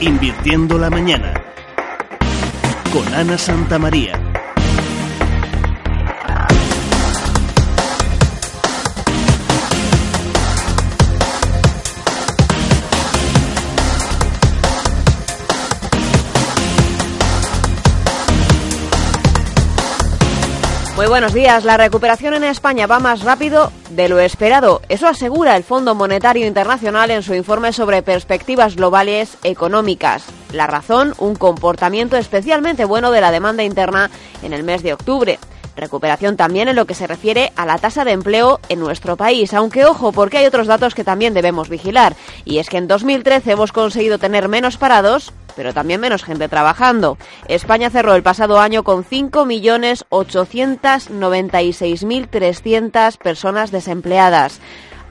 Invirtiendo la mañana con Ana Santamaría. Muy buenos días. La recuperación en España va más rápido de lo esperado. Eso asegura el Fondo Monetario Internacional en su informe sobre perspectivas globales económicas. La razón, un comportamiento especialmente bueno de la demanda interna en el mes de octubre. Recuperación también en lo que se refiere a la tasa de empleo en nuestro país, aunque ojo, porque hay otros datos que también debemos vigilar. Y es que en 2013 hemos conseguido tener menos parados, pero también menos gente trabajando. España cerró el pasado año con 5.896.300 personas desempleadas.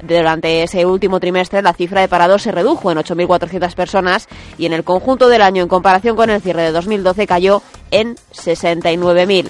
Durante ese último trimestre la cifra de parados se redujo en 8.400 personas y en el conjunto del año en comparación con el cierre de 2012 cayó en 69.000.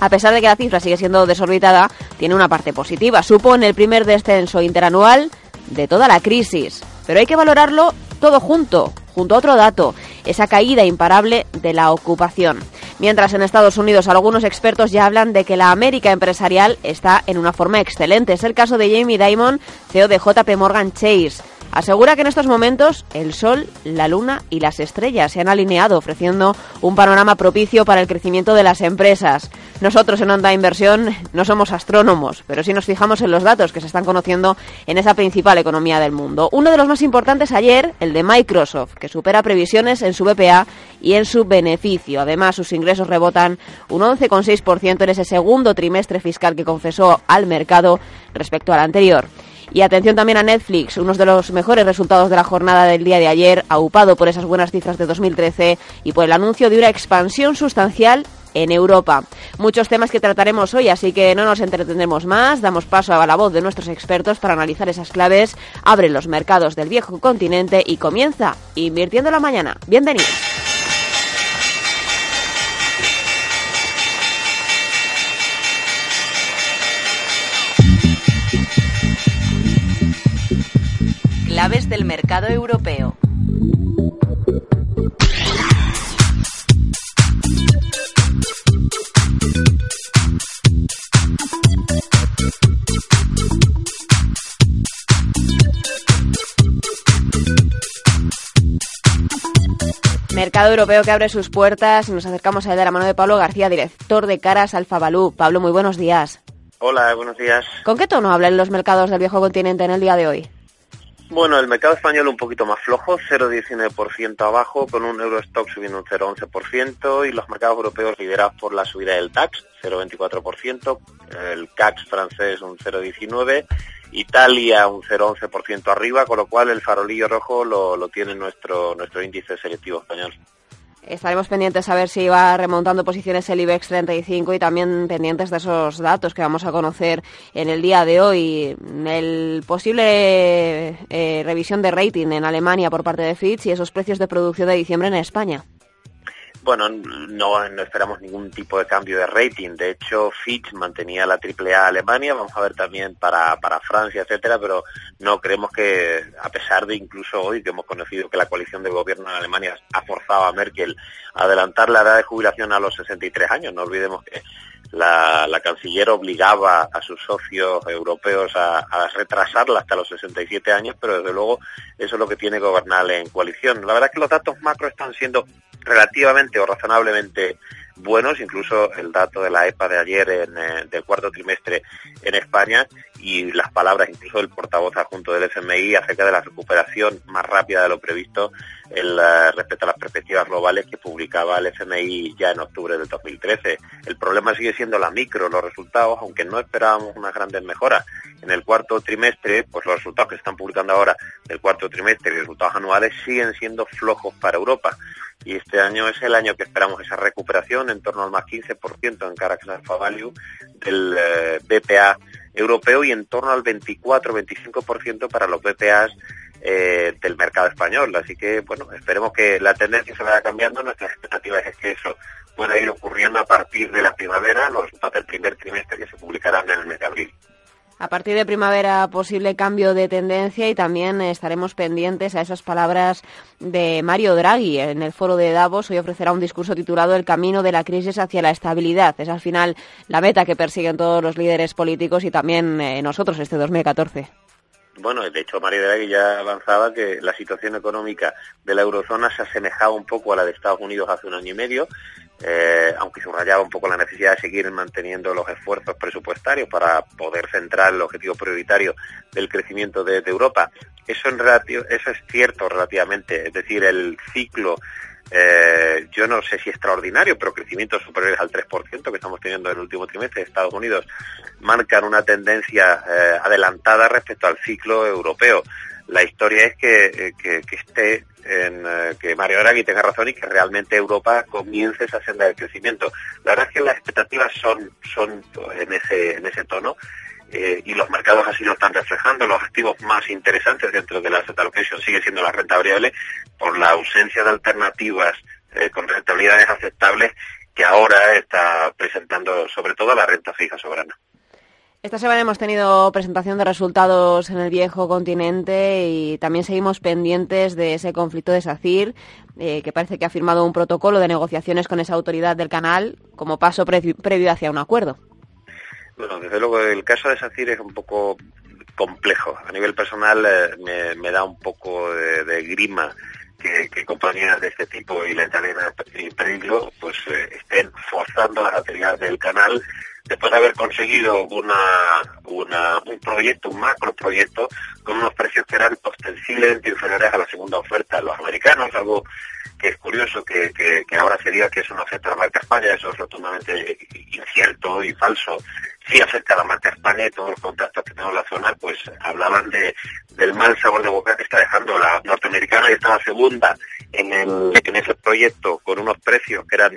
A pesar de que la cifra sigue siendo desorbitada, tiene una parte positiva. Supone el primer descenso interanual de toda la crisis. Pero hay que valorarlo todo junto, junto a otro dato, esa caída imparable de la ocupación. Mientras en Estados Unidos algunos expertos ya hablan de que la América empresarial está en una forma excelente. Es el caso de Jamie Dimon, CEO de JP Morgan Chase. Asegura que en estos momentos el Sol, la Luna y las estrellas se han alineado, ofreciendo un panorama propicio para el crecimiento de las empresas. Nosotros en Onda Inversión no somos astrónomos, pero sí nos fijamos en los datos que se están conociendo en esa principal economía del mundo. Uno de los más importantes ayer, el de Microsoft, que supera previsiones en su BPA y en su beneficio. Además, sus ingresos rebotan un 11,6% en ese segundo trimestre fiscal que confesó al mercado respecto al anterior. Y atención también a Netflix, uno de los mejores resultados de la jornada del día de ayer, aupado por esas buenas cifras de 2013 y por el anuncio de una expansión sustancial en Europa. Muchos temas que trataremos hoy, así que no nos entretendremos más, damos paso a la voz de nuestros expertos para analizar esas claves, abre los mercados del viejo continente y comienza invirtiendo la mañana. Bienvenidos. Claves del mercado europeo. Mercado europeo que abre sus puertas y nos acercamos a él de la mano de Pablo García, director de Caras Alfa Balú. Pablo, muy buenos días. Hola, buenos días. ¿Con qué tono hablan los mercados del viejo continente en el día de hoy? Bueno, el mercado español un poquito más flojo, 0,19% abajo, con un Eurostock subiendo un 0,11% y los mercados europeos liderados por la subida del DAX, 0,24%, el CAC francés un 0,19%, Italia un 0,11% arriba, con lo cual el farolillo rojo lo, lo tiene nuestro, nuestro índice selectivo español. Estaremos pendientes a ver si va remontando posiciones el IBEX 35 y también pendientes de esos datos que vamos a conocer en el día de hoy. El posible eh, revisión de rating en Alemania por parte de Fitch y esos precios de producción de diciembre en España. Bueno, no, esperamos ningún tipo de cambio de rating. De hecho, Fitch mantenía la AAA Alemania, vamos a ver también para, para Francia, etcétera, pero no creemos que, a pesar de incluso hoy que hemos conocido que la coalición de gobierno en Alemania ha forzado a Merkel a adelantar la edad de jubilación a los 63 años, no olvidemos que la, canciller obligaba a sus socios europeos a, a, retrasarla hasta los 67 años, pero desde luego eso es lo que tiene gobernar en coalición. La verdad es que los datos macro están siendo relativamente o razonablemente buenos, incluso el dato de la EPA de ayer en, eh, del cuarto trimestre en España y las palabras incluso del portavoz adjunto del FMI acerca de la recuperación más rápida de lo previsto el, eh, respecto a las perspectivas globales que publicaba el FMI ya en octubre del 2013. El problema sigue siendo la micro, los resultados, aunque no esperábamos unas grandes mejoras. En el cuarto trimestre, pues los resultados que se están publicando ahora del cuarto trimestre y resultados anuales siguen siendo flojos para Europa. Y este año es el año que esperamos esa recuperación en torno al más 15% en Caracas Alpha Value del eh, BPA europeo y en torno al 24-25% para los BPAs eh, del mercado español. Así que, bueno, esperemos que la tendencia se vaya cambiando. Nuestra expectativa es que eso pueda ir ocurriendo a partir de la primavera, los resultados del primer trimestre que se publicarán en el mes de abril. A partir de primavera, posible cambio de tendencia y también estaremos pendientes a esas palabras de Mario Draghi en el foro de Davos. Hoy ofrecerá un discurso titulado El camino de la crisis hacia la estabilidad. Es al final la meta que persiguen todos los líderes políticos y también eh, nosotros este 2014. Bueno, de hecho Mario Draghi ya avanzaba que la situación económica de la eurozona se asemejaba un poco a la de Estados Unidos hace un año y medio eh, aunque subrayaba un poco la necesidad de seguir manteniendo los esfuerzos presupuestarios para poder centrar el objetivo prioritario del crecimiento de, Europa. Eso, en eso es cierto relativamente, es decir, el ciclo eh, yo no sé si extraordinario, pero crecimientos superiores al 3% que estamos teniendo en el último trimestre de Estados Unidos marcan una tendencia eh, adelantada respecto al ciclo europeo. La historia es que, eh, que, que esté en eh, que Mario Draghi tenga razón y que realmente Europa comience esa senda de crecimiento. La verdad es que las expectativas son, son en ese, en ese tono eh, y los mercados así lo están reflejando. Los activos más interesantes dentro de la asset allocation sigue siendo la renta variable por la ausencia de alternativas eh, con rentabilidades aceptables que ahora está presentando sobre todo la renta fija soberana. Esta semana hemos tenido presentación de resultados en el viejo continente y también seguimos pendientes de ese conflicto de SACIR, eh, que parece que ha firmado un protocolo de negociaciones con esa autoridad del canal como paso previo hacia un acuerdo. Bueno, desde luego el caso de SACIR es un poco complejo. A nivel personal eh, me, da un poco de, grima que, compañías de este tipo y la italiana en peligro pues eh, estén forzando las actividades del canal después de haber conseguido una, un proyecto, un macro proyecto, con unos precios que eran ostensiblemente inferiores a la segunda oferta. Los americanos, algo que es curioso, que, que, ahora se diga que es una oferta de la marca España, eso es rotundamente incierto y falso. Sí afecta a la marca España y todos los contactos que tengo en la zona, pues hablaban de, del mal sabor de boca que está dejando la norteamericana y estaba segunda en, el, en ese proyecto con unos precios que eran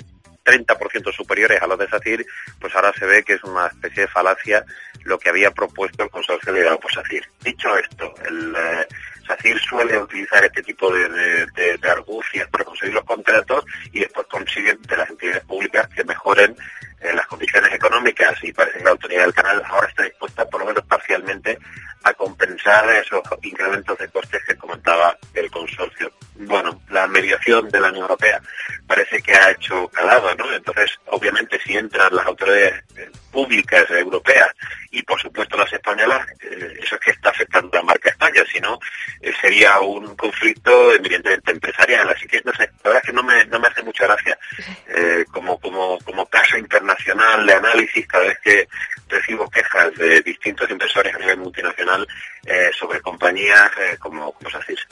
30% superiores a los de SACIR, pues ahora se ve que es una especie de falacia lo que había propuesto el consorcio liderado por SACIR. Dicho esto, el eh, SACIR suele utilizar este tipo de, de, argucias para conseguir los contratos y después consiguen de las entidades públicas que mejoren eh, las condiciones económicas y parece que la autoridad del canal ahora está dispuesta, por lo menos parcialmente, a compensar esos incrementos de costes que comentaba el consorcio. Bueno, la mediación de la Unión Europea parece que ha hecho calado, ¿no? Entonces, obviamente, si entran las autoridades eh, públicas europeas y, por supuesto, las españolas, eh, eso es que está afectando la marca España, si no, eh, sería un conflicto evidentemente empresarial. Así que, no sé, la verdad es que no me, no me hace mucha gracia como, como, como caso internacional de análisis cada vez que recibo quejas de distintos inversores a nivel multinacional sobre compañías como, como SACIS.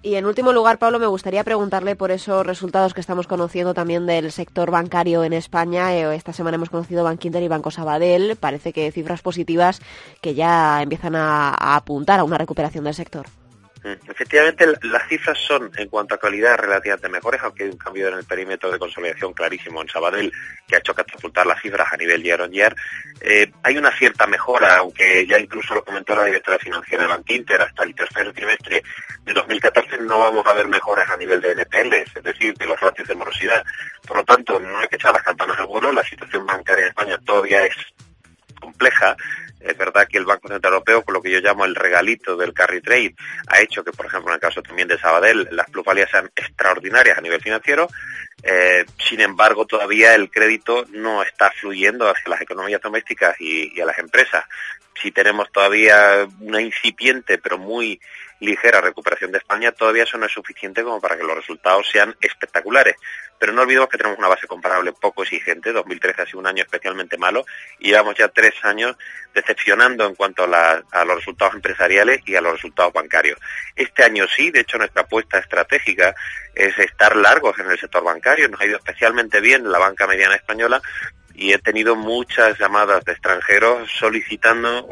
Y en último lugar, Pablo, me gustaría preguntarle por esos resultados que estamos conociendo también del sector bancario en España. Eh, esta semana hemos conocido Bankinter y Banco Sabadell. Parece que cifras positivas que ya empiezan a apuntar a una recuperación del sector. Mm, efectivamente, las cifras son, en cuanto a calidad, relativamente mejores, aunque hay un cambio en el perímetro de consolidación clarísimo en Sabadell, que ha hecho catapultar las cifras a nivel year on year. Eh, hay una cierta mejora, aunque ya incluso lo comentó la directora financiera de Bankinter, hasta el tercer trimestre de 2014 no vamos a ver mejoras a nivel de NPL, es decir, de los ratios de morosidad. Por lo tanto, no hay que echar las campanas al vuelo, la situación bancaria en España todavía es compleja, es verdad que el Banco Central Europeo, con lo que yo llamo el regalito del carry trade, ha hecho que, por ejemplo, en el caso también de Sabadell, las plusvalías sean extraordinarias a nivel financiero. Eh, sin embargo, todavía el crédito no está fluyendo hacia las economías domésticas y, a las empresas. Si tenemos todavía una incipiente, pero muy ligera recuperación de España, todavía eso no es suficiente como para que los resultados sean espectaculares. Pero no olvidemos que tenemos una base comparable poco exigente. 2013 ha sido un año especialmente malo y llevamos ya tres años decepcionando en cuanto a, los resultados empresariales y a los resultados bancarios. Este año sí, de hecho nuestra apuesta estratégica es estar largos en el sector bancario. Nos ha ido especialmente bien la banca mediana española y he tenido muchas llamadas de extranjeros solicitando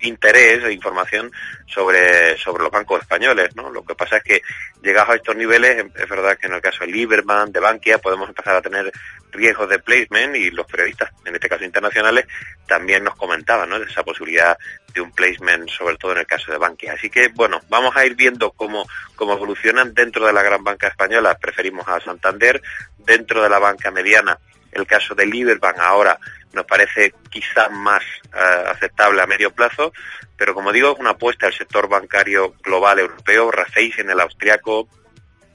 interés e información sobre, sobre los bancos españoles, ¿no? Lo que pasa es que llegados a estos niveles, es verdad que en el caso de Lieberman, de Bankia, podemos empezar a tener riesgos de placement y los periodistas, en este caso internacionales, también nos comentaban, ¿no? Esa posibilidad de un placement, sobre todo en el caso de Bankia. Así que, bueno, vamos a ir viendo cómo, cómo evolucionan dentro de la gran banca española. Preferimos a Santander, dentro de la banca mediana El caso de Liberbank ahora nos parece quizás más eh, aceptable a medio plazo, pero como digo, es una apuesta al sector bancario global europeo, Raiffeisen, el austriaco,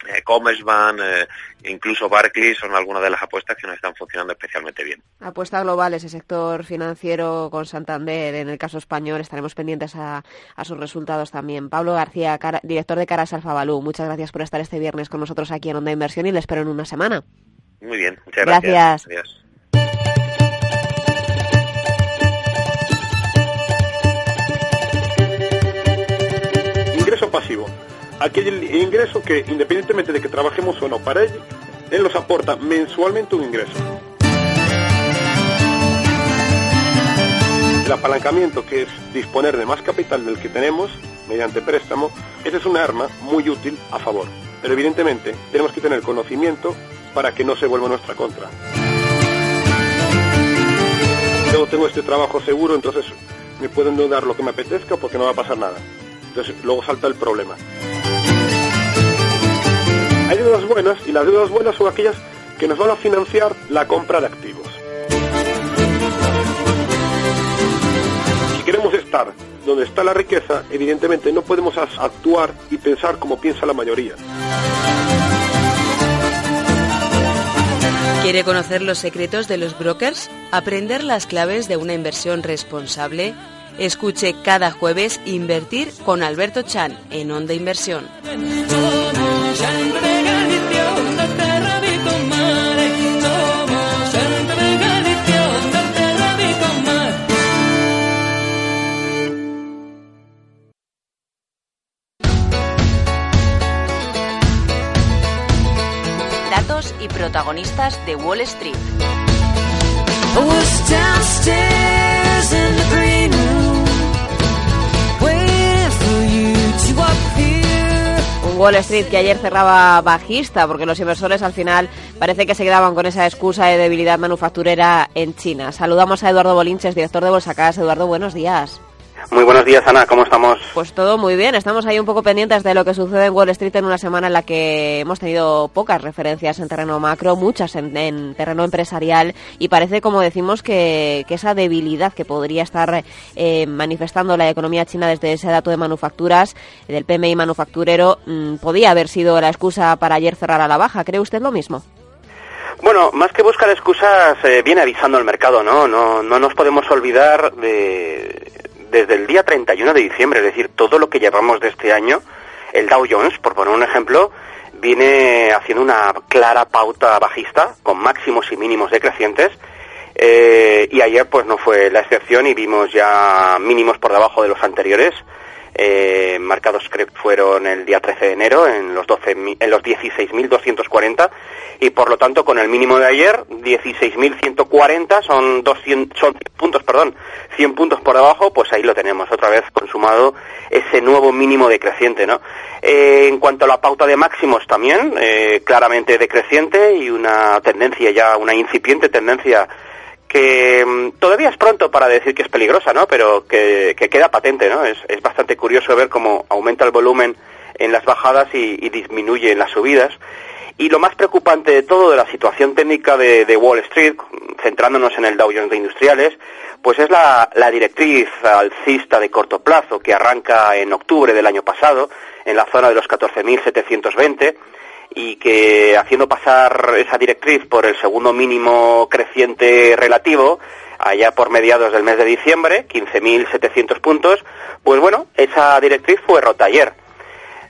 eh, Commerzbank, eh, incluso Barclays son algunas de las apuestas que nos están funcionando especialmente bien. Apuesta global ese sector financiero con Santander, en el caso español estaremos pendientes a, sus resultados también. Pablo García, director de Caras Alfa Balú, muchas gracias por estar este viernes con nosotros aquí en Onda Inversión y le espero en una semana. Muy bien, muchas gracias. Gracias. Ingreso pasivo aquel ingreso que independientemente de que trabajemos o no para él, él nos aporta mensualmente un ingreso. El apalancamiento, que es disponer de más capital del que tenemos mediante préstamo, esa es una arma muy útil a favor. Pero evidentemente tenemos que tener conocimiento para que no se vuelva nuestra contra. Yo tengo este trabajo seguro, entonces me pueden dar lo que me apetezca porque no va a pasar nada. Entonces luego salta el problema. Hay deudas buenas y las deudas buenas son aquellas que nos van a financiar la compra de activos. Si queremos estar donde está la riqueza, evidentemente no podemos actuar y pensar como piensa la mayoría. ¿Quiere conocer los secretos de los brokers? ¿Aprender las claves de una inversión responsable? Escuche cada jueves Invertir con Alberto Chan en Onda Inversión. Protagonistas de Wall Street. Wall Street que ayer cerraba bajista porque los inversores al final parece que se quedaban con esa excusa de debilidad manufacturera en China. Saludamos a Eduardo Bolinches, director de Bolsa Cas. Eduardo, buenos días. Muy buenos días, Ana. ¿Cómo estamos? Pues todo muy bien. Estamos ahí un poco pendientes de lo que sucede en Wall Street en una semana en la que hemos tenido pocas referencias en terreno macro, muchas en, terreno empresarial y parece, como decimos, que, esa debilidad que podría estar eh, manifestando la economía china desde ese dato de manufacturas, del PMI manufacturero, mm, podía haber sido la excusa para ayer cerrar a la baja. ¿Cree usted lo mismo? Bueno, más que buscar excusas, eh, viene avisando el mercado, ¿no? ¿no? No nos podemos olvidar de, desde el día 31 de diciembre, es decir, todo lo que llevamos de este año, el Dow Jones, por poner un ejemplo, viene haciendo una clara pauta bajista con máximos y mínimos decrecientes. Eh, y ayer pues no fue la excepción y vimos ya mínimos por debajo de los anteriores eh, marcados fueron el día 13 de enero en los 12 en los 16.240 y por lo tanto con el mínimo de ayer 16.140 son 200 son puntos perdón 100 puntos por debajo pues ahí lo tenemos otra vez consumado ese nuevo mínimo decreciente no eh, en cuanto a la pauta de máximos también eh, claramente decreciente y una tendencia ya una incipiente tendencia que mm, todavía es pronto para decir que es peligrosa, ¿no? Pero que, queda patente, ¿no? Es, bastante curioso ver cómo aumenta el volumen en las bajadas y, disminuye en las subidas. Y lo más preocupante de todo de la situación técnica de, Wall Street, centrándonos en el Dow Jones de Industriales, pues es la, la, directriz alcista de corto plazo que arranca en octubre del año pasado en la zona de los 14.720 y que haciendo pasar esa directriz por el segundo mínimo creciente relativo, allá por mediados del mes de diciembre, 15.700 puntos, pues bueno, esa directriz fue rota ayer.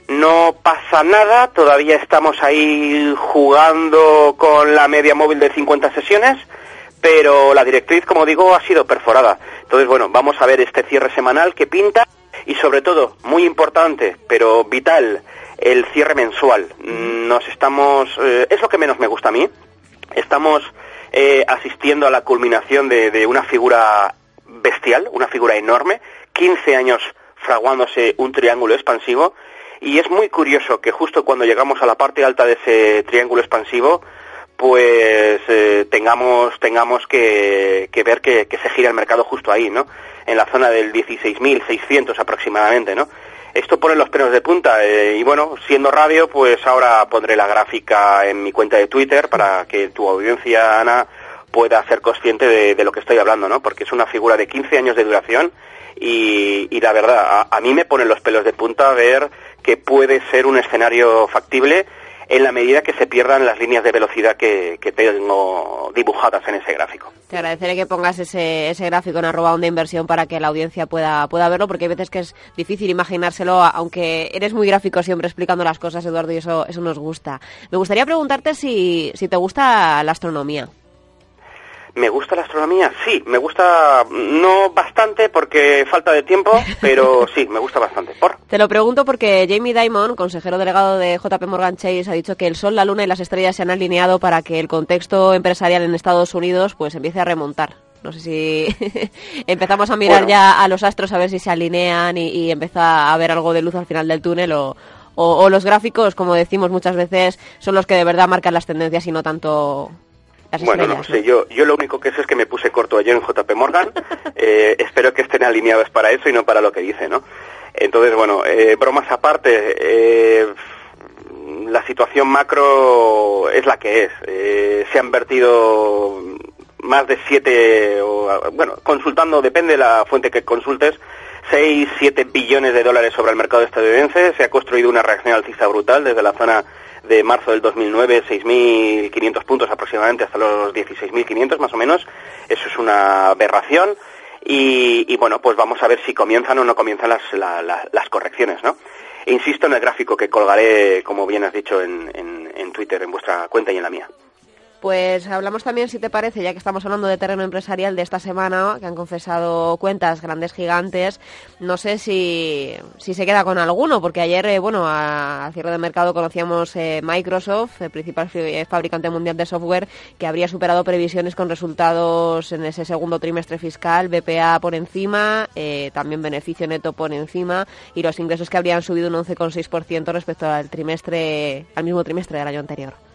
No pasa nada, todavía estamos ahí jugando con la media móvil de 50 sesiones, pero la directriz, como digo, ha sido perforada. Entonces, bueno, vamos a ver este cierre semanal que pinta y sobre todo, muy importante, pero vital, el cierre mensual. Nos estamos, eh, es lo que menos me gusta a mí. Estamos eh, asistiendo a la culminación de, una figura bestial, una figura enorme, 15 años fraguándose un triángulo expansivo y es muy curioso que justo cuando llegamos a la parte alta de ese triángulo expansivo, pues eh, tengamos tengamos que, ver que, que, se gira el mercado justo ahí, ¿no? En la zona del 16.600 aproximadamente, ¿no? Esto pone los pelos de punta eh, y bueno, siendo radio, pues ahora pondré la gráfica en mi cuenta de Twitter para que tu audiencia, Ana, pueda ser consciente de, lo que estoy hablando, ¿no? Porque es una figura de 15 años de duración y, la verdad, a, mí me ponen los pelos de punta ver que puede ser un escenario factible en la medida que se pierdan las líneas de velocidad que, tengo dibujadas en ese gráfico. Te agradeceré que pongas ese, ese gráfico en arroba de inversión para que la audiencia pueda, pueda verlo, porque hay veces que es difícil imaginárselo, aunque eres muy gráfico siempre explicando las cosas, Eduardo, y eso, eso nos gusta. Me gustaría preguntarte si te gusta la astronomía. ¿Me gusta la astronomía? Sí, me gusta no bastante porque falta de tiempo, pero sí, me gusta bastante. ¿Por? Te lo pregunto porque Jamie Dimon, consejero delegado de JP Morgan Chase, ha dicho que el Sol, la Luna y las estrellas se han alineado para que el contexto empresarial en Estados Unidos pues empiece a remontar. No sé si empezamos a mirar ya a los astros a ver si se alinean y, empieza a haber algo de luz al final del túnel o, o los gráficos, como decimos muchas veces, son los que de verdad marcan las tendencias y no tanto bueno, no sé, yo, yo lo único que sé es que me puse corto ayer en JP Morgan. Eh, espero que estén alineados para eso y no para lo que dice, ¿no? Entonces, bueno, eh, bromas aparte, eh, la situación macro es la que es. se han vertido más de siete, o, bueno, consultando, depende de la fuente que consultes, 6, 7 billones de dólares sobre el mercado estadounidense. Se ha construido una reacción alcista brutal desde la zona de marzo del 2009, 6.500 puntos aproximadamente hasta los 16.500 más o menos. Eso es una aberración. Y, bueno, pues vamos a ver si comienzan o no comienzan las, las correcciones, ¿no? insisto en el gráfico que colgaré, como bien has dicho, en, en Twitter, en vuestra cuenta y en la mía. Pues hablamos también, si te parece, ya que estamos hablando de terreno empresarial de esta semana, que han confesado cuentas grandes gigantes, no sé si, si se queda con alguno, porque ayer, eh, bueno, a, cierre de mercado conocíamos eh, Microsoft, el principal fabricante mundial de software, que habría superado previsiones con resultados en ese segundo trimestre fiscal, BPA por encima, eh, también beneficio neto por encima, y los ingresos que habrían subido un 11,6% respecto al trimestre, al mismo trimestre del año anterior.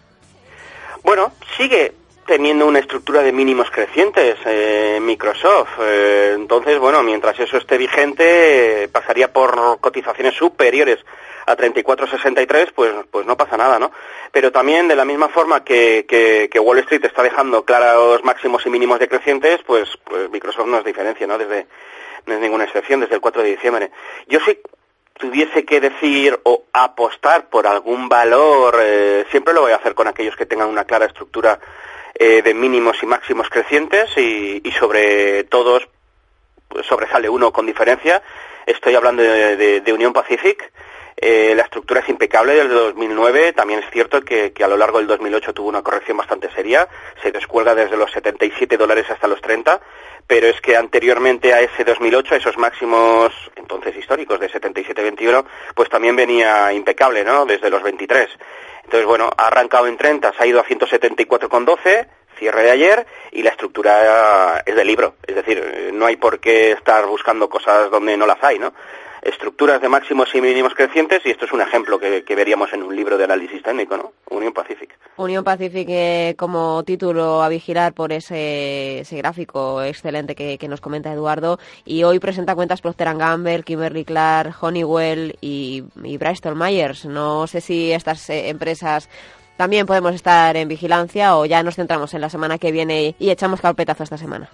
Bueno, sigue teniendo una estructura de mínimos crecientes eh, Microsoft. Eh, entonces, bueno, mientras eso esté vigente, pasaría por cotizaciones superiores a 34.63, pues, pues no pasa nada, ¿no? Pero también, de la misma forma que, que, Wall Street está dejando claros máximos y mínimos decrecientes, pues, pues Microsoft no es diferencia, ¿no? Desde, no es ninguna excepción, desde el 4 de diciembre. Yo sí tuviese que decir o apostar por algún valor, eh, siempre lo voy a hacer con aquellos que tengan una clara estructura eh, de mínimos y máximos crecientes y, sobre todos pues, sobresale uno con diferencia. Estoy hablando de, de, Unión Pacific. Eh, la estructura es impecable desde 2009. También es cierto que, a lo largo del 2008 tuvo una corrección bastante seria. Se descuelga desde los 77 dólares hasta los 30 pero es que anteriormente a ese 2008, a esos máximos entonces históricos de 77-21, pues también venía impecable, ¿no? Desde los 23. Entonces, bueno, ha arrancado en 30, se ha ido a 174,12, cierre de ayer, y la estructura es de libro. Es decir, no hay por qué estar buscando cosas donde no las hay, ¿no? Estructuras de máximos y mínimos crecientes y esto es un ejemplo que, veríamos en un libro de análisis técnico, ¿no? Unión Pacific. Unión Pacific eh, como título a vigilar por ese, ese gráfico excelente que, nos comenta Eduardo y hoy presenta cuentas Procter Gamble, Kimberly Clark, Honeywell y, Bristol Myers. No sé si estas eh, empresas también podemos estar en vigilancia o ya nos centramos en la semana que viene y echamos carpetazo esta semana.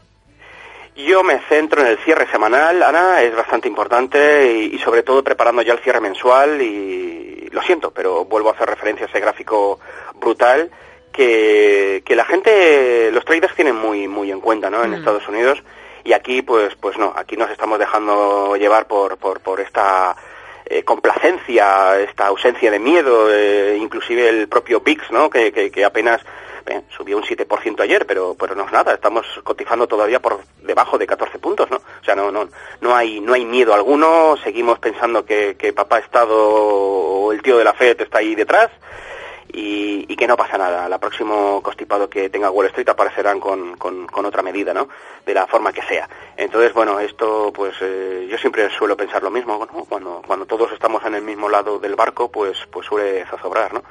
Yo me centro en el cierre semanal, Ana, es bastante importante y, sobre todo preparando ya el cierre mensual y lo siento, pero vuelvo a hacer referencia a ese gráfico brutal que, que la gente, los traders tienen muy, muy en cuenta, ¿no? En mm. Estados Unidos y aquí, pues, pues no, aquí nos estamos dejando llevar por, por, por esta eh, complacencia, esta ausencia de miedo, eh, inclusive el propio VIX, ¿no? Que, que, que apenas subió un 7% ayer, pero, pero no es nada, estamos cotizando todavía por debajo de 14 puntos, ¿no? O sea, no, no, no, hay, no hay miedo alguno, seguimos pensando que, que papá Estado o el tío de la FED está ahí detrás y, que no pasa nada. La próximo constipado que tenga Wall Street aparecerán con, con, otra medida, ¿no? De la forma que sea. Entonces, bueno, esto, pues eh, yo siempre suelo pensar lo mismo. Cuando, cuando todos estamos en el mismo lado del barco, pues, pues suele zozobrar, ¿no?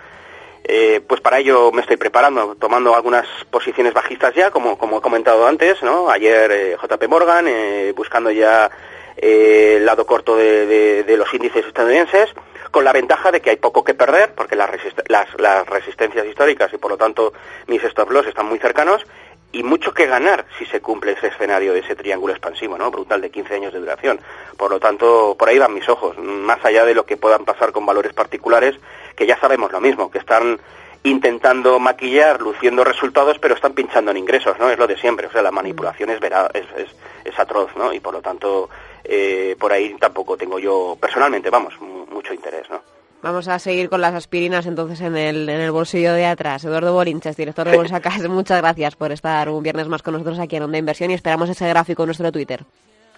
Eh, pues para ello me estoy preparando, tomando algunas posiciones bajistas ya, como, como he comentado antes, ¿no? Ayer eh, JP Morgan, eh, buscando ya el lado corto de, los índices estadounidenses, con la ventaja de que hay poco que perder, porque las, las, resistencias históricas y por lo tanto mis stop loss están muy cercanos, y mucho que ganar si se cumple ese escenario de ese triángulo expansivo, ¿no? Brutal de 15 años de duración. Por lo tanto, por ahí van mis ojos, más allá de lo que puedan pasar con valores particulares, que ya sabemos lo mismo, que están intentando maquillar, luciendo resultados, pero están pinchando en ingresos, ¿no? Es lo de siempre, o sea, la manipulación es, vera, es, es, es atroz, ¿no? Y por lo tanto, eh, por ahí tampoco tengo yo, personalmente, vamos, mucho interés, ¿no? Vamos a seguir con las aspirinas entonces en el, en el bolsillo de atrás. Eduardo Bolinches, director de Bolsa Cas, muchas gracias por estar un viernes más con nosotros aquí en Onda Inversión y esperamos ese gráfico en nuestro Twitter.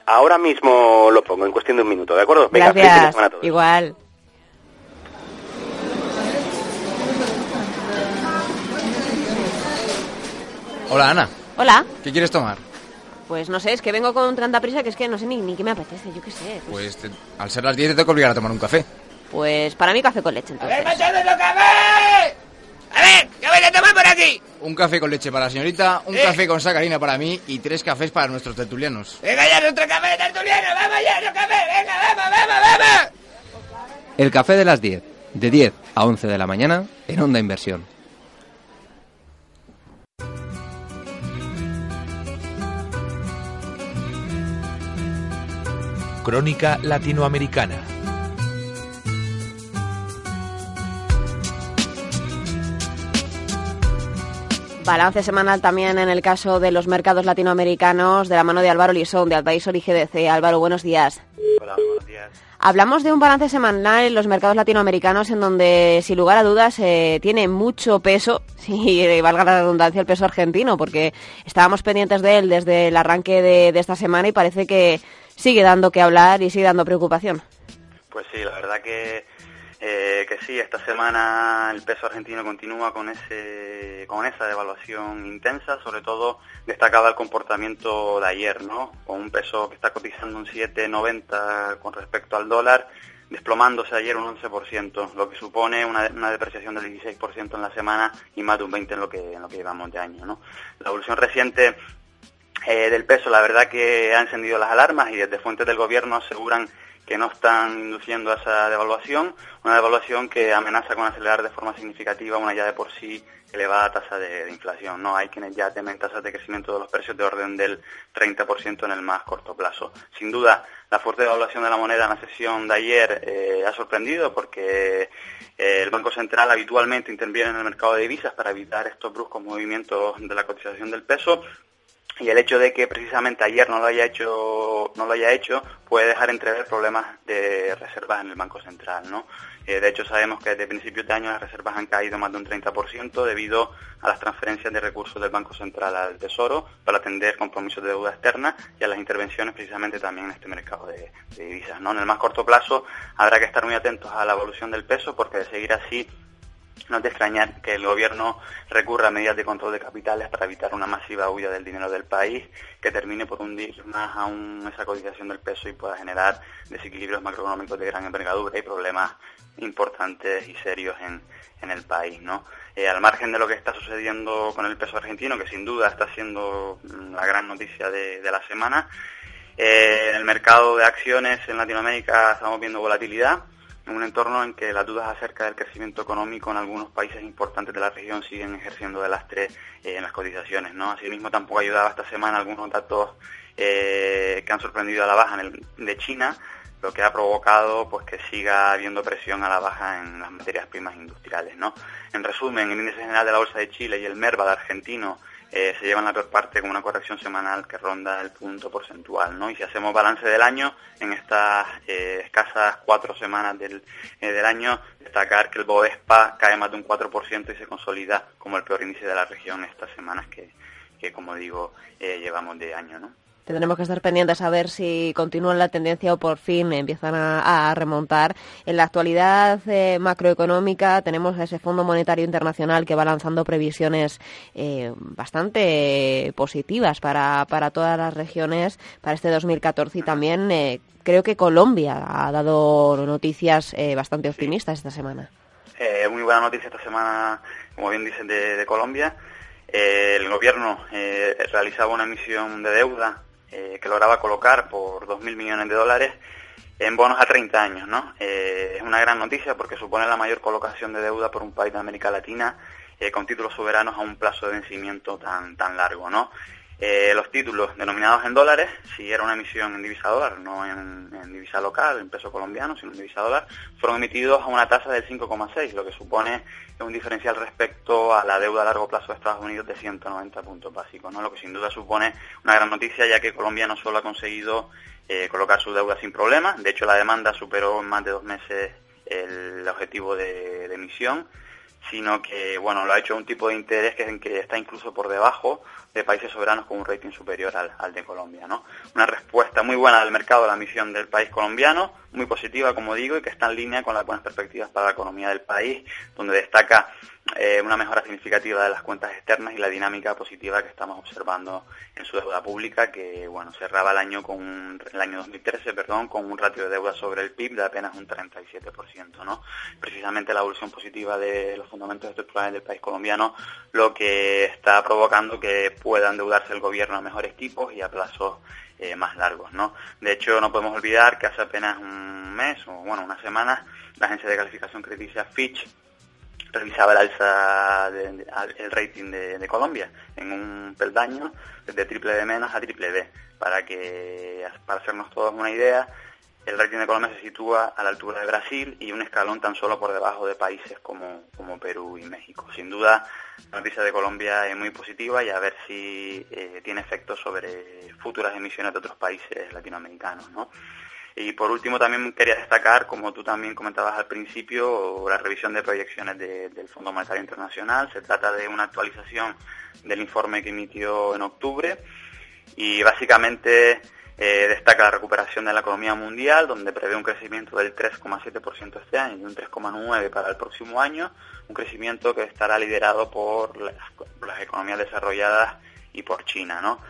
Ahora mismo lo pongo en cuestión de un minuto, ¿de acuerdo? Venga, gracias. A todos. Igual. Hola, Ana. Hola. ¿Qué quieres tomar? Pues no sé, es que vengo con tanta prisa que es que no sé ni, ni qué me apetece, yo qué sé. Pues, pues te, al ser las 10 te tengo que obligar a tomar un café. Pues para mí café con leche, entonces. ¡A ver, machado, café! A ver, ¿qué voy a tomar por aquí? Un café con leche para la señorita, un ¿Eh? café con sacarina para mí y tres cafés para nuestros tertulianos. Venga ya, nuestro café de tertuliano, vamos ya, nuestro café, venga, vamos, vamos, vamos. El café de las 10, de 10 a 11 de la mañana en Onda Inversión. Crónica Latinoamericana. Balance semanal también en el caso de los mercados latinoamericanos de la mano de Álvaro Lisón, de Advisor y GDC. Álvaro, buenos días. Hola, buenos días. Hablamos de un balance semanal en los mercados latinoamericanos en donde, sin lugar a dudas, eh, tiene mucho peso, si valga la redundancia, el peso argentino, porque estábamos pendientes de él desde el arranque de, de esta semana y parece que sigue dando que hablar y sigue dando preocupación. Pues sí, la verdad que eh, que sí, esta semana el peso argentino continúa con ese con esa devaluación intensa, sobre todo destacaba el comportamiento de ayer, ¿no? Con un peso que está cotizando un 7.90 con respecto al dólar, desplomándose ayer un 11%, lo que supone una, depreciación del 16% en la semana y más de un 20 en lo que en lo que llevamos de año, ¿no? La evolución reciente eh, del peso, la verdad que ha encendido las alarmas y desde fuentes del gobierno aseguran que no están induciendo a esa devaluación, una devaluación que amenaza con acelerar de forma significativa una ya de por sí elevada tasa de, inflación. No hay quienes ya temen tasas de crecimiento de los precios de orden del 30% en el más corto plazo. Sin duda, la fuerte devaluación de la moneda en la sesión de ayer eh, ha sorprendido porque eh, el Banco Central habitualmente interviene en el mercado de divisas para evitar estos bruscos movimientos de la cotización del peso y el hecho de que precisamente ayer no lo haya hecho no lo haya hecho puede dejar entrever problemas de reservas en el Banco Central no eh, de hecho sabemos que desde principios de año las reservas han caído más de un 30% debido a las transferencias de recursos del Banco Central al Tesoro para atender compromisos de deuda externa y a las intervenciones precisamente también en este mercado de, de divisas no en el más corto plazo habrá que estar muy atentos a la evolución del peso porque de seguir así no es de extrañar que el gobierno recurra a medidas de control de capitales para evitar una masiva huida del dinero del país que termine por hundir más aún esa cotización del peso y pueda generar desequilibrios macroeconómicos de gran envergadura y problemas importantes y serios en, en el país, ¿no? Eh, al margen de lo que está sucediendo con el peso argentino, que sin duda está siendo la gran noticia de, de la semana, eh, en el mercado de acciones en Latinoamérica estamos viendo volatilidad, en un entorno en que las dudas acerca del crecimiento económico en algunos países importantes de la región siguen ejerciendo de lastre eh, en las cotizaciones. ¿no? Asimismo, tampoco ayudaba esta semana algunos datos eh, que han sorprendido a la baja en el, de China, lo que ha provocado pues que siga habiendo presión a la baja en las materias primas industriales. ¿no? En resumen, el índice general de la Bolsa de Chile y el MERVA de argentino eh, se llevan la peor parte con una corrección semanal que ronda el punto porcentual. ¿no? Y si hacemos balance del año, en estas eh, escasas cuatro semanas del, eh, del año, destacar que el BOESPA cae más de un 4% y se consolida como el peor índice de la región estas semanas que, que como digo, llevamos de año. ¿no? Tendremos que estar pendientes a ver si continúan la tendencia o por fin empiezan a, remontar. En la actualidad eh, macroeconómica tenemos a ese Fondo Monetario Internacional que va lanzando previsiones eh, bastante positivas para, para todas las regiones para este 2014 y también eh, creo que Colombia ha dado noticias bastante optimistas esta semana. muy buena noticia esta semana, como bien dicen, de, Colombia. el gobierno realizaba una emisión de deuda eh, que lograba colocar por 2.000 millones de dólares en bonos a 30 años. ¿no? Eh, es una gran noticia porque supone la mayor colocación de deuda por un país de América Latina con títulos soberanos a un plazo de vencimiento tan, tan largo, ¿no? Eh, los títulos denominados en dólares, si era una emisión en divisa dólar, no en, divisa local, en peso colombiano, sino en divisa dólar, fueron emitidos a una tasa del 5,6, lo que supone un diferencial respecto a la deuda a largo plazo de Estados Unidos de 190 puntos básicos, ¿no? lo que sin duda supone una gran noticia, ya que Colombia no solo ha conseguido eh, colocar su deuda sin problemas, de hecho la demanda superó en más de dos meses el objetivo de emisión, sino que bueno lo ha hecho un tipo de interés que, que está incluso por debajo de países soberanos con un rating superior al, de Colombia. ¿no? Una respuesta muy buena del mercado a la misión del país colombiano, muy positiva, como digo, y que está en línea con las buenas perspectivas para la economía del país, donde destaca eh, una mejora significativa de las cuentas externas y la dinámica positiva que estamos observando en su deuda pública, que bueno cerraba el año con el año 2013, perdón, con un ratio de deuda sobre el PIB de apenas un 37%, ¿no? Precisamente la evolución positiva de los fundamentos estructurales del país colombiano, lo que está provocando que pueda endeudarse el gobierno a mejores tipos y a plazos eh, más largos, ¿no? De hecho, no podemos olvidar que hace apenas un mes o bueno, una semana, la agencia de calificación crediticia Fitch revisaba el alza del rating de, Colombia en un peldaño de triple B menos a triple B. Para que, para hacernos todos una idea, el rating de Colombia se sitúa a la altura de Brasil y un escalón tan solo por debajo de países como, como Perú y México. Sin duda, la noticia de Colombia es muy positiva y a ver si eh, tiene efecto sobre futuras emisiones de otros países latinoamericanos. ¿no? Y por último también quería destacar, como tú también comentabas al principio, la revisión de proyecciones del Fondo Monetario Internacional. Se trata de una actualización del informe que emitió en octubre y básicamente eh, destaca la recuperación de la economía mundial, donde prevé un crecimiento del 3,7% este año y un 3,9% para el próximo año, un crecimiento que estará liderado por las, las economías desarrolladas y por China, ¿no?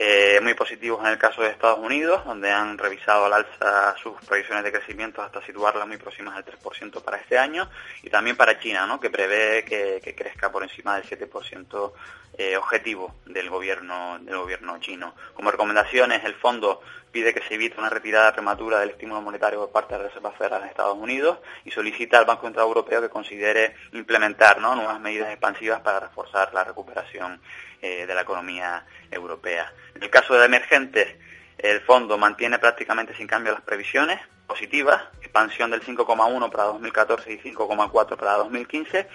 Eh, muy positivos en el caso de Estados Unidos, donde han revisado al alza sus proyecciones de crecimiento hasta situarlas muy próximas al 3% para este año, y también para China, ¿no? que prevé que, crezca por encima del 7% eh, objetivo del gobierno, del gobierno chino. Como recomendaciones, el fondo pide que se evite una retirada prematura del estímulo monetario por parte de la Reserva Federal de Estados Unidos y solicita al Banco Central Europeo que considere implementar nuevas medidas expansivas para reforzar la recuperación eh, de la economía europea. En el caso de emergentes, el fondo mantiene prácticamente sin cambio las previsiones positivas, expansión del 5,1 para 2014 y 5,4 para 2015,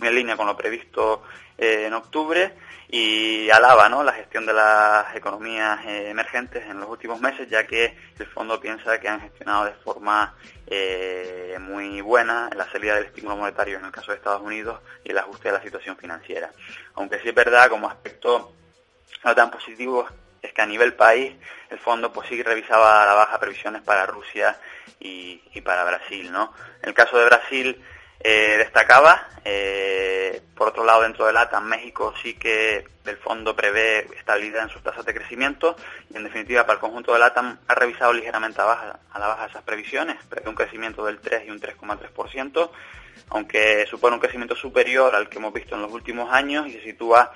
muy en línea con lo previsto eh, en octubre y alaba ¿no? la gestión de las economías eh, emergentes en los últimos meses, ya que el fondo piensa que han gestionado de forma muy buena la salida del estímulo monetario en el caso de Estados Unidos y el ajuste de la situación financiera aunque sí es verdad como aspecto no tan positivo es que a nivel país el fondo pues sí revisaba la baja previsiones para Rusia y, para Brasil, ¿no? En el caso de Brasil eh, destacaba, eh, por otro lado dentro de LATAM México sí que el fondo prevé estabilidad en sus tasas de crecimiento y en definitiva para el conjunto de LATAM ha revisado ligeramente a, baja, a la baja esas previsiones, prevé un crecimiento del 3 y un 3,3%, aunque supone un crecimiento superior al que hemos visto en los últimos años y se sitúa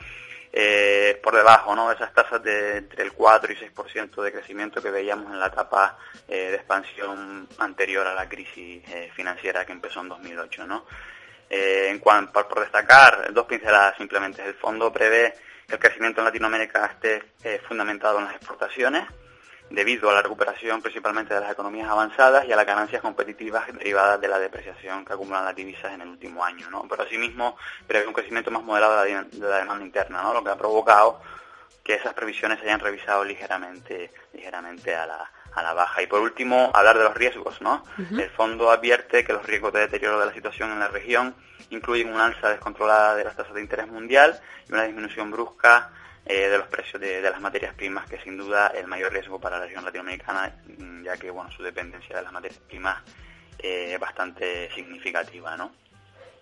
eh, por debajo ¿no? esas tasas de entre el 4 y 6% de crecimiento que veíamos en la etapa eh, de expansión anterior a la crisis eh, financiera que empezó en 2008. ¿no? en cuanto por destacar, dos pinceladas simplemente, el fondo prevé que el crecimiento en Latinoamérica esté fundamentado en las exportaciones, debido a la recuperación principalmente de las economías avanzadas y a las ganancias competitivas derivadas de la depreciación que acumulan las divisas en el último año. ¿no? Pero asimismo prevé un crecimiento más moderado de la, demanda interna, ¿no? lo que ha provocado que esas previsiones se hayan revisado ligeramente, ligeramente a la, a la baja. Y por último, hablar de los riesgos. ¿no? El fondo advierte que los riesgos de deterioro de la situación en la región incluyen una alza descontrolada de las tasas de interés mundial y una disminución brusca eh, de los precios de, las materias primas, que sin duda el mayor riesgo para la región latinoamericana, mm, ya que bueno, su dependencia de las materias primas eh, es bastante significativa, ¿no?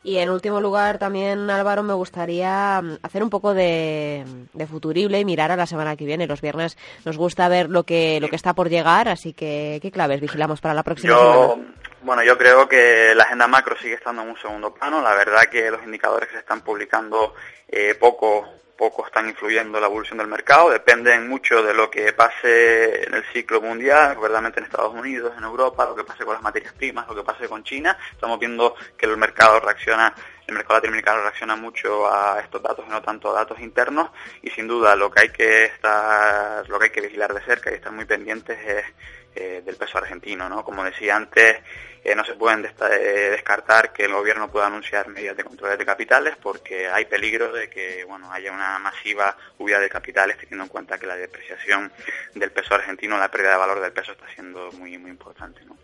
Y en último lugar también, Álvaro, me gustaría mm, hacer un poco de, futurible y mirar a la semana que viene. Los viernes nos gusta ver lo que, lo que está por llegar, así que ¿qué claves vigilamos para la próxima semana? Bueno, yo creo que la agenda macro sigue estando en un segundo plano. La verdad que los indicadores que se están publicando eh, poco poco están influyendo la evolución del mercado, dependen mucho de lo que pase en el ciclo mundial, verdaderamente en Estados Unidos, en Europa, lo que pase con las materias primas, lo que pase con China. Estamos viendo que el mercado reacciona el mercado latinoamericano reacciona mucho a estos datos y no tanto a datos internos y sin duda lo que hay que estar, lo que hay que vigilar de cerca y estar muy pendientes es eh, del peso argentino, ¿no? Como decía antes, eh, no se pueden eh, descartar que el gobierno pueda anunciar medidas de control de capitales porque hay peligro de que bueno haya una masiva huida de capitales teniendo en cuenta que la depreciación del peso argentino, la pérdida de valor del peso está siendo muy muy importante, ¿no?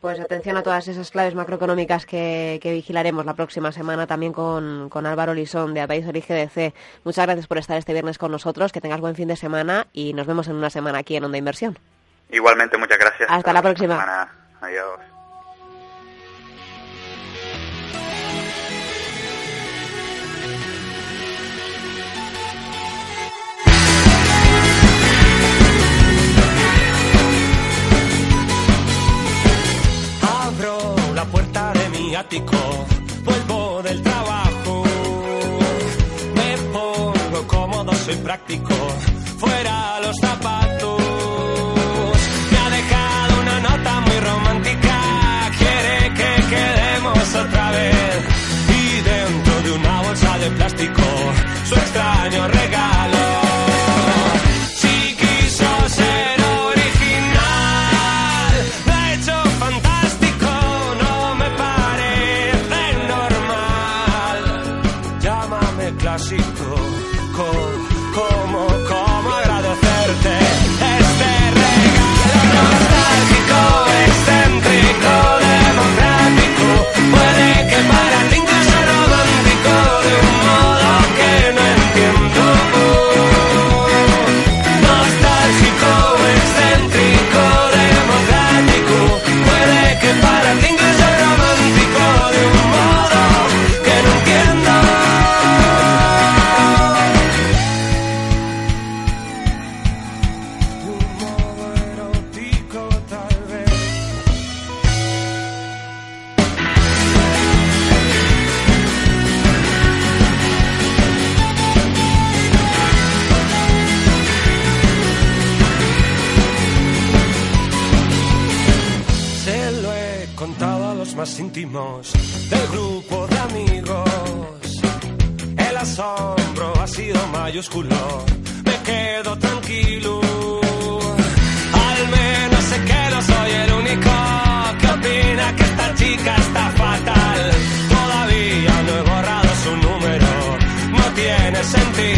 Pues atención a todas esas claves macroeconómicas que, vigilaremos la próxima semana también con, con Álvaro Lisón de Advisory GDC. Muchas gracias por estar este viernes con nosotros, que tengas buen fin de semana y nos vemos en una semana aquí en Onda Inversión. Igualmente, muchas gracias. Hasta, la próxima. Adiós. Abro la puerta de mi ático, vuelvo del trabajo, me pongo cómodo, soy práctico, fuera los zapatos. Plástico, su extraño regalo. Me quedo tranquilo. Al menos sé que no soy el único que opina que esta chica está fatal. Todavía no he borrado su número, no tiene sentido.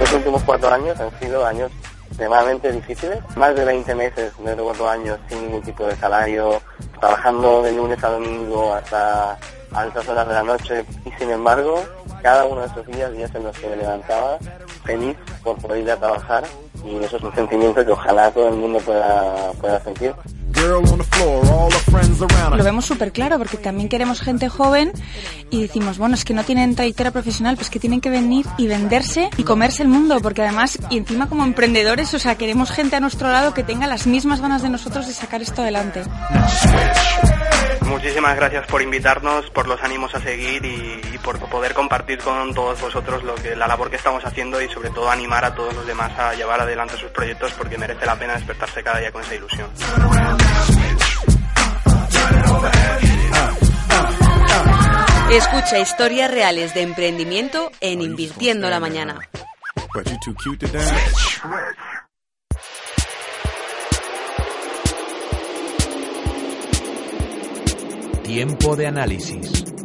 Los últimos cuatro años han sido años extremadamente difíciles. Más de 20 meses de cuatro años sin ningún tipo de salario, trabajando de lunes a domingo hasta altas horas de la noche. Y sin embargo, cada uno de esos días, días en los que me levantaba, feliz por poder ir a trabajar y eso es un sentimiento que ojalá todo el mundo pueda, pueda sentir. Lo vemos súper claro porque también queremos gente joven y decimos, bueno, es que no tienen trayectoria profesional, pues que tienen que venir y venderse y comerse el mundo, porque además, y encima como emprendedores, o sea, queremos gente a nuestro lado que tenga las mismas ganas de nosotros de sacar esto adelante. Muchísimas gracias por invitarnos, por los ánimos a seguir y, y por poder compartir con todos vosotros lo que, la labor que estamos haciendo y sobre todo animar a todos los demás a llevar adelante sus proyectos porque merece la pena despertarse cada día con esa ilusión. Escucha historias reales de emprendimiento en Invirtiendo la Mañana. Tiempo de análisis.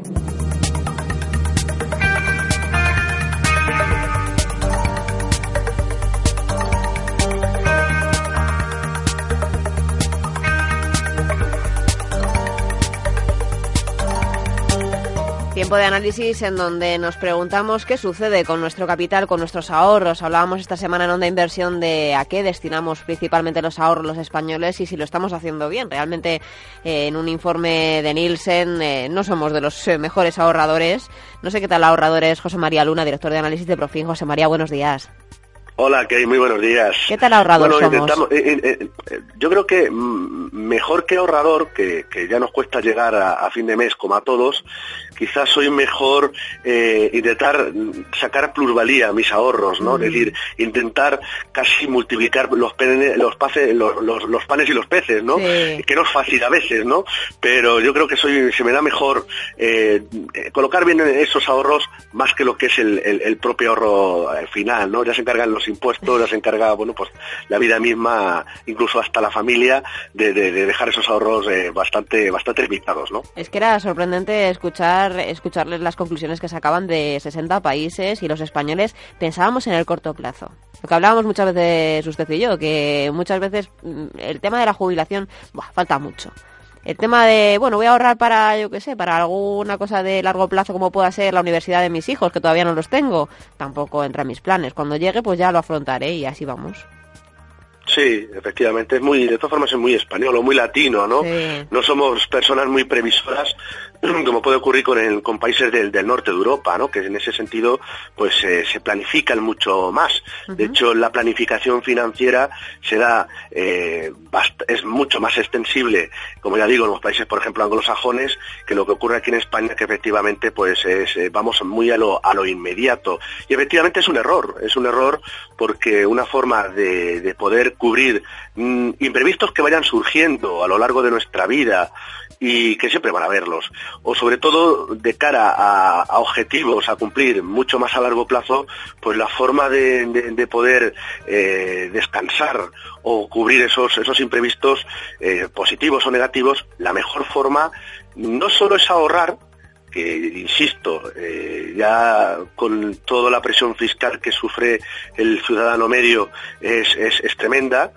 Tiempo de análisis en donde nos preguntamos qué sucede con nuestro capital, con nuestros ahorros. Hablábamos esta semana en Onda Inversión de a qué destinamos principalmente los ahorros los españoles y si lo estamos haciendo bien. Realmente eh, en un informe de Nielsen eh, no somos de los eh, mejores ahorradores. No sé qué tal ahorradores José María Luna, director de análisis de Profin. José María, buenos días. Hola, Kay, muy buenos días. ¿Qué tal ahorrador Bueno, somos? intentamos- eh, eh, eh, yo creo que mm, mejor que ahorrador, que, que ya nos cuesta llegar a, a fin de mes como a todos, quizás soy mejor eh, intentar sacar plusvalía a mis ahorros, ¿no? Es decir, intentar casi multiplicar los, pene- los, paces- los, los- los panes y los peces, ¿no? Sí. Que no es fácil a veces, ¿no? Pero yo creo que soy, se me da mejor eh, eh, colocar bien esos ahorros más que lo que es el, el- el propio ahorro eh, final, ¿no? Ya se encargan los impuestos, ya se encarga, bueno, pues la vida misma, incluso hasta la familia, de, de- de dejar esos ahorros eh, bastante, bastante limitados, ¿no? Es que era sorprendente escuchar escucharles las conclusiones que sacaban de 60 países y los españoles pensábamos en el corto plazo. Lo que hablábamos muchas veces usted y yo, que muchas veces mm, el tema de la jubilación, buah, falta mucho. El tema de, bueno, voy a ahorrar para, yo qué sé, para alguna cosa de largo plazo como pueda ser la universidad de mis hijos, que todavía no los tengo, tampoco entra en mis planes. Cuando llegue, pues ya lo afrontaré y así vamos. Sí, efectivamente, es muy, de todas formas es muy español o muy latino, ¿no? Sí. No somos personas muy previsoras, como puede ocurrir con, el- con países del, del norte de Europa, ¿no? Que en ese sentido, pues eh, se planifican mucho más. De hecho, la planificación financiera se da, eh, es mucho más extensible, como ya digo, en los países, por ejemplo, anglosajones, que lo que ocurre aquí en España, que efectivamente, pues es, eh, vamos muy a lo, a lo inmediato. Y efectivamente es un error, es un error porque una forma de, de poder cubrir mm, imprevistos que vayan surgiendo a lo largo de nuestra vida y que siempre van a verlos, o sobre todo de cara a, objetivos a cumplir mucho más a largo plazo, pues la forma de poder eh, descansar o cubrir esos, esos imprevistos eh, positivos o negativos, la mejor forma no solo es ahorrar, que insisto, eh, ya con toda la presión fiscal que sufre el ciudadano medio es, es- es tremenda,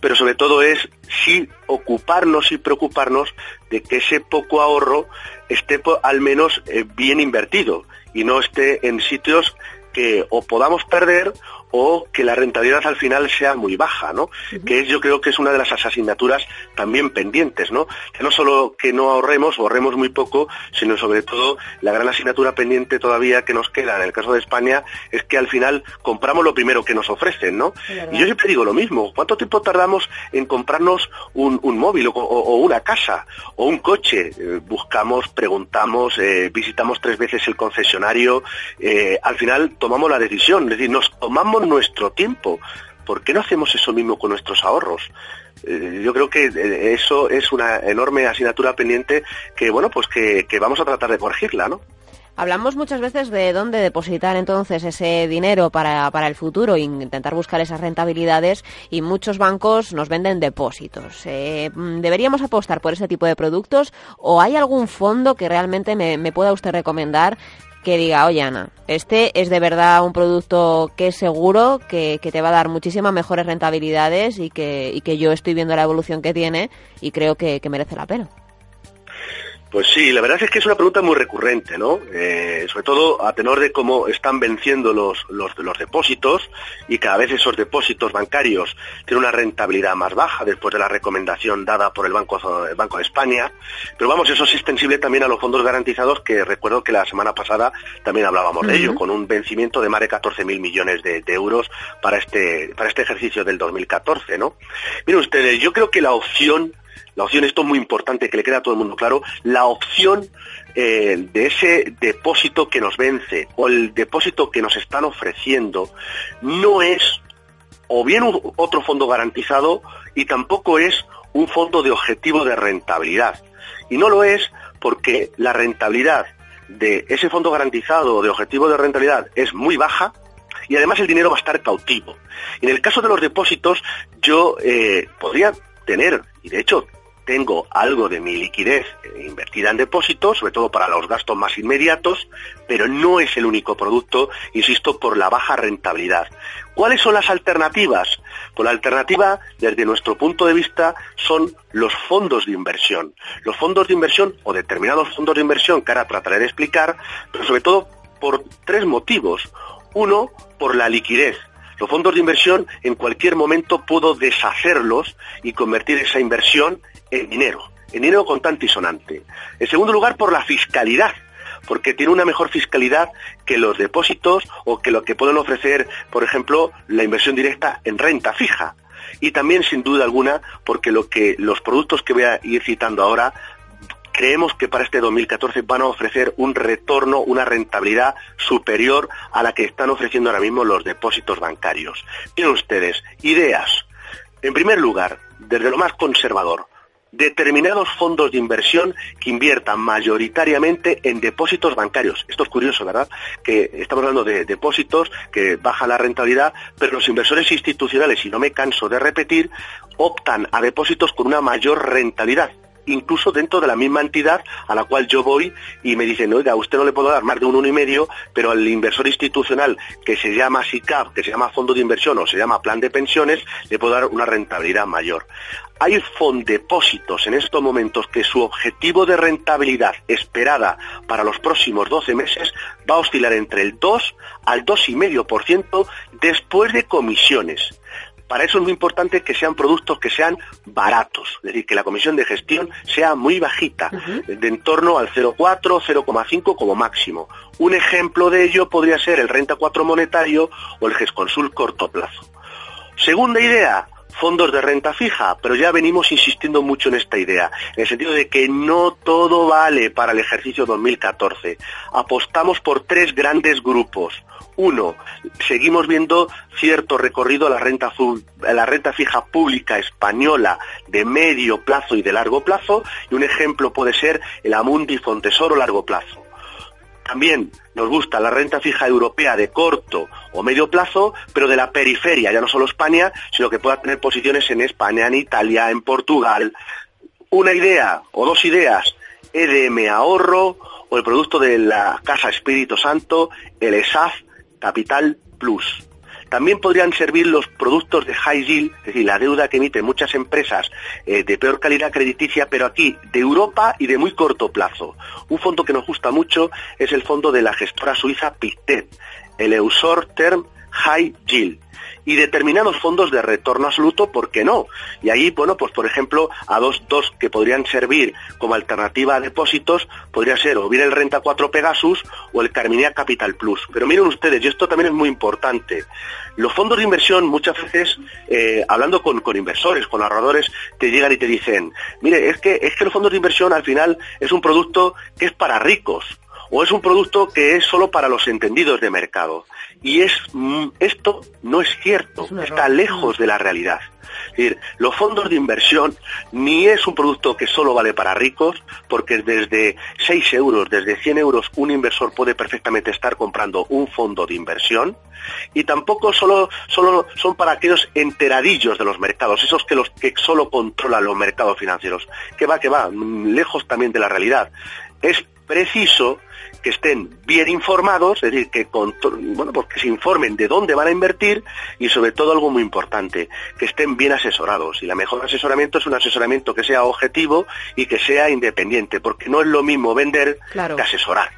pero sobre todo es sí ocuparnos y preocuparnos de que ese poco ahorro esté al menos eh, bien invertido y no esté en sitios que o podamos perder o que la rentabilidad al final sea muy baja, ¿no? Que es, yo creo que es una de las asignaturas también pendientes, ¿no? Que no solo que no ahorremos o ahorremos muy poco, sino sobre todo la gran asignatura pendiente todavía que nos queda en el caso de España es que al final compramos lo primero que nos ofrecen, ¿no? Y yo siempre digo lo mismo, ¿cuánto tiempo tardamos en comprarnos un, un móvil o una casa o un coche? Eh, buscamos, preguntamos, eh, visitamos tres veces el concesionario, eh, al final tomamos la decisión, es decir, nos tomamos nuestro tiempo. ¿Por qué no hacemos eso mismo con nuestros ahorros? Eh, yo creo que eh, eso es una enorme asignatura pendiente que, bueno, pues que, vamos a tratar de corregirla, ¿no? Hablamos muchas veces de dónde depositar entonces ese dinero para, para el futuro e intentar buscar esas rentabilidades y muchos bancos nos venden depósitos. Eh, mm, ¿Deberíamos apostar por ese tipo de productos o hay algún fondo que realmente me, me pueda usted recomendar que diga, oye Ana, este es de verdad un producto que es seguro, que, que te va a dar muchísimas mejores rentabilidades y que, y que yo estoy viendo la evolución que tiene y creo que, que merece la pena? Pues sí, la verdad es que es una pregunta muy recurrente, ¿no? Eh, sobre todo a tenor de cómo están venciendo los, los, los, depósitos y cada vez esos depósitos bancarios tienen una rentabilidad más baja después de la recomendación dada por el Banco, el Banco de España. Pero vamos, eso es extensible también a los fondos garantizados, que recuerdo que la semana pasada también hablábamos de ello, con un vencimiento de más de 14.000 millones de, de, euros para este, para este ejercicio del 2014, ¿no? Miren ustedes, yo creo que la opción la opción, esto es muy importante, que le quede a todo el mundo claro, la opción eh, de ese depósito que nos vence o el depósito que nos están ofreciendo no es o bien un, otro fondo garantizado y tampoco es un fondo de objetivo de rentabilidad. Y no lo es porque la rentabilidad de ese fondo garantizado o de objetivo de rentabilidad es muy baja y además el dinero va a estar cautivo. En el caso de los depósitos, yo eh, podría tener, y de hecho tengo algo de mi liquidez eh, invertida en depósitos, sobre todo para los gastos más inmediatos, pero no es el único producto, insisto, por la baja rentabilidad. ¿Cuáles son las alternativas? Pues la alternativa, desde nuestro punto de vista, son los fondos de inversión. Los fondos de inversión o determinados fondos de inversión que ahora trataré de explicar, pero sobre todo por tres motivos. Uno, por la liquidez. Los fondos de inversión en cualquier momento puedo deshacerlos y convertir esa inversión en dinero, en dinero contante y sonante. En segundo lugar, por la fiscalidad, porque tiene una mejor fiscalidad que los depósitos o que lo que pueden ofrecer, por ejemplo, la inversión directa en renta fija. Y también, sin duda alguna, porque lo que los productos que voy a ir citando ahora creemos que para este 2014 van a ofrecer un retorno, una rentabilidad superior a la que están ofreciendo ahora mismo los depósitos bancarios. Tienen ustedes ideas. En primer lugar, desde lo más conservador, determinados fondos de inversión que inviertan mayoritariamente en depósitos bancarios. Esto es curioso, ¿verdad? Que estamos hablando de depósitos que baja la rentabilidad, pero los inversores institucionales, y no me canso de repetir, optan a depósitos con una mayor rentabilidad incluso dentro de la misma entidad a la cual yo voy y me dicen, oiga, a usted no le puedo dar más de un uno y medio, pero al inversor institucional que se llama SICAP, que se llama fondo de inversión o se llama plan de pensiones, le puedo dar una rentabilidad mayor. Hay fondepósitos en estos momentos que su objetivo de rentabilidad esperada para los próximos 12 meses va a oscilar entre el 2 al 2,5% después de comisiones. Para eso es muy importante que sean productos que sean baratos, es decir, que la comisión de gestión sea muy bajita, uh -huh. de en torno al 0,4, 0,5 como máximo. Un ejemplo de ello podría ser el Renta 4 monetario o el GESConsul corto plazo. Segunda idea, fondos de renta fija, pero ya venimos insistiendo mucho en esta idea, en el sentido de que no todo vale para el ejercicio 2014. Apostamos por tres grandes grupos. Uno, seguimos viendo cierto recorrido a la renta, a la renta fija pública española de medio plazo y de largo plazo, y un ejemplo puede ser el Amundi Fontesoro largo plazo. También nos gusta la renta fija europea de corto o medio plazo, pero de la periferia, ya no solo España, sino que pueda tener posiciones en España, en Italia, en Portugal. Una idea o dos ideas, EDM ahorro o el producto de la Casa Espíritu Santo, el ESAF Capital Plus. También podrían servir los productos de high yield, es decir, la deuda que emiten muchas empresas eh, de peor calidad crediticia, pero aquí de Europa y de muy corto plazo. Un fondo que nos gusta mucho es el fondo de la gestora suiza Pictet, el Eusor Term High Yield y determinados fondos de retorno absoluto, ¿por qué no? Y ahí, bueno, pues por ejemplo, a dos, dos que podrían servir como alternativa a depósitos, podría ser o bien el Renta 4 Pegasus o el Carminia Capital Plus. Pero miren ustedes, y esto también es muy importante, los fondos de inversión muchas veces, eh, hablando con, con, inversores, con ahorradores, te llegan y te dicen, mire, es que, es que los fondos de inversión al final es un producto que es para ricos, o es un producto que es solo para los entendidos de mercado. Y es, esto no es cierto, es está lejos de la realidad. Es decir, los fondos de inversión ni es un producto que solo vale para ricos, porque desde 6 euros, desde 100 euros, un inversor puede perfectamente estar comprando un fondo de inversión, y tampoco solo, solo son para aquellos enteradillos de los mercados, esos que, los, que solo controlan los mercados financieros. Que va, que va, lejos también de la realidad. Es preciso que estén bien informados, es decir, que, bueno, pues que se informen de dónde van a invertir y sobre todo algo muy importante, que estén bien asesorados. Y la mejor asesoramiento es un asesoramiento que sea objetivo y que sea independiente, porque no es lo mismo vender que asesorar.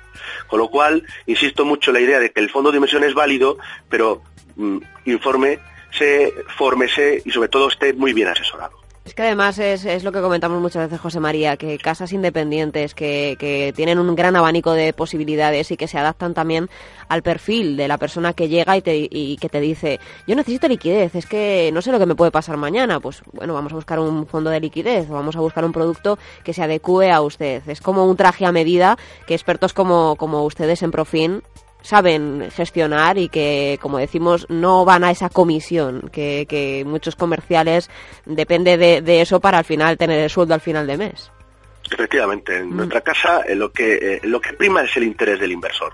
Con lo cual, insisto mucho en la idea de que el fondo de inversión es válido, pero mm, informe, se, fórmese y sobre todo esté muy bien asesorado. Es que además es, es, lo que comentamos muchas veces, José María, que casas independientes que, que, tienen un gran abanico de posibilidades y que se adaptan también al perfil de la persona que llega y, te, y que te dice, yo necesito liquidez, es que no sé lo que me puede pasar mañana. Pues bueno, vamos a buscar un fondo de liquidez o vamos a buscar un producto que se adecue a usted. Es como un traje a medida que expertos como, como ustedes en Profin saben gestionar y que, como decimos, no van a esa comisión, que, que muchos comerciales depende de, de, eso para al final tener el sueldo al final de mes. Efectivamente, en mm. nuestra casa eh, lo que eh, lo que prima es el interés del inversor.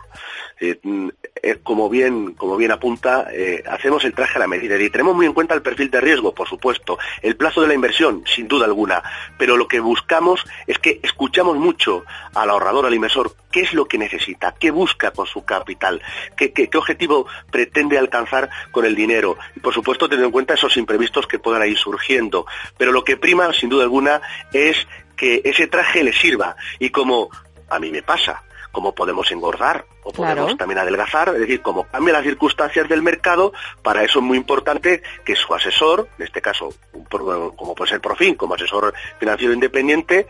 Eh, como bien como bien apunta, hacemos el traje a la medida y tenemos muy en cuenta el perfil de riesgo, por supuesto, el plazo de la inversión, sin duda alguna, pero lo que buscamos es que escuchamos mucho al ahorrador, al inversor, qué es lo que necesita, qué busca con su capital, qué, qué, qué objetivo pretende alcanzar con el dinero y, por supuesto, teniendo en cuenta esos imprevistos que puedan ir surgiendo. Pero lo que prima, sin duda alguna, es que ese traje le sirva. Y como a mí me pasa, como podemos engordar o podemos también adelgazar, es decir, como cambian las circunstancias del mercado, para eso es muy importante que su asesor, en este caso, como puede ser Profin, como asesor financiero independiente,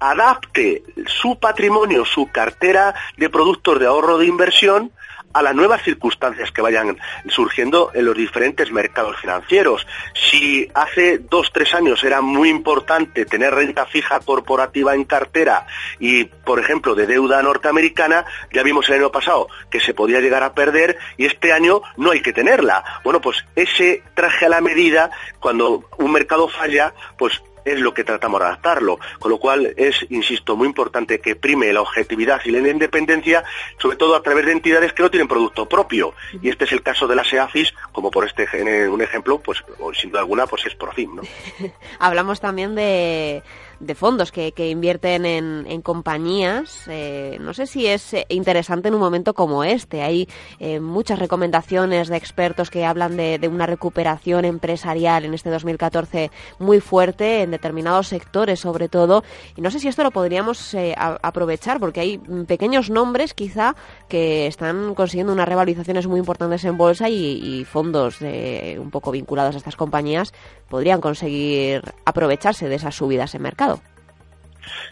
adapte su patrimonio, su cartera de productos de ahorro de inversión a las nuevas circunstancias que vayan surgiendo en los diferentes mercados financieros. Si hace dos, tres años era muy importante tener renta fija corporativa en cartera y, por ejemplo, de deuda norteamericana, ya vimos el año pasado que se podía llegar a perder y este año no hay que tenerla. Bueno, pues ese traje a la medida, cuando un mercado falla, pues es lo que tratamos de adaptarlo. Con lo cual es, insisto, muy importante que prime la objetividad y la independencia, sobre todo a través de entidades que no tienen producto propio. Y este es el caso de la SEAFIS, como por este un ejemplo, pues sin duda alguna, pues es por fin. ¿no? Hablamos también de de fondos que, que invierten en, en compañías. Eh, no sé si es eh, interesante en un momento como este. Hay eh, muchas recomendaciones de expertos que hablan de, de, una recuperación empresarial en este 2014 muy fuerte en determinados sectores, sobre todo. Y no sé si esto lo podríamos aprovechar, porque hay pequeños nombres quizá que están consiguiendo unas revalorizaciones muy importantes en bolsa y, y fondos un poco vinculados a estas compañías podrían conseguir aprovecharse de esas subidas en mercado.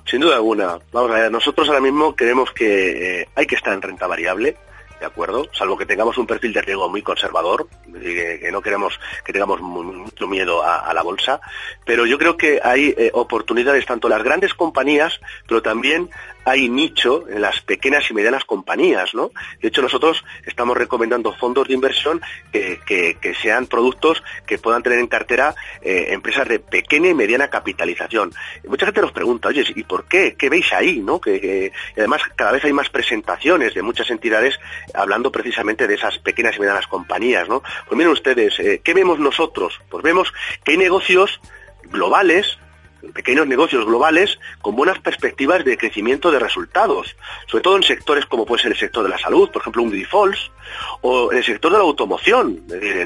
Sin duda alguna. Vamos a ver, nosotros ahora mismo creemos que eh, hay que estar en renta variable, ¿de acuerdo? Salvo que tengamos un perfil de riesgo muy conservador, que, no queremos que tengamos mucho miedo a, la bolsa, pero yo creo que hay eh, oportunidades tanto las grandes compañías, pero también hay nicho en las pequeñas y medianas compañías, ¿no? De hecho, nosotros estamos recomendando fondos de inversión que, que, sean productos que puedan tener en cartera eh, empresas de pequeña y mediana capitalización. mucha gente nos pregunta, oye, ¿y por qué? ¿Qué veis ahí? ¿no? Que, que además cada vez hay más presentaciones de muchas entidades hablando precisamente de esas pequeñas y medianas compañías, ¿no? Pues miren ustedes, eh, ¿qué vemos nosotros? Pues vemos que hay negocios globales pequeños negocios globales con buenas perspectivas de crecimiento de resultados, sobre todo en sectores como puede ser el sector de la salud, por ejemplo un o en el sector de la automoción.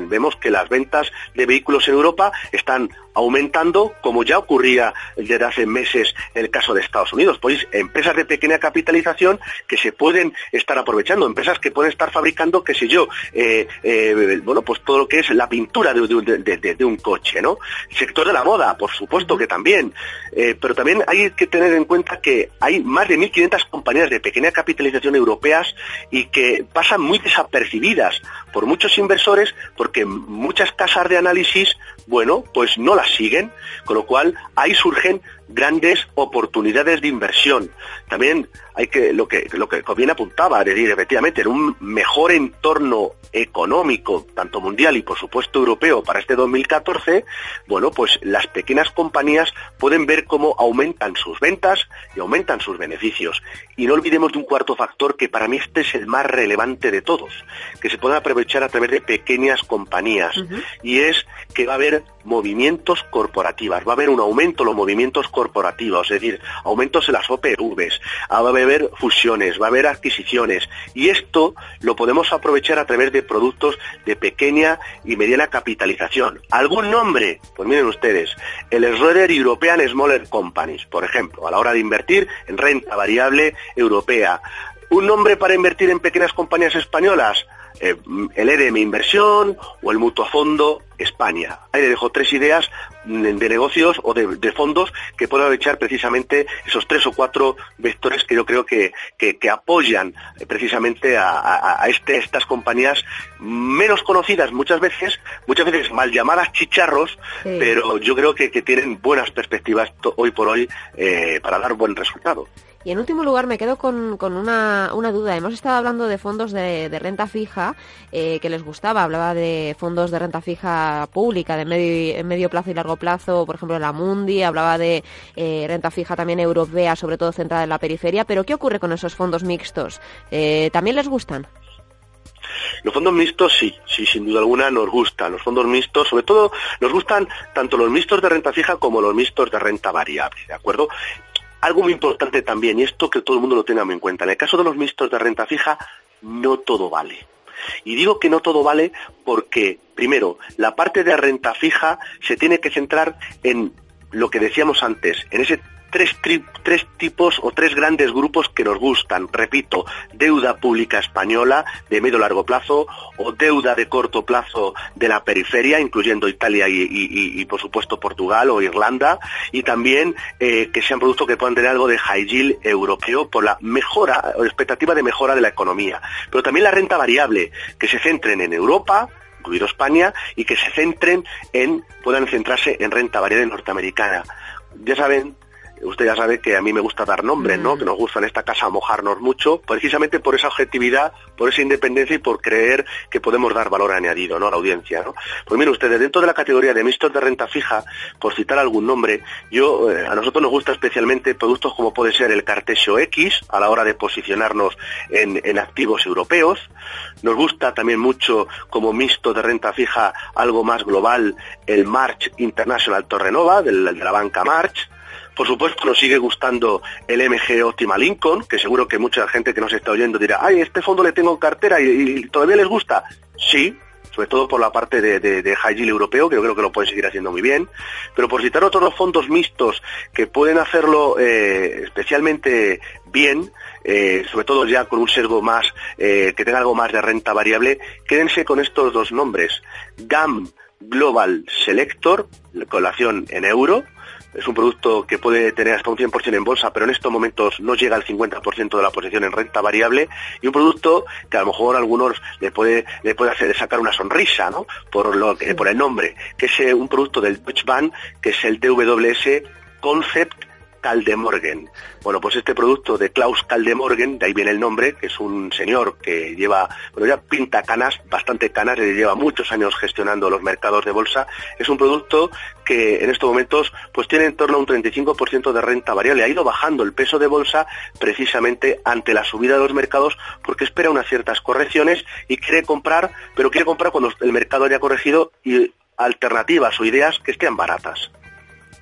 vemos que las ventas de vehículos en Europa están aumentando, como ya ocurría desde hace meses en el caso de Estados Unidos. Pues empresas de pequeña capitalización que se pueden estar aprovechando, empresas que pueden estar fabricando, qué sé yo, eh, eh, bueno, pues todo lo que es la pintura de, un coche, ¿no? Sector de la moda, por supuesto que también. Eh, pero también hay que tener en cuenta que hay más de 1.500 compañías de pequeña capitalización europeas y que pasan muy desapercibidas por muchos inversores porque muchas casas de análisis, bueno, pues no las siguen, con lo cual ahí surgen grandes oportunidades de inversión. También hay que lo que lo que bien apuntaba, es decir, efectivamente, en un mejor entorno económico, tanto mundial y por supuesto europeo para este 2014, bueno, pues las pequeñas compañías pueden ver cómo aumentan sus ventas y aumentan sus beneficios. Y no olvidemos de un cuarto factor que para mí este es el más relevante de todos, que se puede aprovechar a través de pequeñas compañías, uh -huh. y es que va a haber movimientos corporativos, va a haber un aumento en los movimientos corporativos, es decir, aumentos en las OPVs, va a haber fusiones, va a haber adquisiciones y esto lo podemos aprovechar a través de productos de pequeña y mediana capitalización. ¿Algún nombre? Pues miren ustedes, el Schroeder European Smaller Companies, por ejemplo, a la hora de invertir en renta variable europea. ¿Un nombre para invertir en pequeñas compañías españolas? Eh, el EDM Inversión o el Mutuo Fondo España. Ahí le dejo tres ideas mm, de negocios o de, fondos que puedan aprovechar precisamente esos tres o cuatro vectores que yo creo que, que, apoyan eh, precisamente a, este, estas compañías menos conocidas muchas veces, muchas veces mal llamadas chicharros, pero yo creo que, tienen buenas perspectivas hoy por hoy eh, para dar buen resultado. Y en último lugar me quedo con, con una, una, duda. Hemos estado hablando de fondos de, de renta fija eh, que les gustaba. Hablaba de fondos de renta fija pública de medio, medio plazo y largo plazo, por ejemplo la Mundi. Hablaba de eh, renta fija también europea, sobre todo centrada en la periferia. Pero ¿qué ocurre con esos fondos mixtos? Eh, ¿También les gustan? Los fondos mixtos sí, sí, sin duda alguna nos gustan. Los fondos mixtos, sobre todo, nos gustan tanto los mixtos de renta fija como los mixtos de renta variable, ¿de acuerdo? Algo muy importante también, y esto que todo el mundo lo tenga en cuenta, en el caso de los mixtos de renta fija, no todo vale. Y digo que no todo vale porque, primero, la parte de renta fija se tiene que centrar en lo que decíamos antes, en ese tres, tipos o tres grandes grupos que nos gustan. Repito, deuda pública española de medio largo plazo o deuda de corto plazo de la periferia, incluyendo Italia y, por supuesto Portugal o Irlanda, y también eh, que sean productos que puedan tener algo de high yield europeo por la mejora o expectativa de mejora de la economía. Pero también la renta variable, que se centren en Europa, incluido España, y que se centren en, puedan centrarse en renta variable norteamericana. Ya saben usted ya sabe que a mí me gusta dar nombres, ¿no? Mm. Que nos gusta en esta casa mojarnos mucho, precisamente por esa objetividad, por esa independencia y por creer que podemos dar valor añadido, ¿no? A la audiencia, ¿no? Pues mire ustedes, dentro de la categoría de mixtos de renta fija, por citar algún nombre, yo, eh, a nosotros nos gusta especialmente productos como puede ser el Cartesio X, a la hora de posicionarnos en, activos europeos. Nos gusta también mucho como mixto de renta fija algo más global el March International Torrenova, de la banca March. Por supuesto, nos sigue gustando el MG Optima Lincoln, que seguro que mucha gente que nos está oyendo dirá, ay, este fondo le tengo en cartera y, todavía les gusta. Sí, sobre todo por la parte de, de, high yield europeo, que yo creo que lo pueden seguir haciendo muy bien. Pero por citar otros dos fondos mixtos que pueden hacerlo eh, especialmente bien, eh, sobre todo ya con un sesgo más, eh, que tenga algo más de renta variable, quédense con estos dos nombres. GAM Global Selector, colación en euro, es un producto que puede tener hasta un 100% en bolsa, pero en estos momentos no llega al 50% de la posición en renta variable y un producto que a lo mejor a algunos le puede, le puede hacer sacar una sonrisa, ¿no? Por, lo, por el nombre, que es eh, un producto del Deutsche Bank, que es el DWS Concept Caldemorgen. Bueno, pues este producto de Klaus Caldemorgen, de ahí viene el nombre, que es un señor que lleva, bueno, ya pinta canas, bastante canas, lleva muchos años gestionando los mercados de bolsa. Es un producto que en estos momentos pues tiene en torno a un 35% de renta variable. Ha ido bajando el peso de bolsa precisamente ante la subida de los mercados porque espera unas ciertas correcciones y quiere comprar, pero quiere comprar cuando el mercado haya corregido y alternativas o ideas que estén baratas.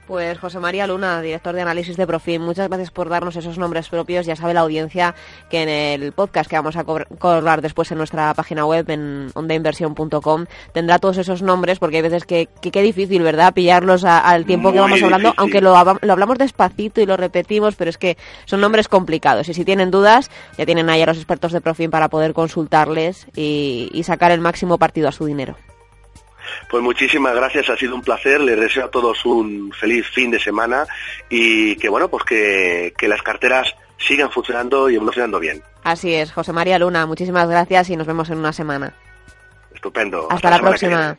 Pues José María Luna, director de análisis de Profim, muchas gracias por darnos esos nombres propios. Ya sabe la audiencia que en el podcast que vamos a colgar después en nuestra página web, en ondainversión.com, tendrá todos esos nombres, porque hay veces que qué difícil, ¿verdad?, pillarlos al tiempo que vamos hablando, aunque lo, hablamos despacito y lo repetimos, pero es que son nombres complicados. Y si tienen dudas, ya tienen ahí a los expertos de Profim para poder consultarles y sacar el máximo partido a su dinero. Pues muchísimas gracias, ha sido un placer, les deseo a todos un feliz fin de semana y que bueno, pues que, las carteras sigan funcionando y evolucionando bien. Así es, José María Luna, muchísimas gracias y nos vemos en una semana. Estupendo. Hasta, la, próxima.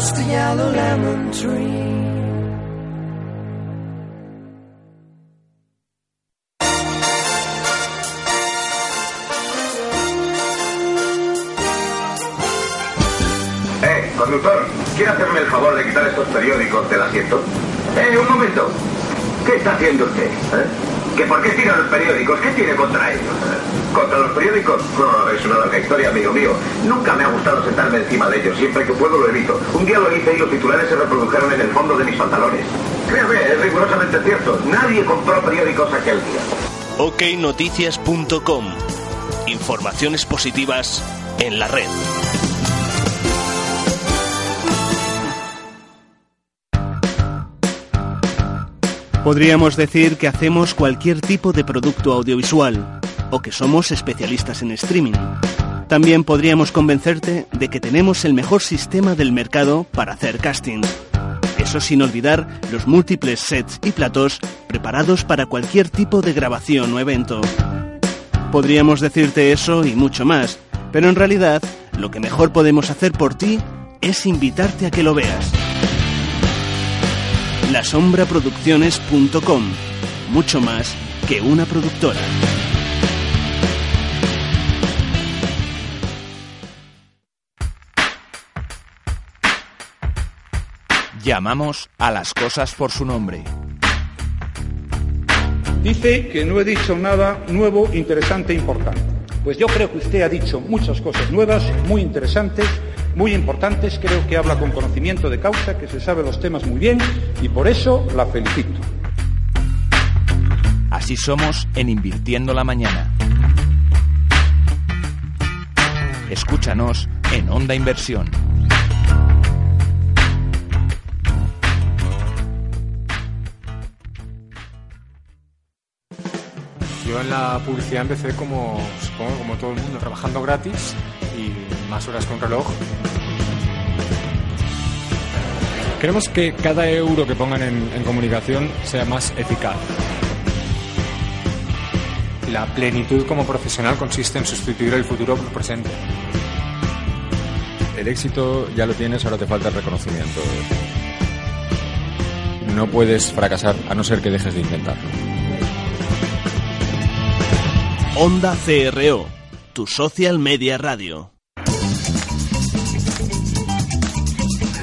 just yellow lemon tree. Eh, conductor, ¿quiere hacerme el favor de quitar estos periódicos del asiento? Eh, un momento. ¿Qué está haciendo usted? eh? ¿Que por qué tira los periódicos? ¿Qué tiene contra ellos? ¿Contra los periódicos? No, es una larga historia, amigo mío. Nunca me ha gustado sentarme encima de ellos. Siempre que puedo lo evito. Un día lo hice y los titulares se reprodujeron en el fondo de mis pantalones. Créame, es rigurosamente cierto. Nadie compró periódicos aquel día. oknoticias.com. Informaciones positivas en la red. Podríamos decir que hacemos cualquier tipo de producto audiovisual o que somos especialistas en streaming. También podríamos convencerte de que tenemos el mejor sistema del mercado para hacer casting. Eso sin olvidar los múltiples sets y platos preparados para cualquier tipo de grabación o evento. Podríamos decirte eso y mucho más, pero en realidad lo que mejor podemos hacer por ti es invitarte a que lo veas. lasombraproducciones.com. Mucho más que una productora. Llamamos a las cosas por su nombre. Dice que no he dicho nada nuevo, interesante e importante. Pues yo creo que usted ha dicho muchas cosas nuevas, muy interesantes, muy importantes. Creo que habla con conocimiento de causa, que se sabe los temas muy bien y por eso la felicito. Así somos en Invirtiendo la Mañana. Escúchanos en Onda Inversión. Yo en la publicidad empecé como, supongo, como todo el mundo, trabajando gratis y más horas con reloj. Queremos que cada euro que pongan en, en comunicación sea más eficaz. La plenitud como profesional consiste en sustituir el futuro por el presente. El éxito ya lo tienes, ahora te falta el reconocimiento. No puedes fracasar a no ser que dejes de intentarlo. Onda CRO, tu social media radio.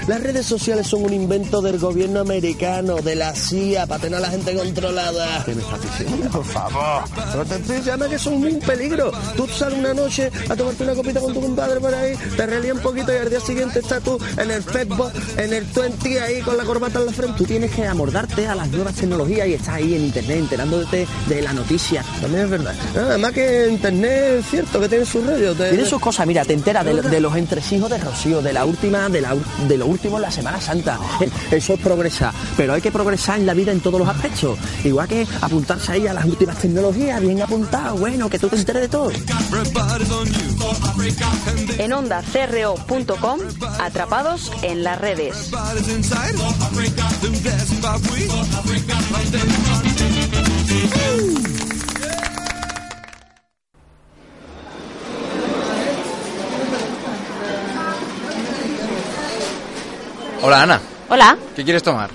Las redes sociales son un invento del gobierno americano, de la CIA, para tener a la gente controlada. ¿Qué me estás diciendo? Por favor. Pero te estoy diciendo que son un peligro. Tú sales una noche a tomarte una copita con tu compadre por ahí, te relías un poquito y al día siguiente estás tú en el Facebook, en el 20 ahí con la corbata en la frente. Tú tienes que amordarte a las nuevas tecnologías y estás ahí en internet enterándote de la noticia. También es verdad. Además que internet es cierto que tiene sus rollos. Tiene sus cosas, mira, te enteras de, de los entresijos de Rocío, de la última, de la de lo último en la Semana Santa. Eso es progresar. Pero hay que progresar en la vida en todos los aspectos. Igual que apuntarse ahí a las últimas tecnologías, bien apuntado, bueno, que tú te enteres de todo. En ondacro.com, atrapados en las redes. Hola, Ana. Hola. ¿Qué quieres tomar?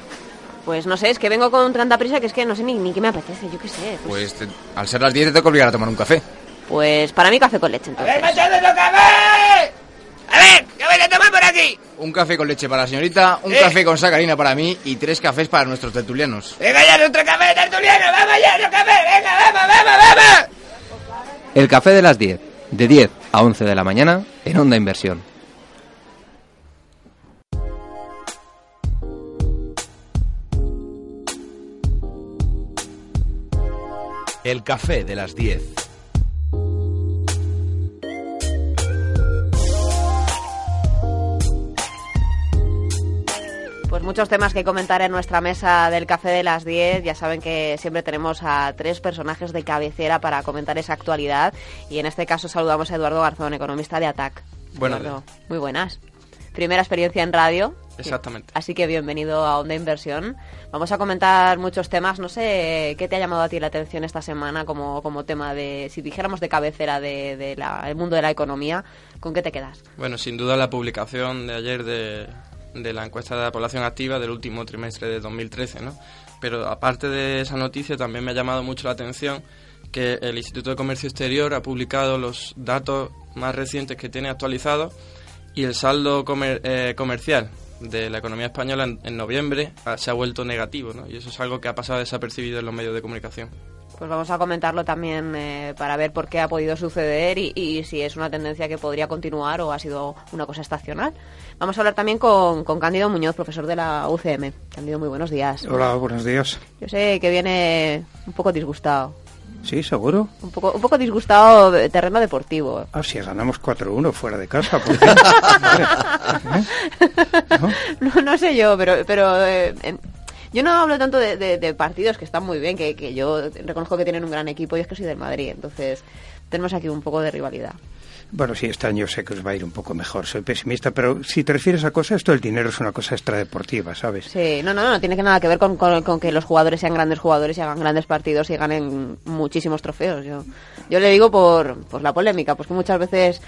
Pues no sé, es que vengo con tanta prisa que es que no sé ni, ni qué me apetece, yo qué sé. Pues, Pues te- al ser las 10 te tengo que obligar a tomar un café. pues para mí café con leche, ¡A entonces. ver, machado, lo café! A ver, ¿qué vais a tomar por aquí? Un café con leche para la señorita, un Eh. café con sacarina para mí y tres cafés para nuestros tertulianos. Venga ya, nuestro café de tertuliano, vamos ya, otro café, venga, vamos, vamos, vamos. El café de las 10, de 10 a 11 de la mañana en Onda Inversión. El café de las 10. Pues muchos temas que comentar en nuestra mesa del café de las 10. Ya saben que siempre tenemos a tres personajes de cabecera para comentar esa actualidad. Y en este caso saludamos a Eduardo Garzón, economista de ATAC. Eduardo, muy buenas. Primera experiencia en radio. Exactamente. Así que bienvenido a Onda Inversión. Vamos a comentar muchos temas. No sé qué te ha llamado a ti la atención esta semana como, como tema de, si dijéramos de cabecera del de, la- el mundo de la economía, ¿con qué te quedas? Bueno, sin duda la publicación de ayer de, de la encuesta de la población activa del último trimestre de 2013, ¿no? Pero aparte de esa noticia, también me ha llamado mucho la atención que el Instituto de Comercio Exterior ha publicado los datos más recientes que tiene actualizados y el saldo comer- eh, comercial de la economía española en, en noviembre ah, se ha vuelto negativo, ¿no? Y eso es algo que ha pasado desapercibido en los medios de comunicación. Pues vamos a comentarlo también eh, para ver por qué ha podido suceder y, y si es una tendencia que podría continuar o ha sido una cosa estacional. Vamos a hablar también con, con Cándido Muñoz, profesor de la UCM. Cándido, muy buenos días. Hola, buenos días. Yo sé que viene un poco disgustado. Sí, seguro. Un poco, un poco disgustado de terreno deportivo. Ah, si ganamos 4-1 fuera de casa, ¿por qué? No, no sé yo, pero, pero eh, yo no hablo tanto de, de- de partidos que están muy bien, que, que yo reconozco que tienen un gran equipo y es que soy del Madrid. Entonces tenemos aquí un poco de rivalidad. Bueno, sí, este año sé que os va a ir un poco mejor. Soy pesimista, pero si te refieres a cosas, esto del dinero es una cosa extradeportiva, ¿sabes? Sí, no, no, no, tiene que nada que ver con, con- con que los jugadores sean grandes jugadores y hagan grandes partidos y ganen muchísimos trofeos. Yo, yo le digo por, por la polémica, pues que muchas veces,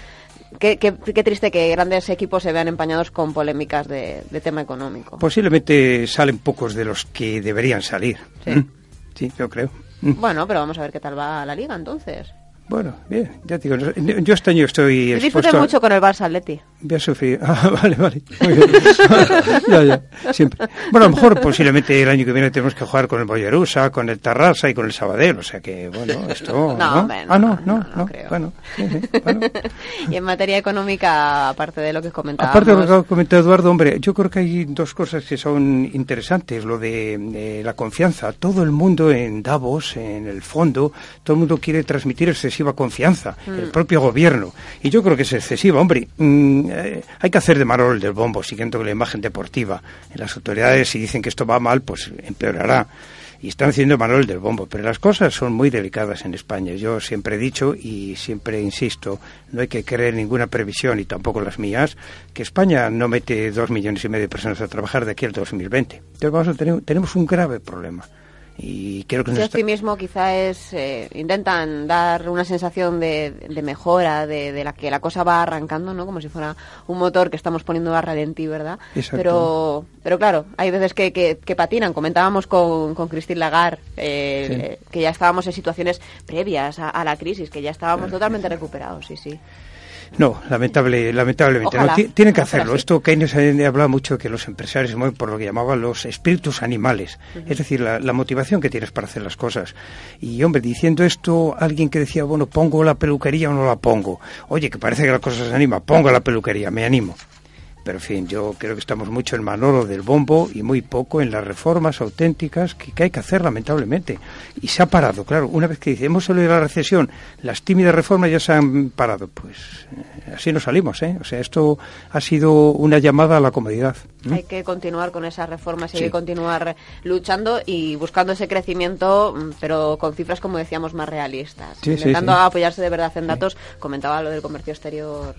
qué, qué, qué triste que grandes equipos se vean empañados con polémicas de, de tema económico. Posiblemente salen pocos de los que deberían salir. Sí. ¿Mm? Sí, yo creo. Mm. Bueno, pero vamos a ver qué tal va la liga entonces. Bueno, bien, ya te digo, yo este año estoy disfruté mucho con el Barça Atleti. Voy a sufrir. Ah, vale, vale. Muy bien. ya, ya, siempre. Bueno, a lo mejor posiblemente el año que viene tenemos que jugar con el Boyerusa, con el Tarrasa y con el Sabadell. O sea que, bueno, esto. No, no, ah, no, no, no. Bueno, y en materia económica, aparte de lo que comentábamos... aparte de lo que comentado Eduardo, hombre, yo creo que hay dos cosas que son interesantes. Lo de, de la confianza. Todo el mundo en Davos, en el fondo, todo el mundo quiere transmitir excesiva confianza. Mm. El propio gobierno. Y yo creo que es excesiva, hombre. mm, eh, hay que hacer de Marol del bombo, siguiendo la imagen deportiva. En las autoridades, si dicen que esto va mal, pues empeorará. Y están haciendo Marol del bombo. Pero las cosas son muy delicadas en España. Yo siempre he dicho y siempre insisto, no hay que creer ninguna previsión, y tampoco las mías, que España no mete dos millones y medio de personas a trabajar de aquí al 2020. Entonces vamos tenemos un grave problema. Y creo que Ese nos está- optimismo quizá es eh, intentan dar una sensación de, de mejora, de, de la que la cosa va arrancando, ¿no? Como si fuera un motor que estamos poniendo a ralentí, ¿verdad? Exacto. Pero, pero claro, hay veces que, que, que patinan. Comentábamos con, con Christine Lagarde eh, Sí. que ya estábamos en situaciones previas a, a la crisis, que ya estábamos totalmente recuperados, sí, sí. No, lamentable, lamentablemente. Ojalá. No, Ti- tienen que hacerlo. sí. Esto Keynes ha hablado mucho de que los empresarios se mueven por lo que llamaban los espíritus animales. Es decir, la, la motivación que tienes para hacer las cosas. Y, hombre, diciendo esto, alguien que decía, bueno, ¿pongo la peluquería o no la pongo? Oye, que parece que la cosa se anima. Pongo la peluquería, me animo. Pero, en fin, yo creo que estamos mucho en Manolo del bombo y muy poco en las reformas auténticas que, que hay que hacer, lamentablemente. Y se ha parado, claro. Una vez que dice, hemos salido de la recesión, las tímidas reformas ya se han parado. Pues eh, así no salimos, ¿eh? O sea, esto ha sido una llamada a la comodidad. Hay que continuar con esas reformas, hay Sí. que continuar luchando y buscando ese crecimiento, mm, pero con cifras, como decíamos, más realistas. Sí, Intentando sí. apoyarse de verdad en datos. Comentaba lo del comercio exterior.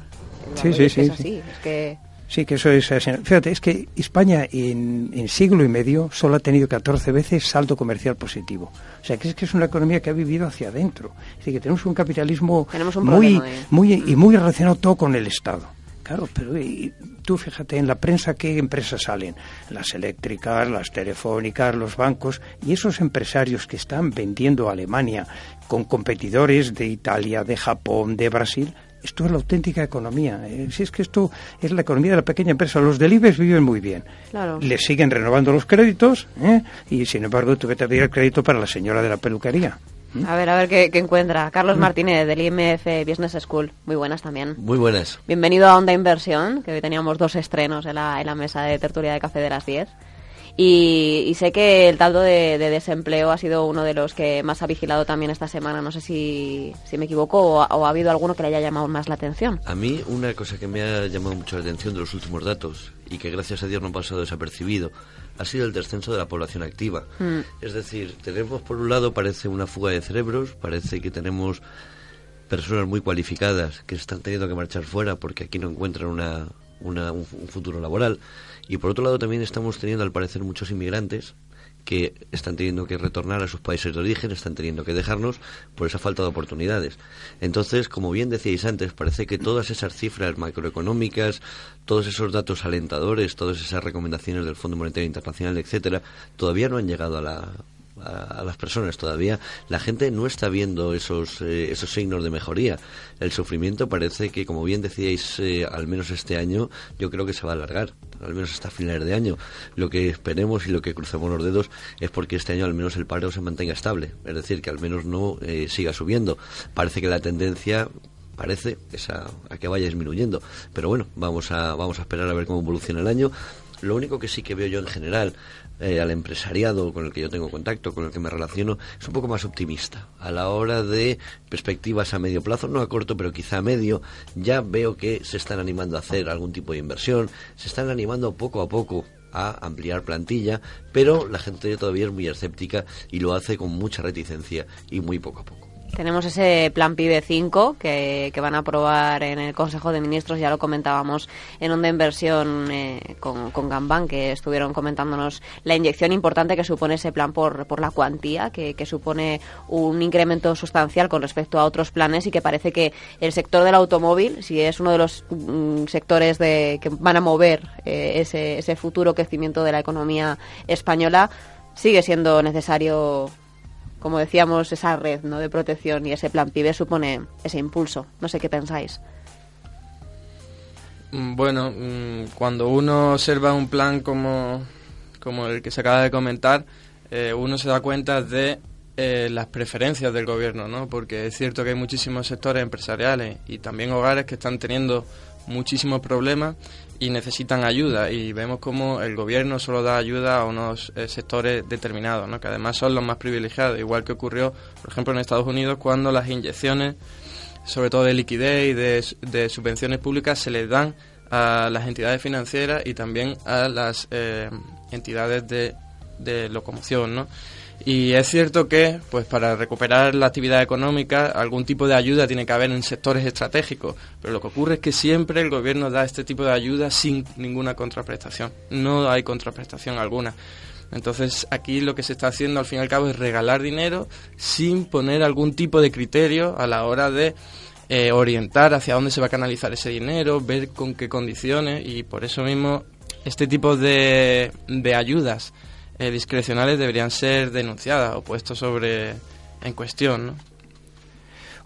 Sí, sí, es que sí, Es así, sí. es que... Sí, que eso es así. Fíjate, es que España en, en siglo y medio solo ha tenido 14 veces saldo comercial positivo. O sea, que es que es una economía que ha vivido hacia adentro. Es decir, que tenemos un capitalismo Tenemos un muy, problema ahí. muy, y muy relacionado todo con el Estado. Claro, pero y tú fíjate en la prensa qué empresas salen, las eléctricas, las telefónicas, los bancos y esos empresarios que están vendiendo a Alemania con competidores de Italia, de Japón, de Brasil. Esto es la auténtica economía. Eh, Si es que esto es la economía de la pequeña empresa. Los del IBEX viven muy bien. Claro. Le siguen renovando los créditos ¿eh? y, sin embargo, tuve que pedir el crédito para la señora de la peluquería. A ver, a ver qué, qué encuentra. Carlos Mm. Martínez, del IMF Business School. Muy buenas también. Muy buenas. Bienvenido a Onda Inversión, que hoy teníamos dos estrenos en la, en la mesa de tertulia de café de las 10. Y, y sé que el taldo de, de desempleo ha sido uno de los que más ha vigilado también esta semana. No sé si, si me equivoco o, ha- o ha habido alguno que le haya llamado más la atención. A mí una cosa que me ha llamado mucho la atención de los últimos datos y que gracias a Dios no ha pasado desapercibido ha sido el descenso de la población activa. Mm. Es decir, tenemos por un lado parece una fuga de cerebros, parece que tenemos personas muy cualificadas que están teniendo que marchar fuera porque aquí no encuentran una, una- un, fu- un futuro laboral. Y por otro lado también estamos teniendo al parecer muchos inmigrantes que están teniendo que retornar a sus países de origen, están teniendo que dejarnos por esa falta de oportunidades. Entonces, como bien decíais antes, parece que todas esas cifras macroeconómicas, todos esos datos alentadores, todas esas recomendaciones del Fondo Monetario Internacional, etcétera, todavía no han llegado a la a, las personas todavía la gente no está viendo esos eh, esos signos de mejoría. El sufrimiento parece que como bien decíais eh, al menos este año yo creo que se va a alargar al menos hasta finales de año. Lo que esperemos y lo que crucemos los dedos es porque este año al menos el paro se mantenga estable es decir que al menos no eh, siga subiendo. Parece que la tendencia parece es a, a que vaya disminuyendo. Pero bueno vamos a vamos a esperar a ver cómo evoluciona el año. Lo único que sí que veo yo en general eh, al empresariado con el que yo tengo contacto, con el que me relaciono, es un poco más optimista. A la hora de perspectivas a medio plazo, no a corto, pero quizá a medio, ya veo que se están animando a hacer algún tipo de inversión, se están animando poco a poco a ampliar plantilla, pero la gente todavía es muy escéptica y lo hace con mucha reticencia y muy poco a poco. Tenemos ese plan PIB 5 que, que van a aprobar en el Consejo de Ministros, ya lo comentábamos en Onda Inversión eh, con, con Gambán, que estuvieron comentándonos la inyección importante que supone ese plan por, por la cuantía, que, que supone un incremento sustancial con respecto a otros planes y que parece que el sector del automóvil, si es uno de los mm, sectores de, que van a mover eh, ese, ese futuro crecimiento de la economía española, sigue siendo necesario como decíamos, esa red ¿no? de protección y ese plan PIB supone ese impulso. No sé qué pensáis. Mm, Bueno, mm, cuando uno observa un plan como, como el que se acaba de comentar, eh, uno se da cuenta de eh, las preferencias del gobierno, ¿no? Porque es cierto que hay muchísimos sectores empresariales y también hogares que están teniendo muchísimos problemas y necesitan ayuda y vemos como el gobierno solo da ayuda a unos eh, sectores determinados, ¿no? que además son los más privilegiados, igual que ocurrió, por ejemplo, en Estados Unidos cuando las inyecciones, sobre todo de liquidez y de, de subvenciones públicas, se les dan a las entidades financieras y también a las eh, entidades de, de locomoción, ¿no? Y es cierto que, pues para recuperar la actividad económica, algún tipo de ayuda tiene que haber en sectores estratégicos. Pero lo que ocurre es que siempre el gobierno da este tipo de ayuda sin ninguna contraprestación. No hay contraprestación alguna. Entonces aquí lo que se está haciendo al fin y al cabo es regalar dinero sin poner algún tipo de criterio a la hora de eh, orientar hacia dónde se va a canalizar ese dinero, ver con qué condiciones y por eso mismo este tipo de, de ayudas eh, discrecionales deberían ser denunciadas o puestos sobre en cuestión. ¿no?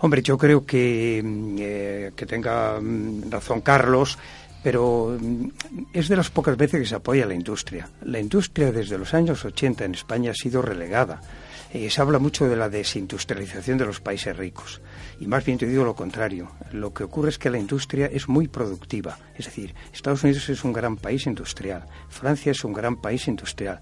Hombre, yo creo que, mm, eh, que tenga mm, razón Carlos, pero mm, es de las pocas veces que se apoya la industria. La industria desde los años 80 en España ha sido relegada. Eh, se habla mucho de la desindustrialización de los países ricos. Y más bien te digo lo contrario. Lo que ocurre es que la industria es muy productiva. Es decir, Estados Unidos es un gran país industrial. Francia es un gran país industrial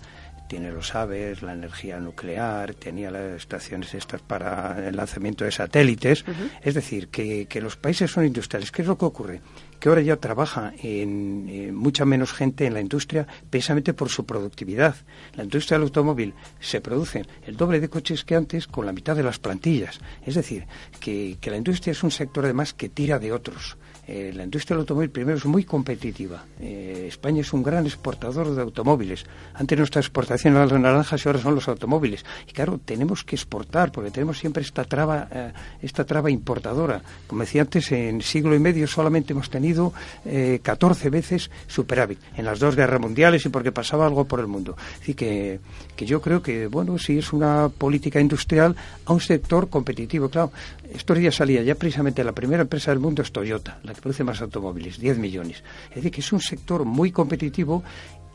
tiene los aves, la energía nuclear, tenía las estaciones estas para el lanzamiento de satélites. Es decir, que, que, los países son industriales. ¿Qué es lo que ocurre? Que ahora ya trabaja en, en mucha menos gente en la industria precisamente por su productividad. La industria del automóvil se produce el doble de coches que antes con la mitad de las plantillas. Es decir, que, que la industria es un sector además que tira de otros. Eh, la industria del automóvil primero es muy competitiva. Eh, España es un gran exportador de automóviles. Antes nuestra exportación eran las naranjas y ahora son los automóviles. Y claro, tenemos que exportar porque tenemos siempre esta traba, eh, esta traba importadora. Como decía antes, en siglo y medio solamente hemos tenido 14 veces superávit en las dos guerras mundiales y porque pasaba algo por el mundo. Así que, que yo creo que, bueno, sí es una política industrial a un sector competitivo. Claro, estos días salía ya precisamente la primera empresa del mundo es Toyota, que produce más automóviles, 10 millones. Es decir, que es un sector muy competitivo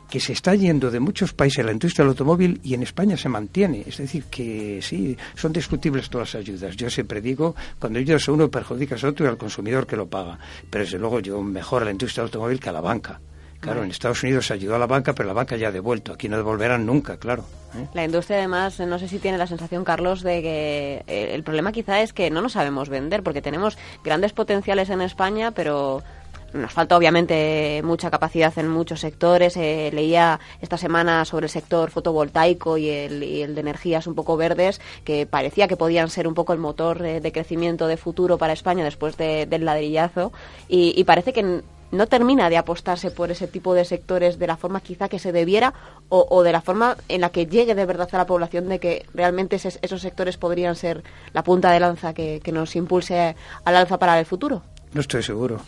que se está yendo de muchos países la industria del automóvil y en España se mantiene. Es decir, que sí, son discutibles todas las ayudas. Yo siempre digo, cuando ayudas a uno perjudicas a otro y al consumidor que lo paga. Pero desde luego yo mejor a la industria del automóvil que a la banca. Claro, en Estados Unidos se ayudó a la banca, pero la banca ya ha devuelto. Aquí no devolverán nunca, claro. ¿eh? La industria, además, no sé si tiene la sensación, Carlos, de que eh, el problema quizá es que no nos sabemos vender, porque tenemos grandes potenciales en España, pero nos falta obviamente mucha capacidad en muchos sectores. Eh, leía esta semana sobre el sector fotovoltaico y el, y el, de energías un poco verdes, que parecía que podían ser un poco el motor de, de crecimiento de futuro para España después de, del ladrillazo. Y, y parece que no termina de apostarse por ese tipo de sectores de la forma quizá que se debiera o, o, de la forma en la que llegue de verdad a la población de que realmente esos, esos sectores podrían ser la punta de lanza que, nos impulse al alza para el futuro. No estoy seguro.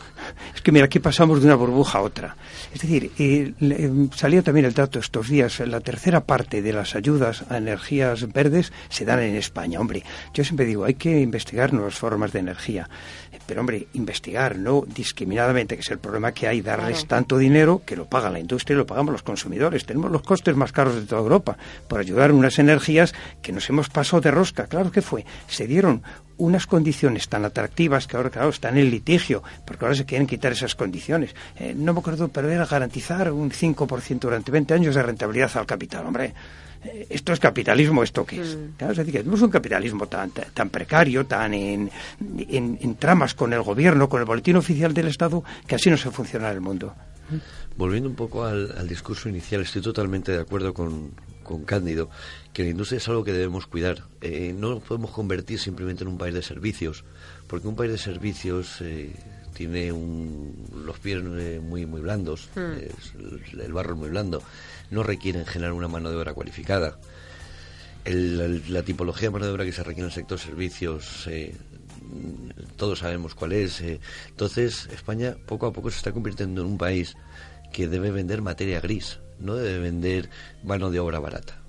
Es que mira, aquí pasamos de una burbuja a otra. Es decir, eh, eh, salía también el dato estos días, la tercera parte de las ayudas a energías verdes se dan en España. Hombre, yo siempre digo, hay que investigar nuevas formas de energía. Pero, hombre, investigar, no discriminadamente, que es el problema que hay, darles claro. tanto dinero que lo paga la industria y lo pagamos los consumidores. Tenemos los costes más caros de toda Europa por ayudar unas energías que nos hemos pasado de rosca. Claro que fue. Se dieron unas condiciones tan atractivas que ahora, claro, están en litigio, porque ahora se quieren quitar esas condiciones. Eh, no me acuerdo, pero era garantizar un 5% durante 20 años de rentabilidad al capital. Hombre, ¿esto es capitalismo? ¿Esto qué es? Mm. Claro, es decir, que tenemos un capitalismo tan, tan precario, tan en, en, en, tramas con el gobierno, con el boletín oficial del Estado, que así no se funciona en el mundo. Volviendo un poco al, al discurso inicial, estoy totalmente de acuerdo con, con Cándido, que la industria es algo que debemos cuidar. Eh, no nos podemos convertir simplemente en un país de servicios, porque un país de servicios eh, tiene un, los pies eh, muy muy blandos, mm. el, el, barro es muy blando, no requieren generar una mano de obra cualificada. La, la, tipología de mano de obra que se requiere en el sector servicios todos sabemos cuál es. entonces, España poco a poco se está convirtiendo en un país que debe vender materia gris, no debe vender mano de obra barata.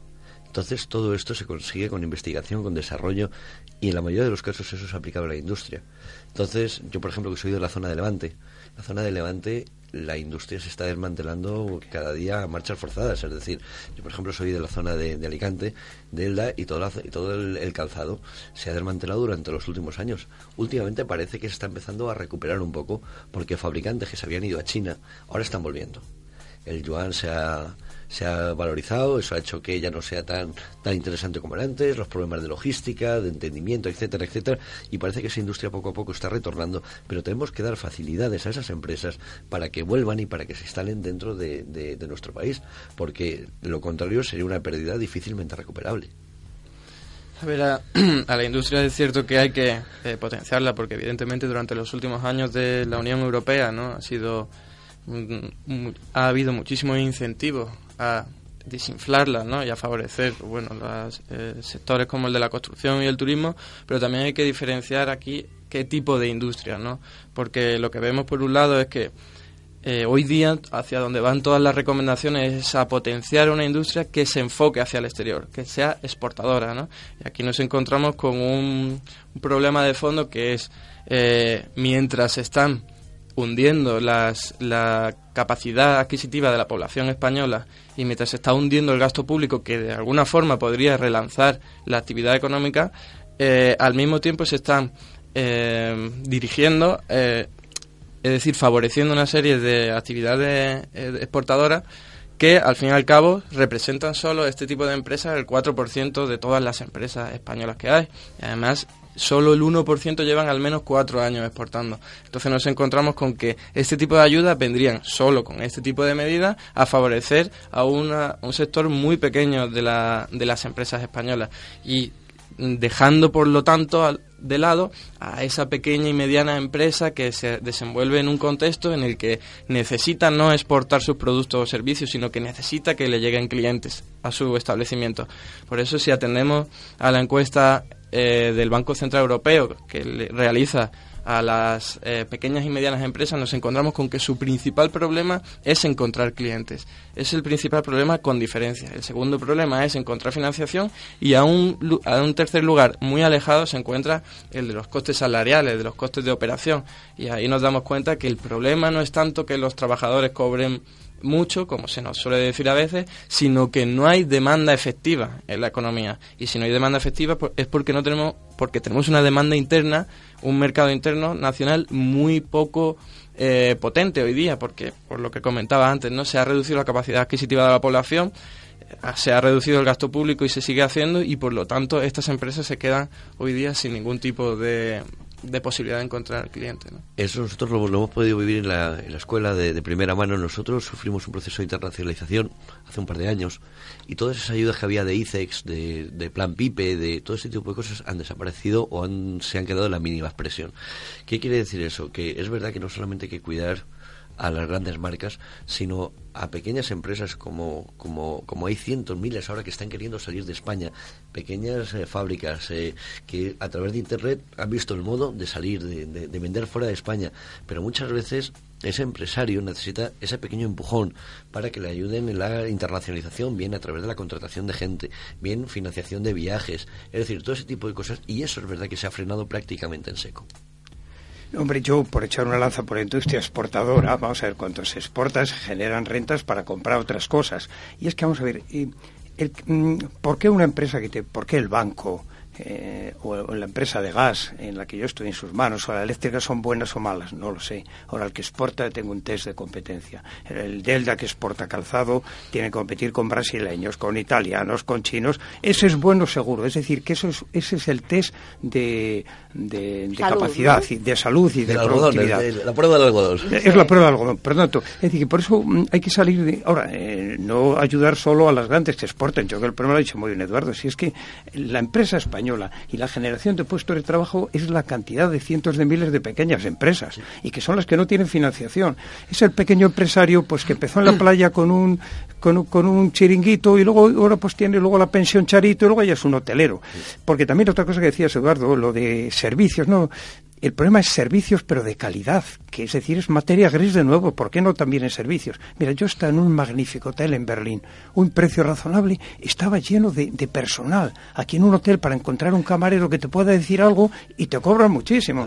Entonces todo esto se consigue con investigación, con desarrollo y en la mayoría de los casos eso es aplicable a la industria. Entonces yo por ejemplo que soy de la zona de Levante, la zona de Levante la industria se está desmantelando cada día a marchas forzadas. Es decir, yo por ejemplo soy de la zona de, Alicante, de Elda, y todo, la, y todo el, el, calzado se ha desmantelado durante los últimos años. Últimamente parece que se está empezando a recuperar un poco porque fabricantes que se habían ido a China ahora están volviendo el yuan se ha, se ha valorizado, eso ha hecho que ya no sea tan, tan interesante como era antes, los problemas de logística, de entendimiento, etcétera, etcétera, y parece que esa industria poco a poco está retornando, pero tenemos que dar facilidades a esas empresas para que vuelvan y para que se instalen dentro de, de, nuestro país, porque lo contrario sería una pérdida difícilmente recuperable. A ver, a, la industria es cierto que hay que eh, potenciarla porque evidentemente durante los últimos años de la Unión Europea no ha sido ha habido muchísimos incentivos a desinflarlas ¿no? y a favorecer bueno los eh, sectores como el de la construcción y el turismo, pero también hay que diferenciar aquí qué tipo de industria, ¿no? porque lo que vemos por un lado es que eh, hoy día hacia donde van todas las recomendaciones es a potenciar una industria que se enfoque hacia el exterior, que sea exportadora. ¿no? Y aquí nos encontramos con un, problema de fondo que es eh, mientras están hundiendo las, la capacidad adquisitiva de la población española y mientras se está hundiendo el gasto público que de alguna forma podría relanzar la actividad económica, eh, al mismo tiempo se están eh, dirigiendo, eh, es decir, favoreciendo una serie de actividades exportadoras que al fin y al cabo representan solo este tipo de empresas el 4% de todas las empresas españolas que hay. Y además, solo el 1% llevan al menos cuatro años exportando. Entonces nos encontramos con que este tipo de ayudas vendrían solo con este tipo de medidas a favorecer a una, un sector muy pequeño de, la, de las empresas españolas y dejando por lo tanto de lado a esa pequeña y mediana empresa que se desenvuelve en un contexto en el que necesita no exportar sus productos o servicios, sino que necesita que le lleguen clientes a su establecimiento. Por eso si atendemos a la encuesta eh, del Banco Central Europeo que le- realiza a las eh, pequeñas y medianas empresas nos encontramos con que su principal problema es encontrar clientes. Es el principal problema con diferencia. El segundo problema es encontrar financiación y a un, a un tercer lugar muy alejado se encuentra el de los costes salariales, de los costes de operación. Y ahí nos damos cuenta que el problema no es tanto que los trabajadores cobren mucho, como se nos suele decir a veces, sino que no hay demanda efectiva en la economía. Y si no hay demanda efectiva pues, es porque no tenemos, porque tenemos una demanda interna, un mercado interno nacional muy poco eh, potente hoy día, porque por lo que comentaba antes, no se ha reducido la capacidad adquisitiva de la población, eh, se ha reducido el gasto público y se sigue haciendo y por lo tanto estas empresas se quedan hoy día sin ningún tipo de, de posibilidad de encontrar clientes. ¿no? Eso nosotros lo, lo hemos podido vivir en la, en la escuela de, de primera mano. Nosotros sufrimos un proceso de internacionalización hace un par de años y todas esas ayudas que había de ICEX, de, de Plan PIPE, de todo ese tipo de cosas han desaparecido o han, se han quedado en la mínima expresión. ¿Qué quiere decir eso? Que es verdad que no solamente hay que cuidar a las grandes marcas, sino a pequeñas empresas como, como, como hay cientos, miles ahora que están queriendo salir de España, pequeñas eh, fábricas eh, que a través de Internet han visto el modo de salir, de, de- de vender fuera de España, pero muchas veces ese empresario necesita ese pequeño empujón para que le ayuden en la internacionalización, bien a través de la contratación de gente, bien financiación de viajes, es decir, todo ese tipo de cosas, y eso es verdad que se ha frenado prácticamente en seco. Hombre, yo por echar una lanza por la industria exportadora, vamos a ver cuánto se exporta, se generan rentas para comprar otras cosas. Y es que vamos a ver, el- mm, ¿por qué una empresa que te, por qué el banco eh, o, la empresa de gas en la que yo estoy en sus manos o la eléctrica son buenas o malas? No lo sé. Ahora el que exporta tengo un test de competencia. El Delta que exporta calzado tiene que competir con brasileños, con italianos, con chinos. Ese es bueno seguro. Es decir, que eso es, ese es el test de, de, de Salud, capacidad, ¿no? y de salud y de algodón, productividad. el- la prueba del algodón. Es la prueba del algodón, por tanto, es decir, que por eso mm, hay que salir de... Ahora, eh, no ayudar solo a las grandes que exporten, yo creo que el problema lo ha dicho muy bien Eduardo, si es que la empresa española y la generación de puestos de trabajo es la cantidad de cientos de miles de pequeñas empresas y que son las que no tienen financiación. Es el pequeño empresario pues que empezó en la playa con un, con, un- con un chiringuito y luego ahora pues tiene luego la pensión charito y luego ya es un hotelero. Porque también otra cosa que decías Eduardo, lo de servicios, no, el problema es servicios, pero de calidad, que es decir, es materia gris de nuevo. ¿Por qué no también en servicios? Mira, yo estaba en un magnífico hotel en Berlín, un precio razonable, estaba lleno de, de personal. Aquí en un hotel para encontrar un camarero que te pueda decir algo y te cobran muchísimo.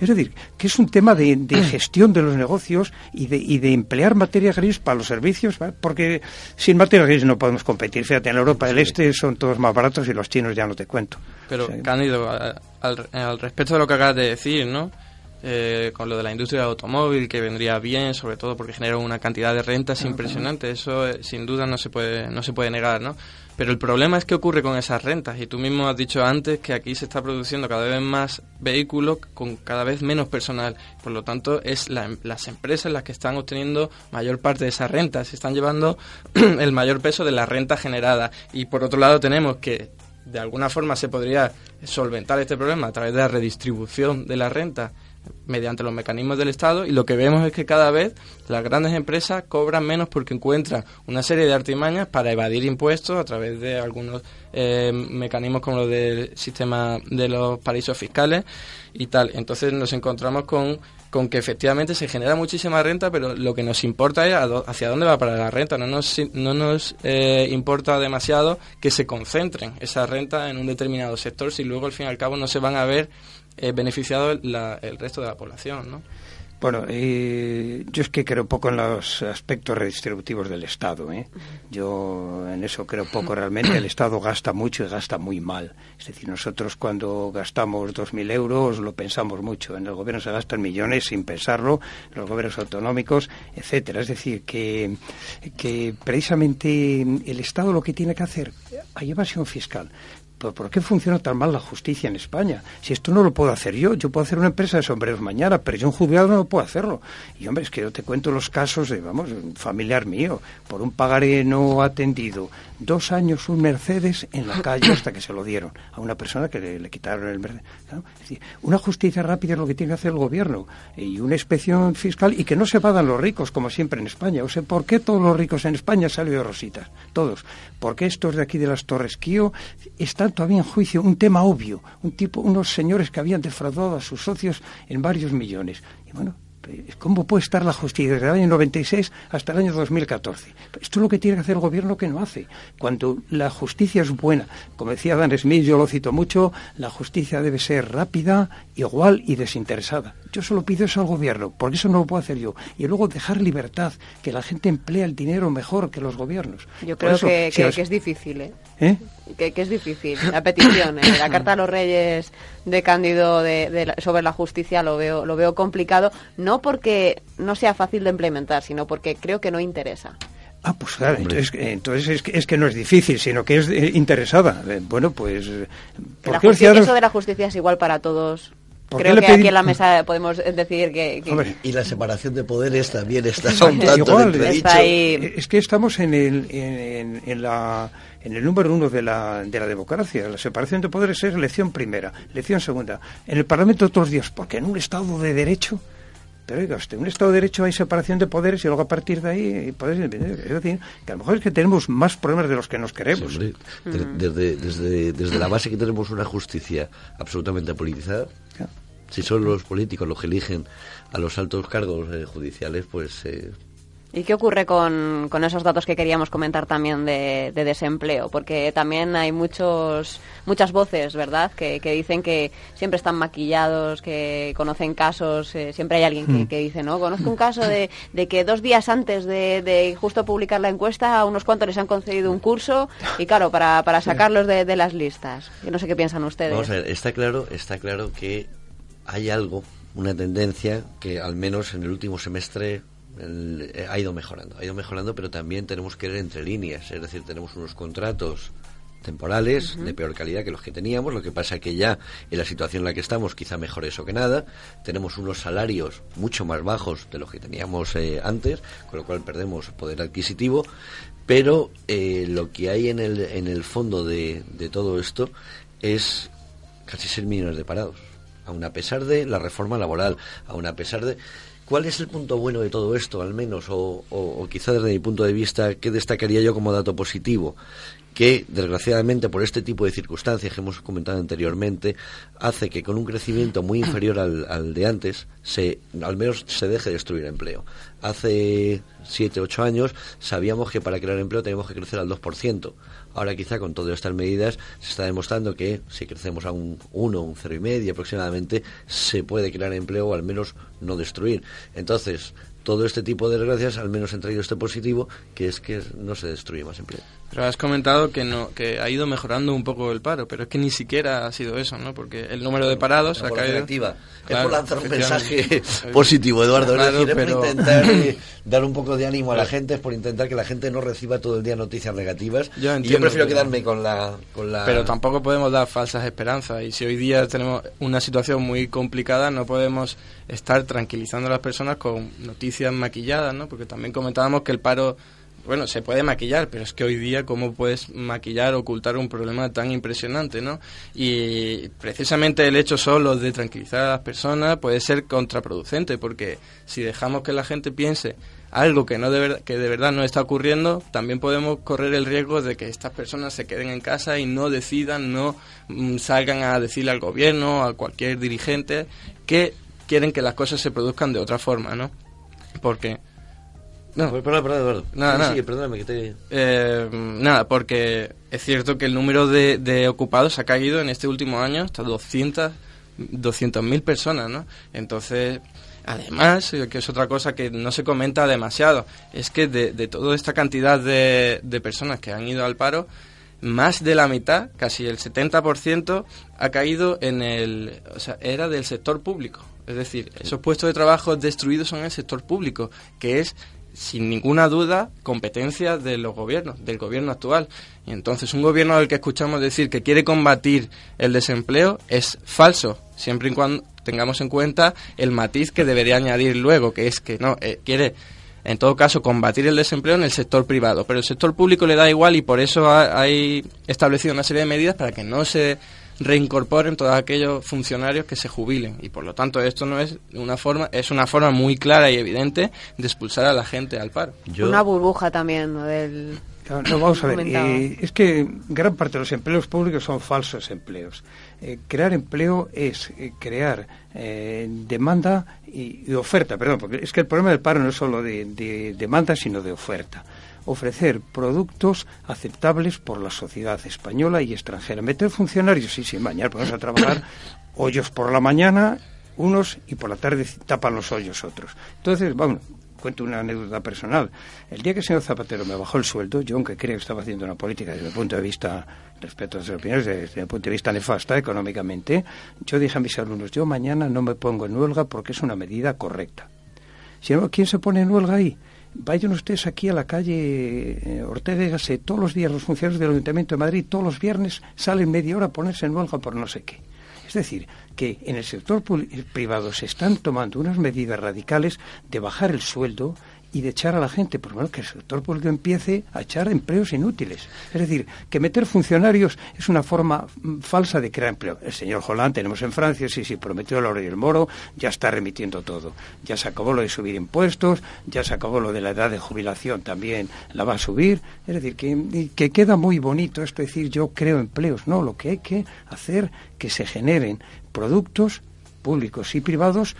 Es decir, que es un tema de, de gestión de los negocios y de, y de emplear materia gris para los servicios, ¿vale? porque sin materia gris no podemos competir. Fíjate, en Europa del Este son todos más baratos y los chinos ya no te cuento. Pero, sea, Cándido, al, al respecto de lo que acabas de decir, ¿no? Eh, con lo de la industria del automóvil, que vendría bien, sobre todo porque genera una cantidad de rentas impresionante, eso eh, sin duda no se puede no se puede negar, ¿no? Pero el problema es qué ocurre con esas rentas, y tú mismo has dicho antes que aquí se está produciendo cada vez más vehículos con cada vez menos personal, por lo tanto es la- las empresas las que están obteniendo mayor parte de esas rentas, se están llevando el mayor peso de la renta generada, y por otro lado tenemos que de alguna forma se podría solventar este problema a través de la redistribución de la renta mediante los mecanismos del Estado y lo que vemos es que cada vez las grandes empresas cobran menos porque encuentran una serie de artimañas para evadir impuestos a través de algunos eh, mecanismos como los del sistema de los paraísos fiscales y tal. Entonces nos encontramos con con que efectivamente se genera muchísima renta, pero lo que nos importa es hacia dónde va para la renta. No nos, no nos eh, importa demasiado que se concentren esa renta en un determinado sector si luego al fin y al cabo no se van a ver eh, beneficiados el resto de la población. ¿no? Bueno, eh, yo es que creo poco en los aspectos redistributivos del Estado. ¿eh? Yo en eso creo poco. Realmente el Estado gasta mucho y gasta muy mal. Es decir, nosotros cuando gastamos 2.000 euros lo pensamos mucho. En el gobierno se gastan millones sin pensarlo, en los gobiernos autonómicos, etcétera. Es decir, que, que precisamente el Estado lo que tiene que hacer, hay evasión fiscal, ¿por qué funciona tan mal la justicia en España? Si esto no lo puedo hacer yo, yo puedo hacer una empresa de sombreros mañana, pero yo un juzgado no puedo hacerlo. Y hombre, es que yo te cuento los casos de, vamos, un familiar mío, por un pagaré no atendido, dos años un Mercedes en la calle hasta que se lo dieron a una persona que le, quitaron el Mercedes. Es decir, una justicia rápida es lo que tiene que hacer el gobierno y una inspección fiscal y que no se vadan los ricos como siempre en España. O sea, ¿por qué todos los ricos en España salen de rositas? Todos. ¿Por qué estos de aquí de las Torres Kio están todavía en juicio? Un tema obvio. Un tipo, unos señores que habían defraudado a sus socios en varios millones. Y bueno, ¿Cómo puede estar la justicia desde el año 96 hasta el año 2014? Esto es lo que tiene que hacer el gobierno que no hace. Cuando la justicia es buena, como decía Dan Smith, yo lo cito mucho, la justicia debe ser rápida, igual y desinteresada. Yo solo pido eso al gobierno, por eso no lo puedo hacer yo. Y luego dejar libertad, que la gente emplea el dinero mejor que los gobiernos. Yo creo que, es difícil, ¿eh? ¿Eh? Que, es difícil. La petición, ¿eh? la carta a los reyes de Cándido de, sobre la justicia lo veo, lo veo complicado, no porque no sea fácil de implementar, sino porque creo que no interesa. Ah, pues claro, entonces, es, que, es, que, no es difícil, sino que es interesada. Bueno, pues... ¿por qué Eso de la justicia es igual para todos. Creo que aquí en la mesa podemos decir que... y la separación de poderes también está igual, Es que estamos en el, en, la, en el número uno de la, de la democracia. La separación de poderes es lección primera, lección segunda. En el Parlamento todos los días, porque en un Estado de Derecho... Pero oiga usted, en un Estado de Derecho hay separación de poderes y luego a partir de ahí poderes Es decir, que a lo mejor es que tenemos más problemas de los que nos queremos. desde, desde, desde la base que tenemos una justicia absolutamente politizada, si son los políticos los que eligen a los altos cargos eh, judiciales, pues... Eh, ¿Y qué ocurre con, con, esos datos que queríamos comentar también de, desempleo? Porque también hay muchos, muchas voces, ¿verdad?, que, dicen que siempre están maquillados, que conocen casos, eh, siempre hay alguien que, hmm. que, dice, ¿no? Conozco un caso de, de que dos días antes de, de, justo publicar la encuesta a unos cuantos les han concedido un curso y, claro, para, para sacarlos de, de las listas. Yo no sé qué piensan ustedes. Vamos a ver, está claro, está claro que hay algo, una tendencia que al menos en el último semestre eh, ha ido mejorando, ha ido mejorando, pero también tenemos que ver entre líneas, es decir, tenemos unos contratos temporales de peor calidad que los que teníamos, lo que pasa que ya en la situación en la que estamos quizá mejor eso que nada, tenemos unos salarios mucho más bajos de los que teníamos eh, antes, con lo cual perdemos poder adquisitivo, pero eh, lo que hay en el, en el fondo de, de todo esto es casi 6 millones de parados. Aun a pesar de la reforma laboral, aun a pesar de... ¿Cuál es el punto bueno de todo esto, al menos, o, quizá desde mi punto de vista, qué destacaría yo como dato positivo? que desgraciadamente por este tipo de circunstancias que hemos comentado anteriormente hace que con un crecimiento muy inferior al, de antes se al menos se deje de destruir empleo. Hace siete ocho años sabíamos que para crear empleo teníamos que crecer al 2%. Ahora quizá con todas estas medidas se está demostrando que si crecemos a un 1, un cero y medio aproximadamente, se puede crear empleo o al menos no destruir. Entonces, todo este tipo de desgracias al menos han traído este positivo, que es que no se destruye más empleo. Pero has comentado que no que ha ido mejorando un poco el paro, pero es que ni siquiera ha sido eso, ¿no? Porque el número de parados ha caído. es por lanzar un mensaje positivo, Eduardo. es decir, es por intentar eh, dar un poco de ánimo a la gente, es por intentar que la gente no reciba todo el día noticias negativas. Yo y yo prefiero quedarme con la, con la. Pero tampoco podemos dar falsas esperanzas. Y si hoy día tenemos una situación muy complicada, no podemos estar tranquilizando a las personas con noticias maquilladas, ¿no? Porque también comentábamos que el paro bueno, se puede maquillar, pero es que hoy día cómo puedes maquillar, ocultar un problema tan impresionante, ¿no? Y precisamente el hecho solo de tranquilizar a las personas puede ser contraproducente, porque si dejamos que la gente piense algo que no de ver- que de verdad no está ocurriendo, también podemos correr el riesgo de que estas personas se queden en casa y no decidan, no mm, salgan a decirle al gobierno, a cualquier dirigente, que quieren que las cosas se produzcan de otra forma, ¿no? Porque... No, perdón, perdón, Eduardo. Nada, nada. perdóname que te... Eh, nada, porque es cierto que el número de, de ocupados ha caído en este último año hasta 200 200.000 personas, ¿no? Entonces, además, eh, que es otra cosa que no se comenta demasiado, es que de, de toda esta cantidad de, de personas que han ido al paro, más de la mitad, casi el 70%, ha caído en el... O sea, era del sector público. Es decir, esos puestos de trabajo destruidos son en el sector público, que es sin ninguna duda competencia de los gobiernos, del gobierno actual. Y entonces un gobierno al que escuchamos decir que quiere combatir el desempleo es falso, siempre y cuando tengamos en cuenta el matiz que debería añadir luego, que es que no, eh, quiere en todo caso combatir el desempleo en el sector privado, pero el sector público le da igual y por eso ha- hay establecido una serie de medidas para que no se reincorporen todos aquellos funcionarios que se jubilen y por lo tanto esto no es una forma es una forma muy clara y evidente de expulsar a la gente al paro. Una burbuja también ¿no? del... No, no, vamos a ver, comentaba. eh, es que gran parte de los empleos públicos son falsos empleos. Eh, crear empleo es eh, crear eh, demanda y, y oferta, perdón, porque es que el problema del paro no es solo de, de demanda, sino de oferta. Ofrecer productos aceptables por la sociedad española y extranjera. Meter funcionarios, sí, sí, mañana ponemos a trabajar hoyos por la mañana unos y por la tarde tapan los hoyos otros. Entonces, vamos, cuento una anécdota personal. El día que el señor Zapatero me bajó el sueldo, yo aunque creo que estaba haciendo una política desde el punto de vista, respecto a sus opiniones, desde el punto de vista nefasta económicamente, yo dije a mis alumnos, yo mañana no me pongo en huelga porque es una medida correcta. Si no, ¿quién se pone en huelga ahí? Vayan ustedes aquí a la calle eh, Ortega. Todos los días los funcionarios del Ayuntamiento de Madrid, todos los viernes, salen media hora a ponerse en huelga por no sé qué. Es decir, que en el sector privado se están tomando unas medidas radicales de bajar el sueldo y de echar a la gente, por lo menos que el sector público empiece a echar empleos inútiles. Es decir, que meter funcionarios es una forma mm, falsa de crear empleo. El señor Hollande, tenemos en Francia, sí, sí, prometió el oro y el moro, ya está remitiendo todo. Ya se acabó lo de subir impuestos, ya se acabó lo de la edad de jubilación, también la va a subir. Es decir, que, que queda muy bonito esto, decir yo creo empleos. No, lo que hay que hacer que se generen productos públicos y privados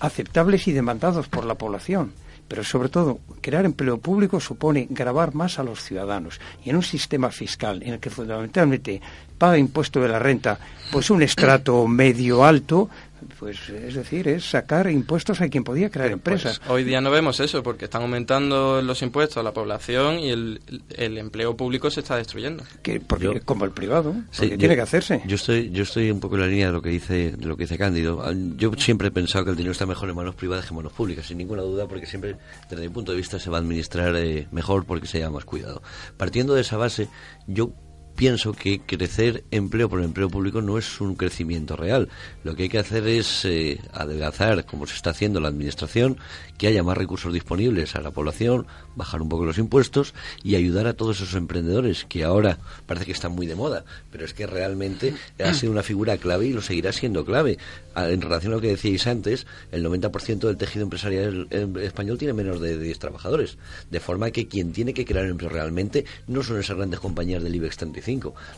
aceptables y demandados por la población. Pero sobre todo, crear empleo público supone grabar más a los ciudadanos. Y en un sistema fiscal en el que fundamentalmente paga impuesto de la renta, pues un estrato medio alto, pues es decir, es sacar impuestos a quien podía crear empresas. Pues hoy día no vemos eso porque están aumentando los impuestos a la población y el, el empleo público se está destruyendo. Que, porque, como el privado, Sí, porque yo- tiene que hacerse. Yo estoy, yo estoy un poco en la línea de lo que dice, de lo que dice Cándido. Ah, Yo siempre he pensado que el dinero está mejor en manos privadas que en manos públicas, sin ninguna duda, porque siempre, desde mi punto de vista, se va a administrar eh, mejor porque se lleva más cuidado. Partiendo de esa base, yo pienso que crecer empleo por empleo público no es un crecimiento real. Lo que hay que hacer es eh, adelgazar, como se está haciendo la administración, que haya más recursos disponibles a la población, bajar un poco los impuestos y ayudar a todos esos emprendedores que ahora parece que están muy de moda, pero es que realmente ha sido una figura clave y lo seguirá siendo clave. A- En relación a lo que decíais antes, el 90% del tejido empresarial eh, español tiene menos de 10 trabajadores, de forma que quien tiene que crear empleo realmente no son esas grandes compañías del IBEX 35,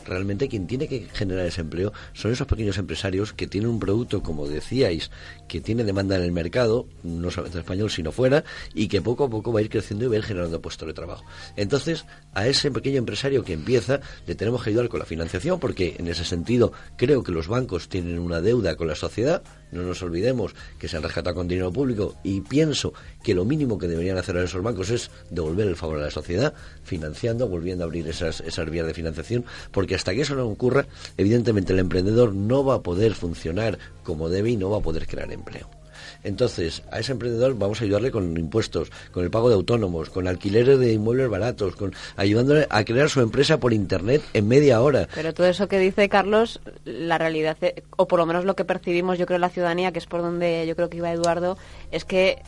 realmente quien tiene que generar ese empleo son esos pequeños empresarios que tienen un producto, como decíais, que tiene demanda en el mercado, no solamente en español, sino fuera, y que poco a poco va a ir creciendo y va a ir generando puestos de trabajo. Entonces, a ese pequeño empresario que empieza, le tenemos que ayudar con la financiación, porque en ese sentido creo que los bancos tienen una deuda con la sociedad, no nos olvidemos que se han rescatado con dinero público, y pienso que lo mínimo que deberían hacer ahora esos bancos es devolver el favor a la sociedad, financiando, volviendo a abrir esas, esas vías de financiación, porque hasta que eso no ocurra, evidentemente el emprendedor no va a poder funcionar como debe y no va a poder crear empleo. Entonces, a ese emprendedor vamos a ayudarle con impuestos, con el pago de autónomos, con alquileres de inmuebles baratos, con ayudándole a crear su empresa por internet en media hora. Pero todo eso que dice Carlos, la realidad, eh, o por lo menos lo que percibimos yo creo la ciudadanía, que es por donde yo creo que iba Eduardo, es que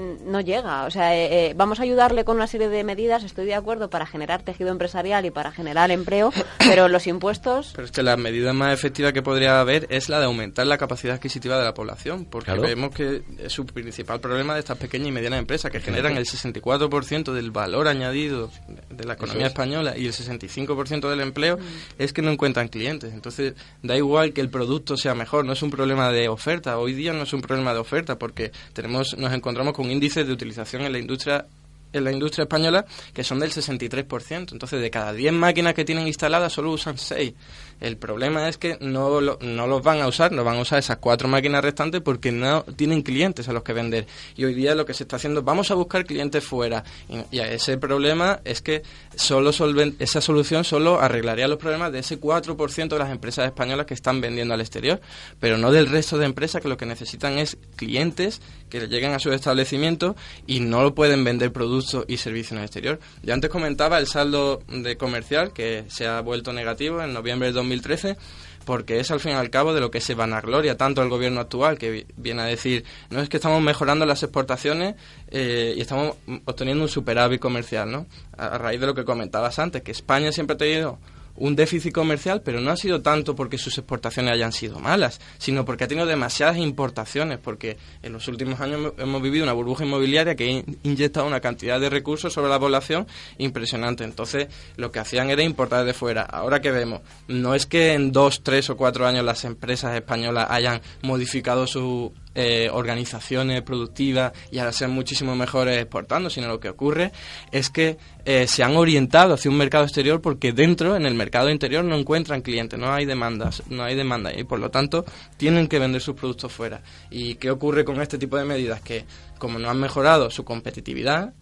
no llega. O sea, eh, eh, vamos a ayudarle con una serie de medidas, estoy de acuerdo, para generar tejido empresarial y para generar empleo, pero los impuestos... Pero es que la medida más efectiva que podría haber es la de aumentar la capacidad adquisitiva de la población, porque Claro. vemos que es su principal problema de estas pequeñas y medianas empresas, que generan el 64% del valor añadido de la economía es. española y el 65% del empleo, es que no encuentran clientes. Entonces, da igual que el producto sea mejor, no es un problema de oferta. Hoy día no es un problema de oferta, porque tenemos nos encontramos con índices de utilización en la industria en la industria española que son del 63%. Entonces, de cada 10 máquinas que tienen instaladas, solo usan 6. El problema es que no, lo- no los van a usar, no van a usar esas cuatro máquinas restantes porque no tienen clientes a los que vender. Y hoy día lo que se está haciendo, vamos a buscar clientes fuera. Y, a ese problema es que solo solven- esa solución solo arreglaría los problemas de ese 4% de las empresas españolas que están vendiendo al exterior, pero no del resto de empresas que lo que necesitan es clientes que lleguen a sus establecimientos y no lo pueden vender productos y servicios en el exterior. Yo antes comentaba el saldo de comercial que se ha vuelto negativo en noviembre del 2013 porque es al fin y al cabo de lo que se vanagloria tanto el gobierno actual, que vi- viene a decir, no es que estamos mejorando las exportaciones eh, y estamos obteniendo un superávit comercial, ¿no? A raíz de lo que comentabas antes, que España siempre ha tenido un déficit comercial, pero no ha sido tanto porque sus exportaciones hayan sido malas, sino porque ha tenido demasiadas importaciones, porque en los últimos años hemos- vivido una burbuja inmobiliaria que ha in- inyectado una cantidad de recursos sobre la población impresionante. Entonces, lo que hacían era importar de fuera. Ahora que vemos, no es que en dos, tres o cuatro años las empresas españolas hayan modificado su eh, organizaciones productivas y ahora sean muchísimo mejores exportando, sino lo que ocurre es que eh, se han orientado hacia un mercado exterior porque dentro, en el mercado interior, no encuentran clientes, no hay demandas, no hay demanda y por lo tanto tienen que vender sus productos fuera. ¿Y qué ocurre con este tipo de medidas? Que como no han mejorado su competitividad,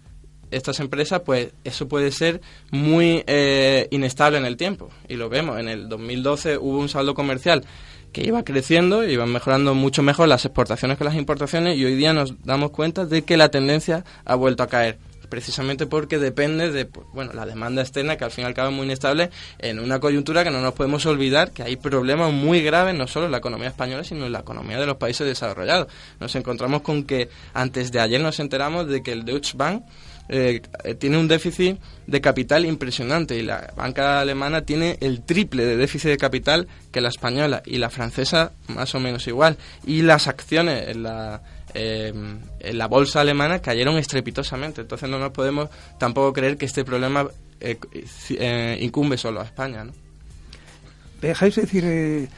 estas empresas, pues eso puede ser muy eh, inestable en el tiempo. Y lo vemos, en el 2012 hubo un saldo comercial que iba creciendo, iban mejorando mucho mejor las exportaciones que las importaciones y hoy día nos damos cuenta de que la tendencia ha vuelto a caer precisamente porque depende de bueno la demanda externa que al fin y muy inestable en una coyuntura que no nos podemos olvidar que hay problemas muy graves no solo en la economía española sino en la economía de los países desarrollados. Nos encontramos con que antes de ayer nos enteramos de que el Deutsche Bank eh, tiene un déficit de capital impresionante y la banca alemana tiene el triple de déficit de capital que la española y la francesa más o menos igual y las acciones en la eh, en la bolsa alemana cayeron estrepitosamente entonces no nos podemos tampoco creer que este problema eh, eh, incumbe solo a España ¿no? ¿Me dejáis decir eh,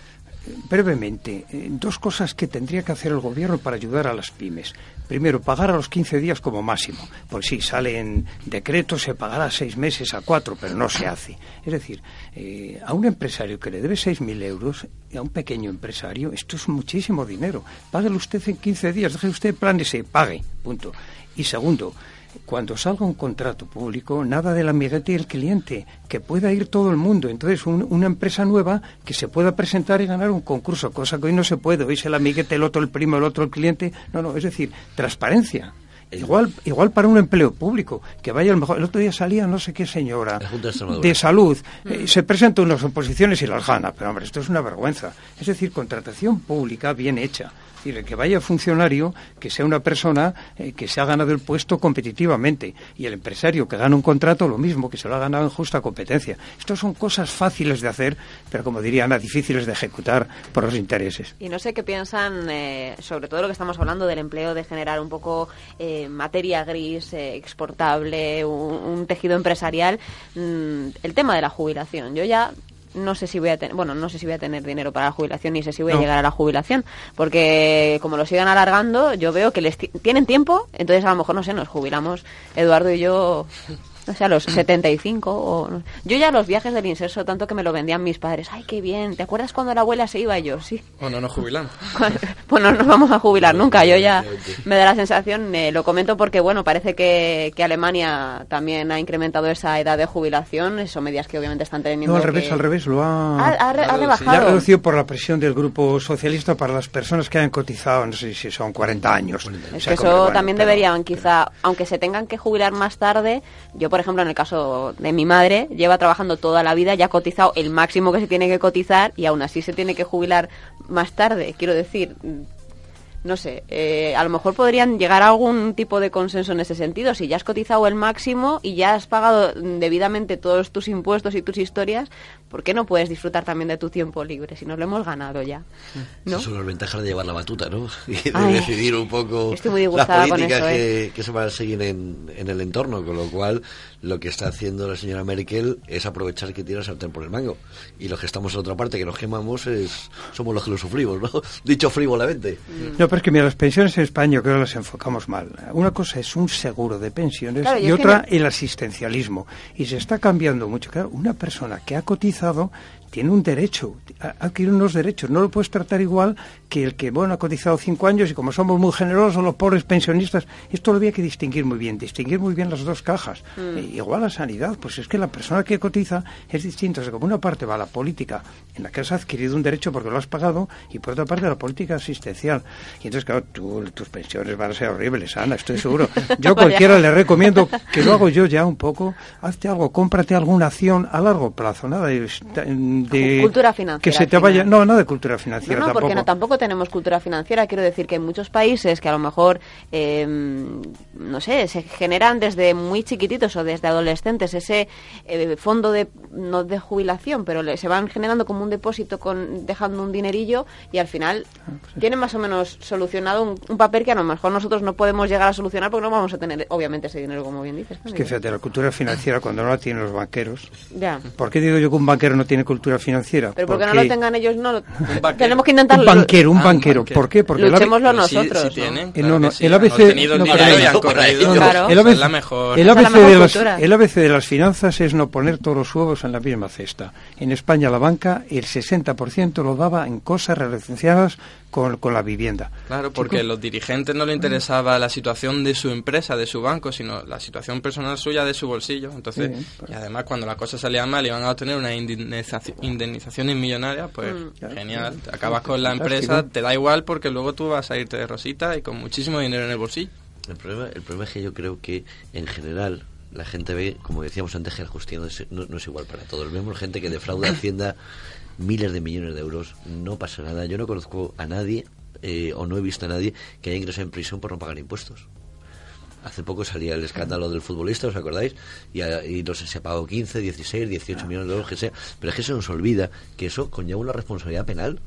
brevemente eh, dos cosas que tendría que hacer el gobierno para ayudar a las pymes? Primero, pagar a los 15 días como máximo. Pues sí, sale en decreto, se pagará seis meses, a cuatro, pero no se hace. Es decir, eh, a un empresario que le debe 6.000 euros, a un pequeño empresario, esto es muchísimo dinero. Páguelo usted en 15 días, deje usted planes y pague. Punto. Y segundo, cuando salga un contrato público, nada del amiguete y el cliente, que pueda ir todo el mundo. Entonces, un- una empresa nueva que se pueda presentar y ganar un concurso, cosa que hoy no se puede. Hoy es el amiguete, el otro el primo, el otro el cliente. No, no, es decir, transparencia. Igual, igual para un empleo público, que vaya a lo mejor. El otro día salía no sé qué señora de salud, eh, se presenta unas oposiciones y las gana, pero hombre, esto es una vergüenza. Es decir, contratación pública bien hecha. Es decir, que vaya funcionario, que sea una persona eh, que se ha ganado el puesto competitivamente. Y el empresario que gana un contrato, lo mismo, que se lo ha ganado en justa competencia. Estas son cosas fáciles de hacer, pero como diría Ana, difíciles de ejecutar por los intereses. Y no sé qué piensan eh, sobre todo lo que estamos hablando del empleo, de generar un poco eh, materia gris, eh, exportable, un, un tejido empresarial. Mm, el tema de la jubilación. Yo ya no sé si voy a tener, bueno, no sé si voy a tener dinero para la jubilación ni sé si voy a llegar a la jubilación, porque como lo sigan alargando, yo veo que les ti- tienen tiempo, entonces a lo mejor no sé, nos jubilamos Eduardo y yo no sé, a los 75 o... Yo ya los viajes del inserso, tanto que me lo vendían mis padres. Ay, qué bien. ¿Te acuerdas cuando la abuela se iba? Y yo, sí. o no nos jubilamos Pues no nos vamos a jubilar nunca. Yo ya me da la sensación, eh, lo comento porque, bueno, parece que, que Alemania también ha incrementado esa edad de jubilación. Son medidas que obviamente están teniendo No, al que- revés, al revés, lo ha, Ha- ha re- ha La rebajado. ha reducido por la presión del Grupo Socialista para las personas que hayan cotizado, no sé si son 40 años. Es O que sea, eso bueno, también pero- deberían, quizá, aunque se tengan que jubilar más tarde, yo, por ejemplo, en el caso de mi madre, lleva trabajando toda la vida, ya ha cotizado el máximo que se tiene que cotizar y aún así se tiene que jubilar más tarde. Quiero decir, no sé, eh, a lo mejor podrían llegar a algún tipo de consenso en ese sentido. Si ya has cotizado el máximo y ya has pagado debidamente todos tus impuestos y tus historias, ¿por qué no puedes disfrutar también de tu tiempo libre si nos lo hemos ganado ya? ¿no? Son las ventajas de llevar la batuta, ¿no? Y de Ay, decidir un poco estoy muy las políticas eso, ¿eh? que se van a seguir en, en el entorno, con lo cual lo que está haciendo la señora Merkel es aprovechar que tiene el sartén por el mango. Y los que estamos en otra parte, que nos quemamos, es, somos los que lo sufrimos, ¿no? Dicho frívolamente. No, pero es que mira, las pensiones en España yo creo que las enfocamos mal. Una cosa es un seguro de pensiones Claro, y otra no- el asistencialismo. Y se está cambiando mucho. Claro, una persona que ha cotizado tiene un derecho, adquiere unos derechos. No lo puedes tratar igual que el que, bueno, ha cotizado cinco años y como somos muy generosos los pobres pensionistas, esto lo había que distinguir muy bien, distinguir muy bien las dos cajas. Mm. Eh, igual a sanidad, pues es que la persona que cotiza es distinta. O sea, como una parte va a la política en la que has adquirido un derecho porque lo has pagado y por otra parte la política asistencial. Y entonces, claro, tú- tus pensiones van a ser horribles, Ana, estoy seguro. Yo cualquiera le recomiendo que lo hago yo ya un poco, hazte algo, cómprate alguna acción a largo plazo, nada de... de- Cultura financiera, Que se te vaya... No, nada de cultura No, financiera no, porque tampoco. no, tampoco tenemos cultura financiera. Quiero decir que en muchos países que a lo mejor, eh, no sé, se generan desde muy chiquititos o desde adolescentes ese eh, fondo de, no de jubilación, pero le- se van generando como un depósito con dejando un dinerillo y al final Ah, pues tienen más o menos solucionado un, un papel que a lo mejor nosotros no podemos llegar a solucionar porque no vamos a tener, obviamente, ese dinero, como bien dices. Es que fíjate, la cultura financiera cuando no la tienen los banqueros... Ya. ¿Por qué digo yo que un banquero no tiene cultura financiera? Pero porque no lo tengan ellos, no lo... tenemos que intentarlo. Un banquero, un banquero. ¿Por qué? Porque el Luchémoslo nosotros. Sí, el han ABC, obtenido el no, dinero pero- y han corrido. no, no, Claro. el ABC, el ABC de las finanzas es no poner todos los huevos en la misma cesta. En España la banca el 60% lo daba en cosas relacionadas con, con la vivienda. Claro, porque a los dirigentes no les interesaba la situación de su empresa, de su banco, sino la situación personal suya de su bolsillo. Entonces, Sí, y además cuando las cosas salían mal y van a obtener una indemnizaci- indemnizaciones millonarias, pues Mm. genial. Te acabas con la empresa, te da igual porque luego tú vas a irte de rosita y con muchísimo dinero en el bolsillo. El problema, el problema es que yo creo que en general la gente ve, como decíamos antes, que la justicia no es, no- no es igual para todos. Vemos gente que defrauda Hacienda miles de millones de euros, no pasa nada. Yo no conozco a nadie, eh, o no he visto a nadie, que haya ingresado en prisión por no pagar impuestos. Hace poco salía el escándalo del futbolista, ¿os acordáis? Y, a- y no sé, se pagó 15, 16, 18 millones de euros, que sea. Pero es que se nos olvida que eso conlleva una responsabilidad penal.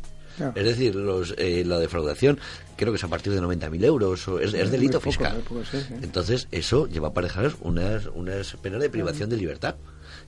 Es decir, los, eh, la defraudación, creo que es a partir de 90.000 euros, o es, delito poco, fiscal. muy poco, sí, sí. Entonces, eso lleva aparejadas unas, unas penas de privación de libertad.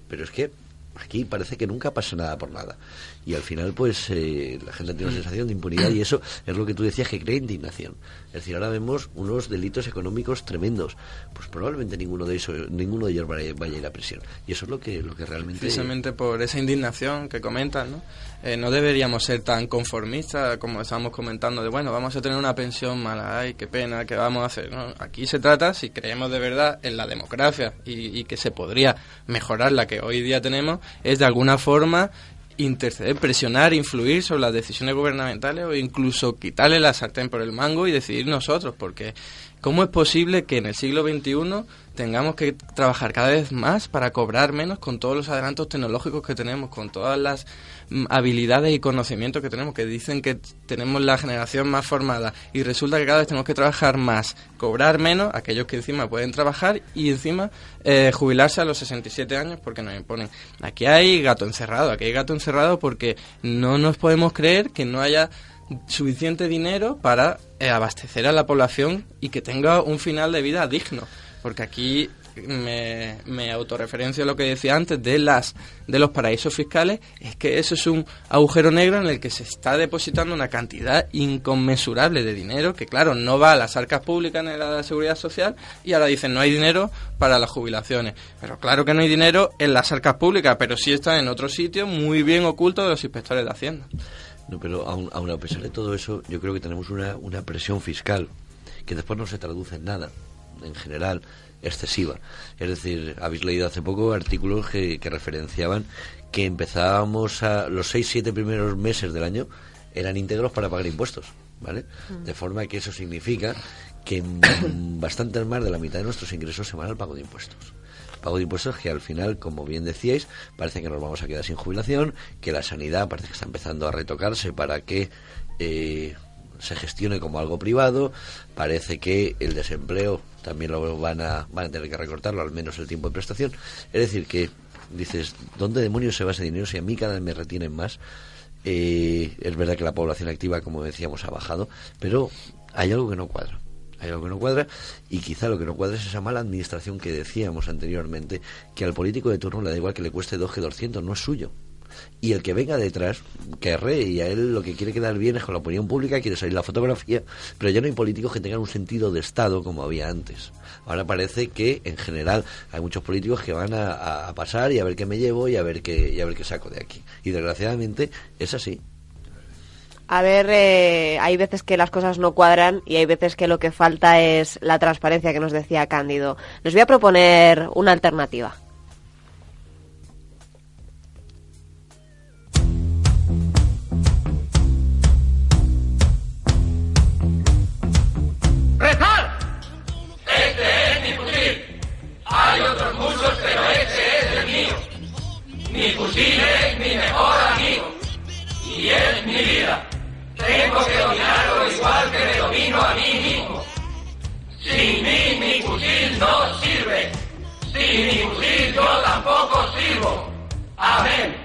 Pero es que aquí parece que nunca pasa nada por nada. Y al final, pues, eh, la gente tiene una sensación de impunidad y eso es lo que tú decías que crea indignación. Es decir, ahora vemos unos delitos económicos tremendos. Pues probablemente ninguno de esos, ninguno de ellos vaya, vaya a ir a prisión. Y eso es lo que, lo que realmente... Precisamente por esa indignación que comentan, ¿no? Eh, no deberíamos ser tan conformistas como estábamos comentando de, bueno, vamos a tener una pensión mala, ay, qué pena, ¿qué vamos a hacer? ¿no? Aquí se trata, si creemos de verdad en la democracia y, y que se podría mejorar la que hoy día tenemos, es de alguna forma interceder, presionar, influir sobre las decisiones gubernamentales o incluso quitarle la sartén por el mango y decidir nosotros, porque ¿cómo es posible que en el siglo XXI tengamos que trabajar cada vez más para cobrar menos con todos los adelantos tecnológicos que tenemos, con todas las habilidades y conocimientos que tenemos, que dicen que tenemos la generación más formada y resulta que cada vez tenemos que trabajar más, cobrar menos, aquellos que encima pueden trabajar y encima eh, jubilarse a los 67 años porque nos imponen. Aquí hay gato encerrado, aquí hay gato encerrado porque no nos podemos creer que no haya suficiente dinero para eh, abastecer a la población y que tenga un final de vida digno. Porque aquí me, me autorreferencio a lo que decía antes de las de los paraísos fiscales, es que eso es un agujero negro en el que se está depositando una cantidad inconmensurable de dinero que claro, no va a las arcas públicas a la seguridad social y ahora dicen no hay dinero para las jubilaciones. Pero claro que no hay dinero en las arcas públicas, pero sí está en otro sitio muy bien oculto de los inspectores de Hacienda. No, pero aun, aun a pesar de todo eso, yo creo que tenemos una, una presión fiscal que después no se traduce en nada, en general, excesiva. Es decir, habéis leído hace poco artículos que, que referenciaban que empezábamos a los seis, siete primeros meses del año eran íntegros para pagar impuestos, ¿vale? Mm. De forma que eso significa que bastantes más de la mitad de nuestros ingresos se van al pago de impuestos pago de impuestos que al final, como bien decíais, parece que nos vamos a quedar sin jubilación, que la sanidad parece que está empezando a retocarse para que eh, se gestione como algo privado. Parece que el desempleo también lo van a, van a tener que recortarlo, al menos el tiempo de prestación. Es decir, que dices, ¿dónde demonios se va ese dinero si a mí cada vez me retienen más? Eh, es verdad que la población activa, como decíamos, ha bajado, pero hay algo que no cuadra. Hay algo que no cuadra y quizá lo que no cuadra es esa mala administración que decíamos anteriormente, que al político de turno le da igual que le cueste 2 que 200, no es suyo. Y el que venga detrás, querré, y a él lo que quiere quedar bien es con la opinión pública, quiere salir la fotografía, pero ya no hay políticos que tengan un sentido de Estado como había antes. Ahora parece que, en general, hay muchos políticos que van a, a pasar y a ver qué me llevo y a ver qué, y a ver qué saco de aquí. Y desgraciadamente es así. A ver, eh, hay veces que las cosas no cuadran y hay veces que lo que falta es la transparencia que nos decía Cándido. Les voy a proponer una alternativa. Mi fusil es mi mejor amigo. Y es mi vida. Tengo que dominarlo igual que me domino a mí mismo. Sin mí mi fusil no sirve. Sin mi fusil yo tampoco sirvo. Amén.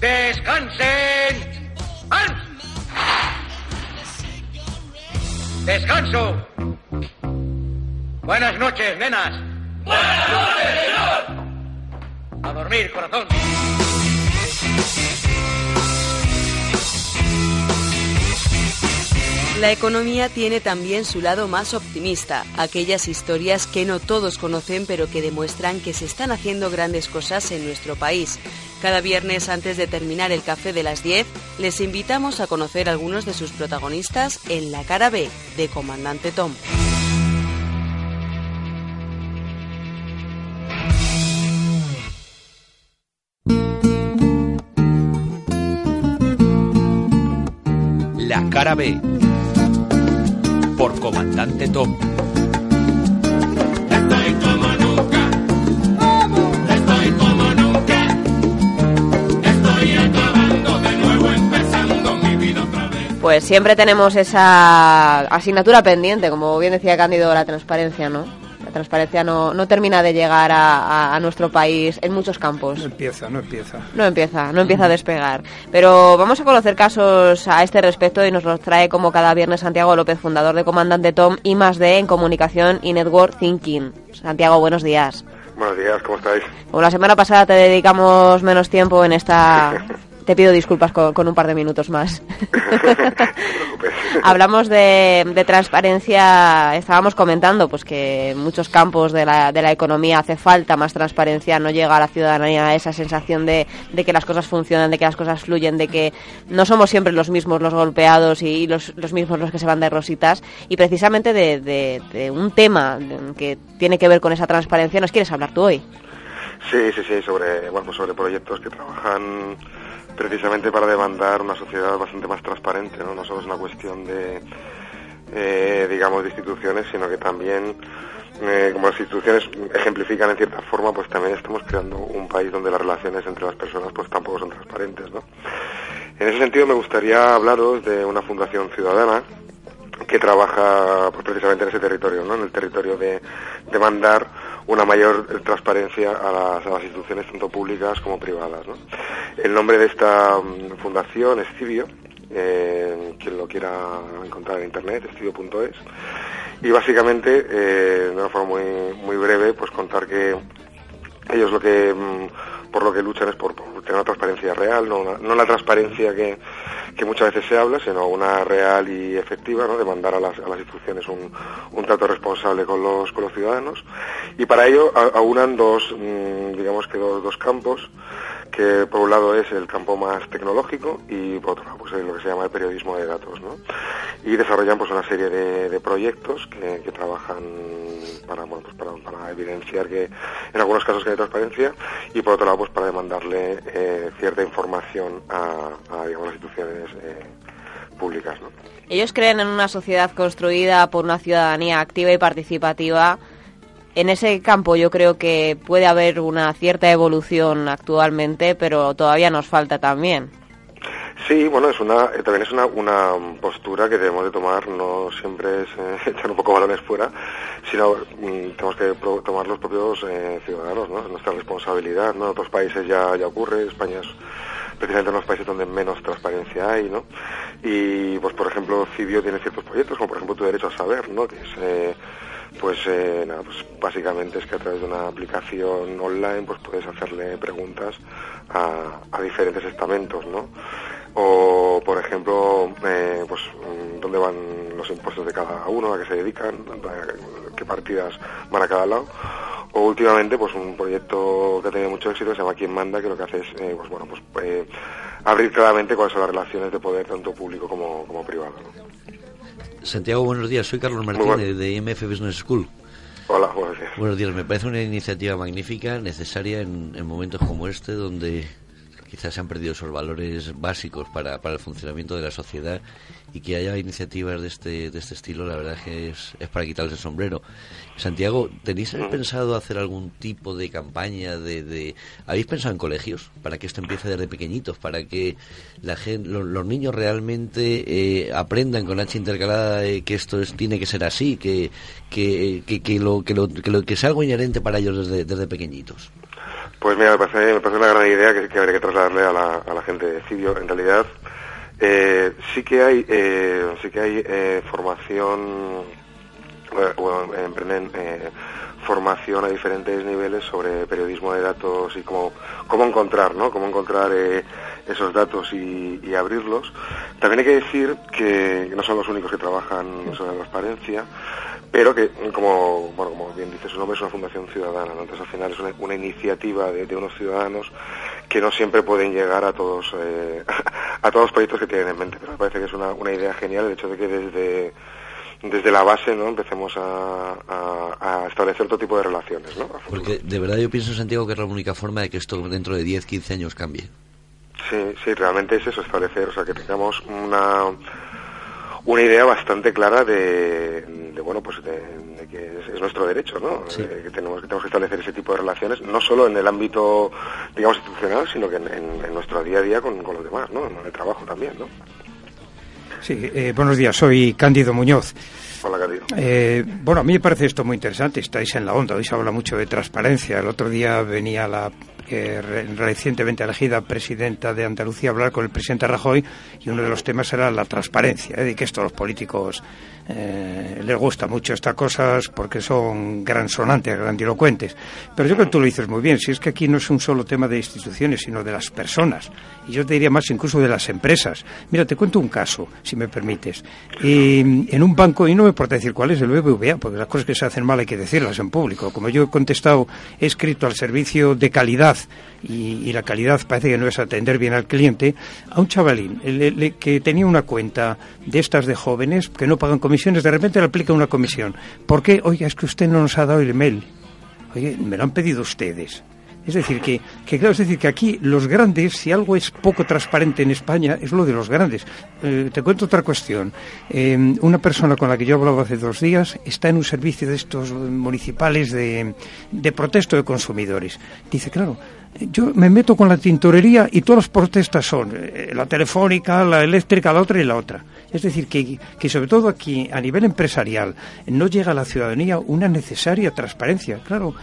Descansen. ¡An! Descanso. Buenas noches, nenas. Buenas noches, señor. A dormir, corazón. La economía tiene también su lado más optimista, aquellas historias que no todos conocen pero que demuestran que se están haciendo grandes cosas en nuestro país. Cada viernes antes de terminar el café de las 10, les invitamos a conocer algunos de sus protagonistas en la cara B de Comandante Tom. La cara B. Por Comandante Tom. Estoy como nunca. Estoy como nunca. Estoy acabando de nuevo, empezando mi vida otra vez. Pues siempre tenemos esa asignatura pendiente, como bien decía Cándido, la transparencia, ¿no? Transparencia no, no termina de llegar a, a- a nuestro país en muchos campos. No empieza, no empieza. No empieza, no empieza a despegar. Pero vamos a conocer casos a este respecto y nos los trae como cada viernes Santiago López, fundador de Comandante Tom y más de en comunicación y network thinking. Santiago, buenos días. Buenos días, ¿cómo estáis? Como la semana pasada te dedicamos menos tiempo en esta... Te pido disculpas con, con un par de minutos más. Hablamos de, de transparencia, estábamos comentando pues que en muchos campos de la, de la economía hace falta más transparencia, no llega a la ciudadanía esa sensación de, de que las cosas funcionan, de que las cosas fluyen, de que no somos siempre los mismos los golpeados y los, los mismos los que se van de rositas. Y precisamente de, de- de un tema que tiene que ver con esa transparencia nos quieres hablar tú hoy. Sí, sí, sí, sobre, bueno, sobre proyectos que trabajan precisamente para demandar una sociedad bastante más transparente, ¿no? No solo es una cuestión de, eh, digamos, de instituciones, sino que también, eh, como las instituciones ejemplifican en cierta forma, pues también estamos creando un país donde las relaciones entre las personas pues tampoco son transparentes, ¿no? En ese sentido me gustaría hablaros de una fundación ciudadana que trabaja pues, precisamente en ese territorio, ¿no? en el territorio de demandar una mayor transparencia a las, a las instituciones tanto públicas como privadas. El nombre de esta mm, fundación es Cibio, eh, quien lo quiera encontrar en internet, estudio.es, y básicamente, eh, de una forma muy, muy breve, pues contar que ellos lo que mm, por lo que luchan es por tener una transparencia real, no, no la transparencia que, que muchas veces se habla, sino una real y efectiva, ¿no? de mandar a las, a las instituciones un, un trato responsable con los, con los ciudadanos. Y para ello aunan dos, mm, digamos que dos, dos campos, que por un lado es el campo más tecnológico y por otro lado pues lo que se llama el periodismo de datos, ¿no? Y desarrollan pues una serie de, de proyectos que, que trabajan para, bueno, pues para, para evidenciar que en algunos casos que hay transparencia y por otro lado pues para demandarle eh, cierta información a, a, digamos, las instituciones eh, públicas, ¿no? Ellos creen en una sociedad construida por una ciudadanía activa y participativa. En ese campo yo creo que puede haber una cierta evolución actualmente, pero todavía nos falta también. Sí, bueno, es una, eh, también es una, una postura que debemos de tomar, no siempre es eh, echar un poco balones fuera, sino mm, tenemos que pro- tomar los propios eh, ciudadanos, ¿no? Es nuestra responsabilidad, ¿no? En otros países ya, ya ocurre, España es precisamente de los países donde menos transparencia hay, ¿no? Y, pues, por ejemplo, Cibio tiene ciertos proyectos, como por ejemplo Tu Derecho a Saber, ¿no? Que es, pues, eh, nada, pues básicamente es que a través de una aplicación online, pues puedes hacerle preguntas a, diferentes estamentos, ¿no? O, por ejemplo, eh, pues, mm, dónde van los impuestos de cada uno, a qué se dedican, qué partidas van a cada lado. O últimamente, pues un proyecto que ha tenido mucho éxito que se llama Quién Manda, que lo que hace es, eh, pues bueno, pues eh, abrir claramente cuáles son las relaciones de poder tanto público como, como privado. Santiago, buenos días. Soy Carlos Martínez de IMF Business School. Hola, buenos días. Buenos días. Me parece una iniciativa magnífica, necesaria en, en momentos como este, donde quizás se han perdido esos valores básicos para, para el funcionamiento de la sociedad y que haya iniciativas de este, de este estilo, la verdad es que es, es para quitarse el sombrero. Santiago, ¿tenéis pensado hacer algún tipo de campaña de, de- ¿Habéis pensado en colegios para que esto empiece desde pequeñitos, para que la gente, los, los niños realmente eh, aprendan con H intercalada eh, que esto es, tiene que ser así, que, que, que, que lo, que, lo, que, lo- que sea algo inherente para ellos desde, desde pequeñitos? Pues mira, me parece, me parece una gran idea que, que habría que trasladarle a la, a la gente de Cibio. En realidad, eh, sí que hay, eh, sí que hay eh, formación, eh, bueno, emprenden eh, formación a diferentes niveles sobre periodismo de datos y cómo, cómo encontrar, ¿no? Cómo encontrar eh, esos datos y, y abrirlos. También hay que decir que no son los únicos que trabajan sobre transparencia, pero que, como, bueno, como bien dice su nombre, es una fundación ciudadana, ¿no? Entonces, al final es una, una iniciativa de, de unos ciudadanos que no siempre pueden llegar a todos, eh, a todos los proyectos que tienen en mente, pero me parece que es una, una idea genial el hecho de que desde, desde la base, ¿no? Empecemos a, a- a establecer otro tipo de relaciones, ¿no? Porque de verdad yo pienso, Santiago, que es la única forma de que esto dentro de 10, 15 años cambie. Sí, sí, realmente es eso, establecer, o sea, que tengamos una, una idea bastante clara de, de, bueno, pues de, de que es, es nuestro derecho, ¿no? De que tenemos, que tenemos que establecer ese tipo de relaciones, no solo en el ámbito, digamos, institucional, sino que en, en- en nuestro día a día con, con los demás, ¿no? En el trabajo también, ¿no? Sí, eh, buenos días, soy Cándido Muñoz. Hola. Eh, bueno, a mí me parece esto muy interesante, estáis en la onda, hoy se habla mucho de transparencia. El otro día venía la eh, re- recientemente elegida presidenta de Andalucía hablar con el presidente Rajoy y uno de los temas era la transparencia, ¿eh? de que esto a los políticos eh, les gusta mucho estas cosas porque son gransonantes, grandilocuentes. Pero yo creo que tú lo dices muy bien, si es que aquí no es un solo tema de instituciones, sino de las personas. Y yo te diría más incluso de las empresas. Mira, te cuento un caso, si me permites. Eh, en un banco, y no me importa decir cuál es, el BBVA, porque las cosas que se hacen mal hay que decirlas en público. Como yo he contestado, he escrito al servicio de calidad, y, la calidad parece que no es atender bien al cliente, a un chavalín que tenía una cuenta de estas de jóvenes que no pagan comisiones, de repente le aplica una comisión. ¿Por qué? Oiga, es que usted no nos ha dado el email. Oye, me lo han pedido ustedes. Es decir, que, que claro, es decir, que aquí los grandes, si algo es poco transparente en España, es lo de los grandes. Eh, te cuento otra cuestión. Eh, una persona con la que yo hablaba hace dos días está en un servicio de estos municipales de, de protesto de consumidores. Dice, claro, yo me meto con la tintorería y todas las protestas son eh, la telefónica, la eléctrica, la otra y la otra. Es decir, que, que sobre todo aquí, a nivel empresarial, no llega a la ciudadanía una necesaria transparencia. Claro,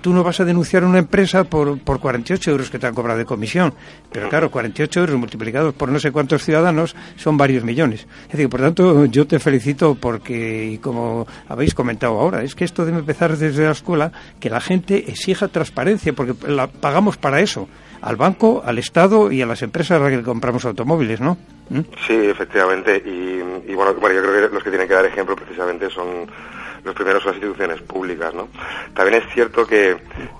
tú no vas a denunciar a una empresa por, por 48 euros que te han cobrado de comisión, pero claro, 48 euros multiplicados por no sé cuántos ciudadanos son varios millones. Es decir, por tanto, yo te felicito porque, como habéis comentado ahora, es que esto debe empezar desde la escuela, que la gente exija transparencia, porque la pagamos para eso, al banco, al Estado y a las empresas a las que compramos automóviles, ¿no? ¿Mm? Sí, efectivamente. Y, y bueno, bueno, yo creo que los que tienen que dar ejemplo precisamente son los primeros son las instituciones públicas, ¿no? También es cierto que,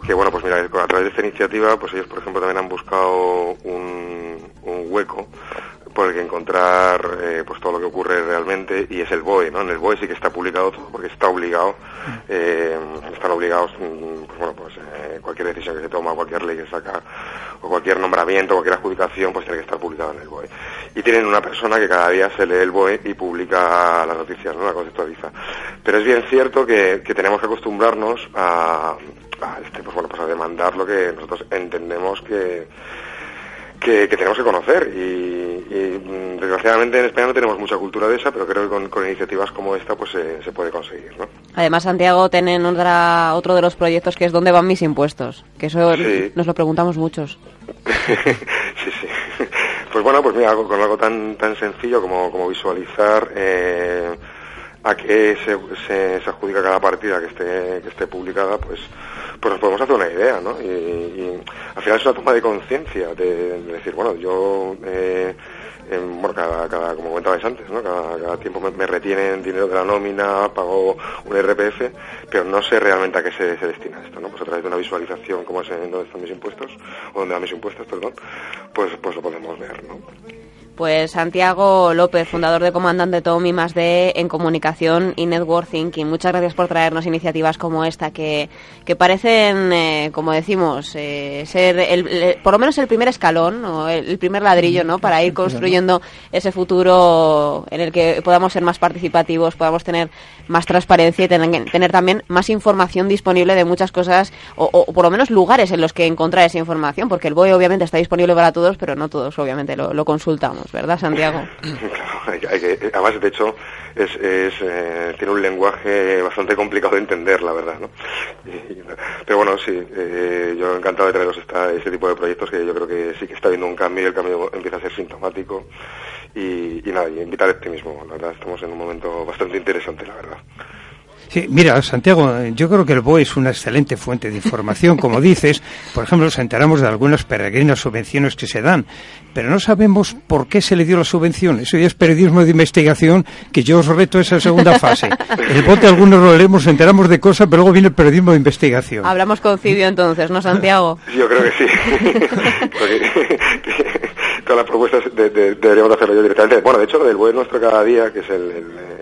que, bueno, pues mira, a través de esta iniciativa, pues ellos, por ejemplo, también han buscado un, un hueco por el que encontrar eh, pues todo lo que ocurre realmente y es el BOE, ¿no? En el BOE sí que está publicado todo porque está obligado, eh, están obligados, mm, pues bueno, pues eh, cualquier decisión que se toma, cualquier ley que saca o cualquier nombramiento, cualquier adjudicación, pues tiene que estar publicado en el BOE. Y tienen una persona que cada día se lee el BOE y publica las noticias, ¿no? La conceptualiza. Pero es bien cierto que, que tenemos que acostumbrarnos a, a, este, pues bueno, pues a demandar lo que nosotros entendemos que que, que tenemos que conocer y, y, mm, desgraciadamente en España no tenemos mucha cultura de esa, pero creo que con, con iniciativas como esta pues se- se puede conseguir, ¿no? Además, Santiago, tienen otra, otro de los proyectos que es ¿Dónde van mis impuestos? Que eso Sí. nos lo preguntamos muchos. sí, sí. Pues bueno, pues mira, con algo tan tan sencillo como, como visualizar eh, a qué se, se, adjudica cada partida que esté que esté publicada, pues pues nos podemos hacer una idea, ¿no? Y, al final es una toma de conciencia de, de decir, bueno, yo eh, em, bueno, cada, cada, como comentabais antes, ¿no? Cada, cada tiempo me, retienen dinero de la nómina, pago un RPF, pero no sé realmente a qué se, se destina esto, ¿no? Pues a través de una visualización, como es en dónde están mis impuestos, o dónde van mis impuestos, perdón, pues, pues lo podemos ver, ¿no? Pues Santiago López, fundador de Comandante Tom más de en comunicación y network thinking. Muchas gracias por traernos iniciativas como esta que, que parecen, eh, como decimos, eh, ser el, por lo menos el primer escalón o el, primer ladrillo, ¿no? Para ir construyendo ese futuro en el que podamos ser más participativos, podamos tener más transparencia y tener, también más información disponible de muchas cosas o, por lo menos lugares en los que encontrar esa información, porque el BOE obviamente está disponible para todos, pero no todos obviamente lo consultamos, ¿verdad, Santiago? Claro, hay que- además, de hecho, es, es, eh, tiene un lenguaje bastante complicado de entender, la verdad, ¿no? Y- pero bueno, sí, eh, yo encantado de traeros esta, este tipo de proyectos que yo creo que sí que está habiendo un cambio y el cambio empieza a ser sintomático. Y, y nada, y invitar al optimismo, la verdad, estamos en un momento bastante interesante, la verdad. Sí, mira, Santiago, eh, yo creo que el BOE es una excelente fuente de información, como dices. Por ejemplo, nos enteramos de algunas peregrinas subvenciones que se dan, pero no sabemos por qué se le dio la subvención. Eso ya es periodismo de investigación, que yo os reto a esa segunda fase. El bote algunos lo leemos, nos enteramos de cosas, pero luego viene el periodismo de investigación. Hablamos con Cidio entonces, ¿no, Santiago? Yo creo que sí. Porque todas las propuestas de- de- deberíamos hacerlo yo directamente. Bueno, de hecho, lo del BOE Nuestro Cada Día, que es el, el- el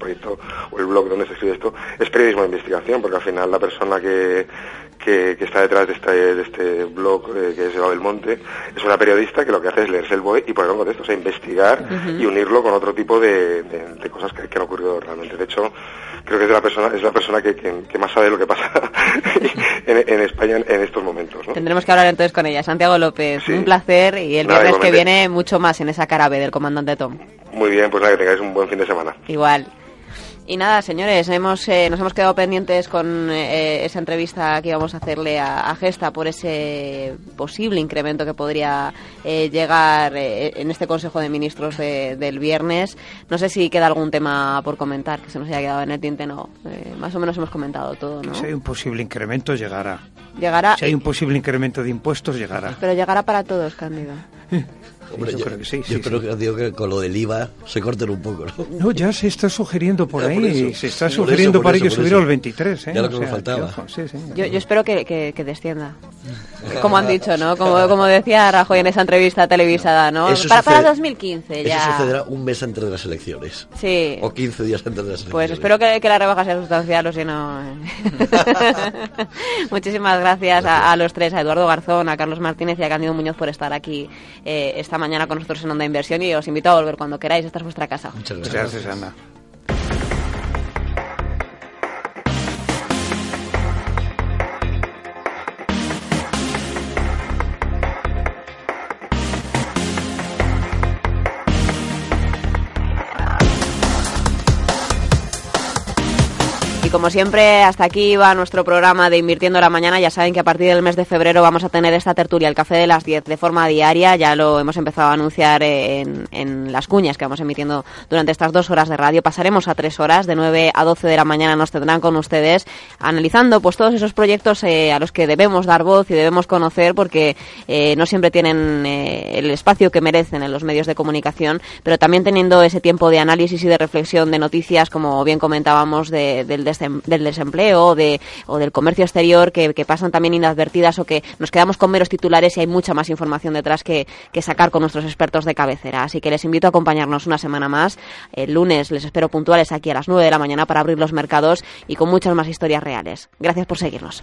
proyecto o el blog donde se escribe esto, es periodismo de investigación, porque al final la persona que, que, que está detrás de este, de este blog, eh, que es Eva Belmonte, es una periodista que lo que hace es leerse el BOE y ponerlo en contexto, o sea, investigar y unirlo con otro tipo de, de- de cosas que, que han ocurrido realmente. De hecho, creo que es la persona, es la persona que, que- que más sabe lo que pasa en, en España en, estos momentos. ¿no? Tendremos que hablar entonces con ella. Santiago López, un placer y el Nada, viernes que viene mucho más en esa cara B del comandante Tom. Muy bien, pues nada, que tengáis un buen fin de semana. Igual. Y nada, señores, hemos, eh, nos hemos quedado pendientes con eh, esa entrevista que íbamos a hacerle a, a Gesta por ese posible incremento que podría eh, llegar eh, en este Consejo de Ministros de- del viernes. No sé si queda algún tema por comentar que se nos haya quedado en el tinte, no. Eh, más o menos hemos comentado todo, ¿no? Si hay un posible incremento, llegará. Llegará, Si hay un posible incremento de impuestos, llegará. pero llegará para todos, Cándido. Hombre, yo yo, creo que sí, yo sí, espero que, digo que con lo del IVA se corten un poco, ¿no? No, ya se está sugiriendo por Ya, ahí, por eso. se está Por sugiriendo eso, para eso, que subiera eso. al 23, ¿eh? Ya lo O que me sea, faltaba. ojo, sí, sí. Yo, yo espero que, que- que descienda. Como han dicho, ¿no? Como, como decía Rajoy en esa entrevista televisada, ¿no? Eso Para, para sucede- 2015 Eso ya. sucederá un mes antes de las elecciones. Sí. O 15 días antes de las elecciones. Pues espero que, que la rebaja sea sustancial o si no. eh. Muchísimas gracias a, a los tres, a Eduardo Garzón, a Carlos Martínez y a Cándido Muñoz por estar aquí eh, esta mañana con nosotros en Onda Inversión y os invito a volver cuando queráis. Esta es vuestra casa. Muchas Gracias, Ana. Como siempre, hasta aquí va nuestro programa de Invirtiendo la Mañana. Ya saben que a partir del mes de febrero vamos a tener esta tertulia, el café de las 10, de forma diaria. Ya lo hemos empezado a anunciar en, las cuñas que vamos emitiendo durante estas dos horas de radio. Pasaremos a tres horas, de 9 a 12 de la mañana nos tendrán con ustedes, analizando pues todos esos proyectos eh, a los que debemos dar voz y debemos conocer porque eh, no siempre tienen eh, el espacio que merecen en los medios de comunicación, pero también teniendo ese tiempo de análisis y de reflexión de noticias, como bien comentábamos, de- del, del desempleo o, de, o del comercio exterior, que, que pasan también inadvertidas o que nos quedamos con meros titulares y hay mucha más información detrás que, que sacar con nuestros expertos de cabecera. Así que les invito a acompañarnos una semana más. El lunes les espero puntuales aquí a las 9 de la mañana para abrir los mercados y con muchas más historias reales. Gracias por seguirnos.